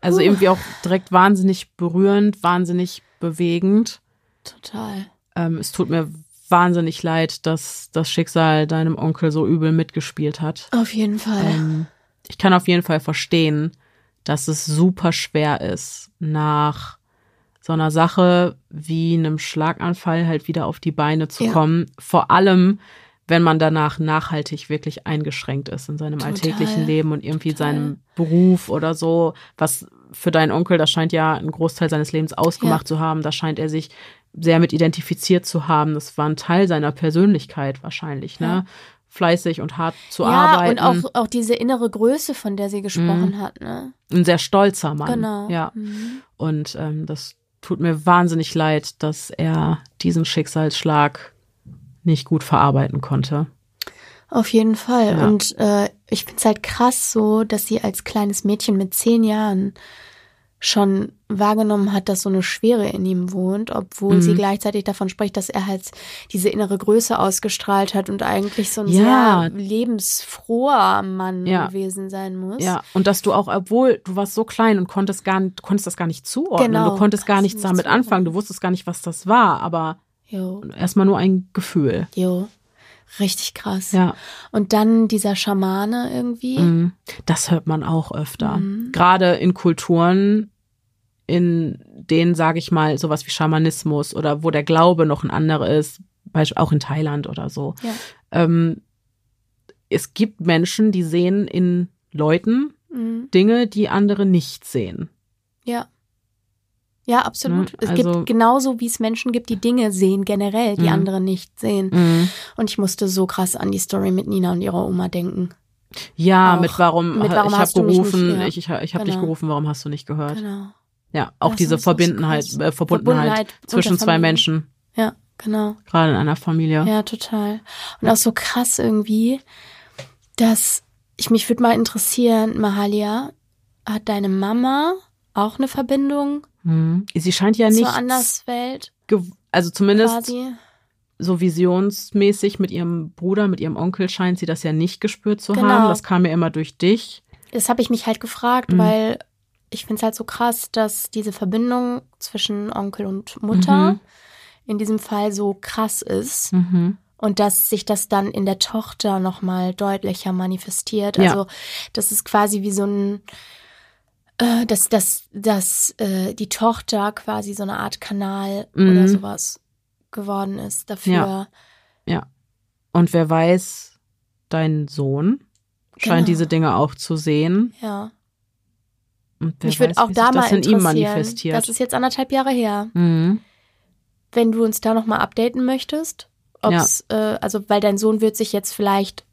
Also irgendwie auch direkt wahnsinnig berührend, wahnsinnig bewegend. Total. Ähm, es tut mir wahnsinnig leid, dass das Schicksal deinem Onkel so übel mitgespielt hat. Auf jeden Fall. Ähm, ich kann auf jeden Fall verstehen, dass es super schwer ist, nach so einer Sache wie einem Schlaganfall halt wieder auf die Beine zu Ja. kommen. Vor allem, wenn man danach nachhaltig wirklich eingeschränkt ist in seinem Total. alltäglichen Leben und irgendwie Total. seinem Beruf oder so, was für deinen Onkel, das scheint ja einen Großteil seines Lebens ausgemacht zu haben. Da scheint er sich sehr mit identifiziert zu haben. Das war ein Teil seiner Persönlichkeit wahrscheinlich, ne? Ja. Fleißig und hart zu ja, arbeiten. und auch, auch diese innere Größe, von der sie gesprochen hat, ne? ein sehr stolzer Mann. Genau. Ja. Mhm. Und ähm, das tut mir wahnsinnig leid, dass er diesen Schicksalsschlag nicht gut verarbeiten konnte. Auf jeden Fall. Ja. Und äh, ich finde es halt krass so, dass sie als kleines Mädchen mit zehn Jahren schon wahrgenommen hat, dass so eine Schwere in ihm wohnt, obwohl Mhm. sie gleichzeitig davon spricht, dass er halt diese innere Größe ausgestrahlt hat und eigentlich so ein Ja. sehr lebensfroher Mann Ja. gewesen sein muss. Ja, und dass du auch, obwohl du warst so klein und konntest gar nicht, konntest das gar nicht zuordnen, Genau, du konntest gar nichts nicht damit zuordnen. anfangen, du wusstest gar nicht, was das war, aber erstmal nur ein Gefühl. jo. Richtig krass. Ja, Und dann dieser Schamane irgendwie. mhm. das hört man auch öfter. Mhm. Gerade in Kulturen, in denen, sage ich mal, sowas wie Schamanismus oder wo der Glaube noch ein anderer ist, auch in Thailand oder so. Ja. Ähm, es gibt Menschen, die sehen in Leuten Mhm. Dinge, die andere nicht sehen. Ja. Ja, absolut. Ne, Es also- gibt genauso, wie es Menschen gibt, die Dinge sehen, generell, die Mhm. andere nicht sehen. Mhm. Und ich musste so krass an die Story mit Nina und ihrer Oma denken. Ja, Auch. mit warum, Mit warum ich habe hast du mich gerufen, nicht- ja. ich, ich, ich habe dich Genau. gerufen, warum hast du nicht gehört? Genau. Ja, auch Das diese Verbindenheit, äh, Verbundenheit, Verbundenheit zwischen zwei. Menschen, Ja, genau. gerade in einer Familie. Ja, total. Und auch so krass irgendwie, dass ich mich würde mal interessieren, Mahalia, hat deine Mama auch eine Verbindung Mhm. Sie scheint ja nicht, zur Anderswelt also zumindest quasi? so visionsmäßig mit ihrem Bruder, mit ihrem Onkel scheint sie das ja nicht gespürt zu Genau. haben. Das kam ja immer durch dich. Das habe ich mich halt gefragt, Mhm. weil ich finde es halt so krass, dass diese Verbindung zwischen Onkel und Mutter Mhm. in diesem Fall so krass ist Mhm. und dass sich das dann in der Tochter nochmal deutlicher manifestiert. Ja. Also das ist quasi wie so ein, äh, dass, dass, dass äh, die Tochter quasi so eine Art Kanal Mhm. oder sowas geworden ist dafür. Und wer weiß, dein Sohn scheint Genau. diese Dinge auch zu sehen. Ja. Mich würde auch da mal ihm interessieren. manifestiert. Das ist jetzt anderthalb Jahre her. mhm. wenn du uns da nochmal updaten möchtest, ob's, äh, also weil dein Sohn wird sich jetzt vielleicht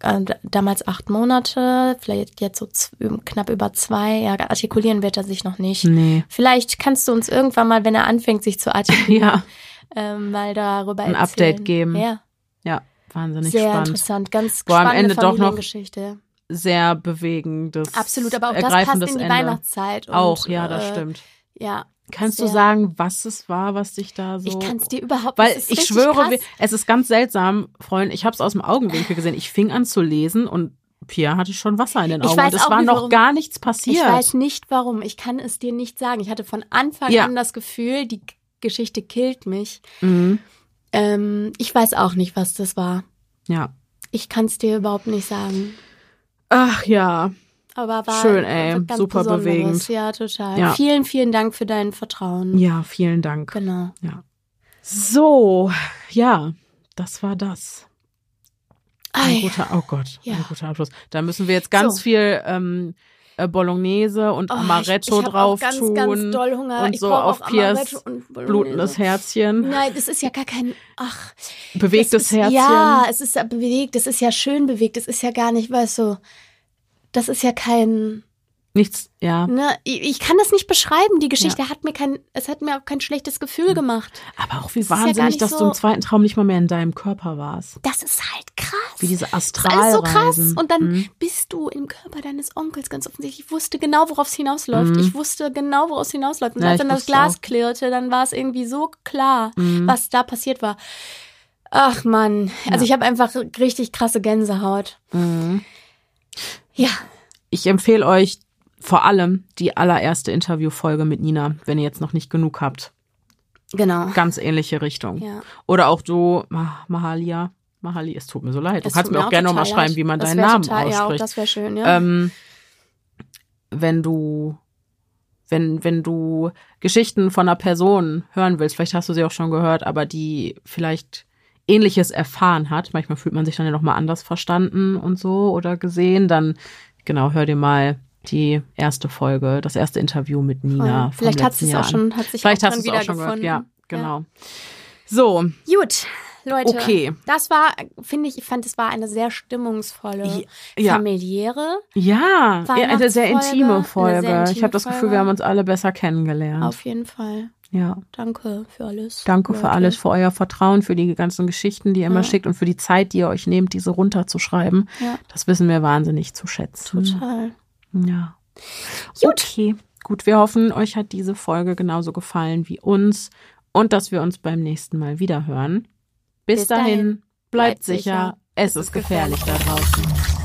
äh, damals acht Monate, vielleicht jetzt so z- knapp über zwei, ja, artikulieren wird er sich noch nicht. Nee. Vielleicht kannst du uns irgendwann mal, wenn er anfängt, sich zu artikulieren, [LAUGHS] Ja, ähm, mal darüber Ein erzählen. Update geben. Ja, ja, wahnsinnig sehr spannend. interessant, ganz Boah, am spannende Ende doch noch Familiengeschichte. Sehr bewegendes, Absolut, aber auch das passt in die Ende. Weihnachtszeit. Und, Auch, ja, das äh, stimmt. Ja, Kannst du sagen, was es war, was dich da so... ich kann es dir überhaupt Weil das ist ich schwöre, krass. es ist ganz seltsam, Freund. Ich habe es aus dem Augenwinkel gesehen. Ich fing an zu lesen und Pia hatte schon Wasser in den Ich Augen. weiß und es auch war nicht, noch warum. gar nichts passiert. Ich weiß nicht warum. Ich kann es dir nicht sagen. Ich hatte von Anfang Ja. an das Gefühl, die Geschichte killt mich. Mhm. Ähm, ich weiß auch nicht, was das war. Ja. Ich kann es dir überhaupt nicht sagen. Ach ja. Aber war Schön, ey. Super Besonderes. bewegend. Ja, total. Ja. Vielen, vielen Dank für dein Vertrauen. Ja, vielen Dank. Genau. Ja. So, ja. das war das. Ah, Ein ja. guter, oh Gott, Ja. ein guter Abschluss. Da müssen wir jetzt ganz So. viel ähm, äh, Bolognese und Oh, Amaretto ich, ich drauf auch ganz, tun ganz und ich so auf Piers blutendes Herzchen, Nein, das ist ja gar kein. Ach. bewegtes ist, Herzchen. Ja, es ist ja bewegt. Das ist ja schön bewegt. Das ist ja gar nicht, weißt du. Das ist ja kein. Nichts, ja. Ne, ich, kann das nicht beschreiben. Die Geschichte hat mir kein. Es hat mir auch kein schlechtes Gefühl gemacht. Aber auch wie ja gar wahnsinnig, nicht dass du so- im zweiten Traum nicht mal mehr in deinem Körper warst. Das ist halt krass. Wie diese Das ist Astralreisen. alles so krass. Und dann Mhm. bist du im Körper deines Onkels ganz offensichtlich. Ich wusste genau, worauf es hinausläuft. Mhm. Ich wusste genau, worauf es hinausläuft. Und Ja, als dann das Glas auch. klirrte, dann war es irgendwie so klar, Mhm. was da passiert war. Ach Mann. Also Ja. ich habe einfach richtig krasse Gänsehaut. Mhm. Ja. Ich empfehle euch vor allem die allererste Interviewfolge mit Nina, wenn ihr jetzt noch nicht genug habt. Genau. Ganz ähnliche Richtung. Ja. Oder auch du, Ma- Mahalia. Mahali, es tut mir so leid. Du Es kannst mir auch gerne nochmal schreiben, wie man deinen Namen total, Ja, auch ausspricht. das wäre schön, ja. ähm, wenn du, wenn, wenn du Geschichten von einer Person hören willst, vielleicht hast du sie auch schon gehört, aber die vielleicht Ähnliches erfahren hat, manchmal fühlt man sich dann ja nochmal anders verstanden und so oder gesehen, dann genau, hör dir mal die erste Folge, das erste Interview mit Nina. Vielleicht hat sie es auch schon, hat sich Vielleicht auch hast es auch schon gehört, wiedergefunden. ja, genau. So, Gut, Leute. Okay. Das war, finde ich, ich fand, es war eine sehr stimmungsvolle, ja. familiäre. ja, eine sehr intime Folge. sehr intime ich habe das Gefühl, Folge. wir haben uns alle besser kennengelernt. Auf jeden Fall. ja. Danke für alles. Danke für Leute. alles, für euer Vertrauen, für die ganzen Geschichten, die ihr immer Ja. schickt und für die Zeit, die ihr euch nehmt, diese runterzuschreiben. Ja. Das wissen wir wahnsinnig zu schätzen. Total. Ja. Gut. Okay. Gut, wir hoffen, euch hat diese Folge genauso gefallen wie uns und dass wir uns beim nächsten Mal wieder hören. Bis, Bis dahin, dahin, bleibt bleibt sicher. sicher, es ist gefährlich da draußen.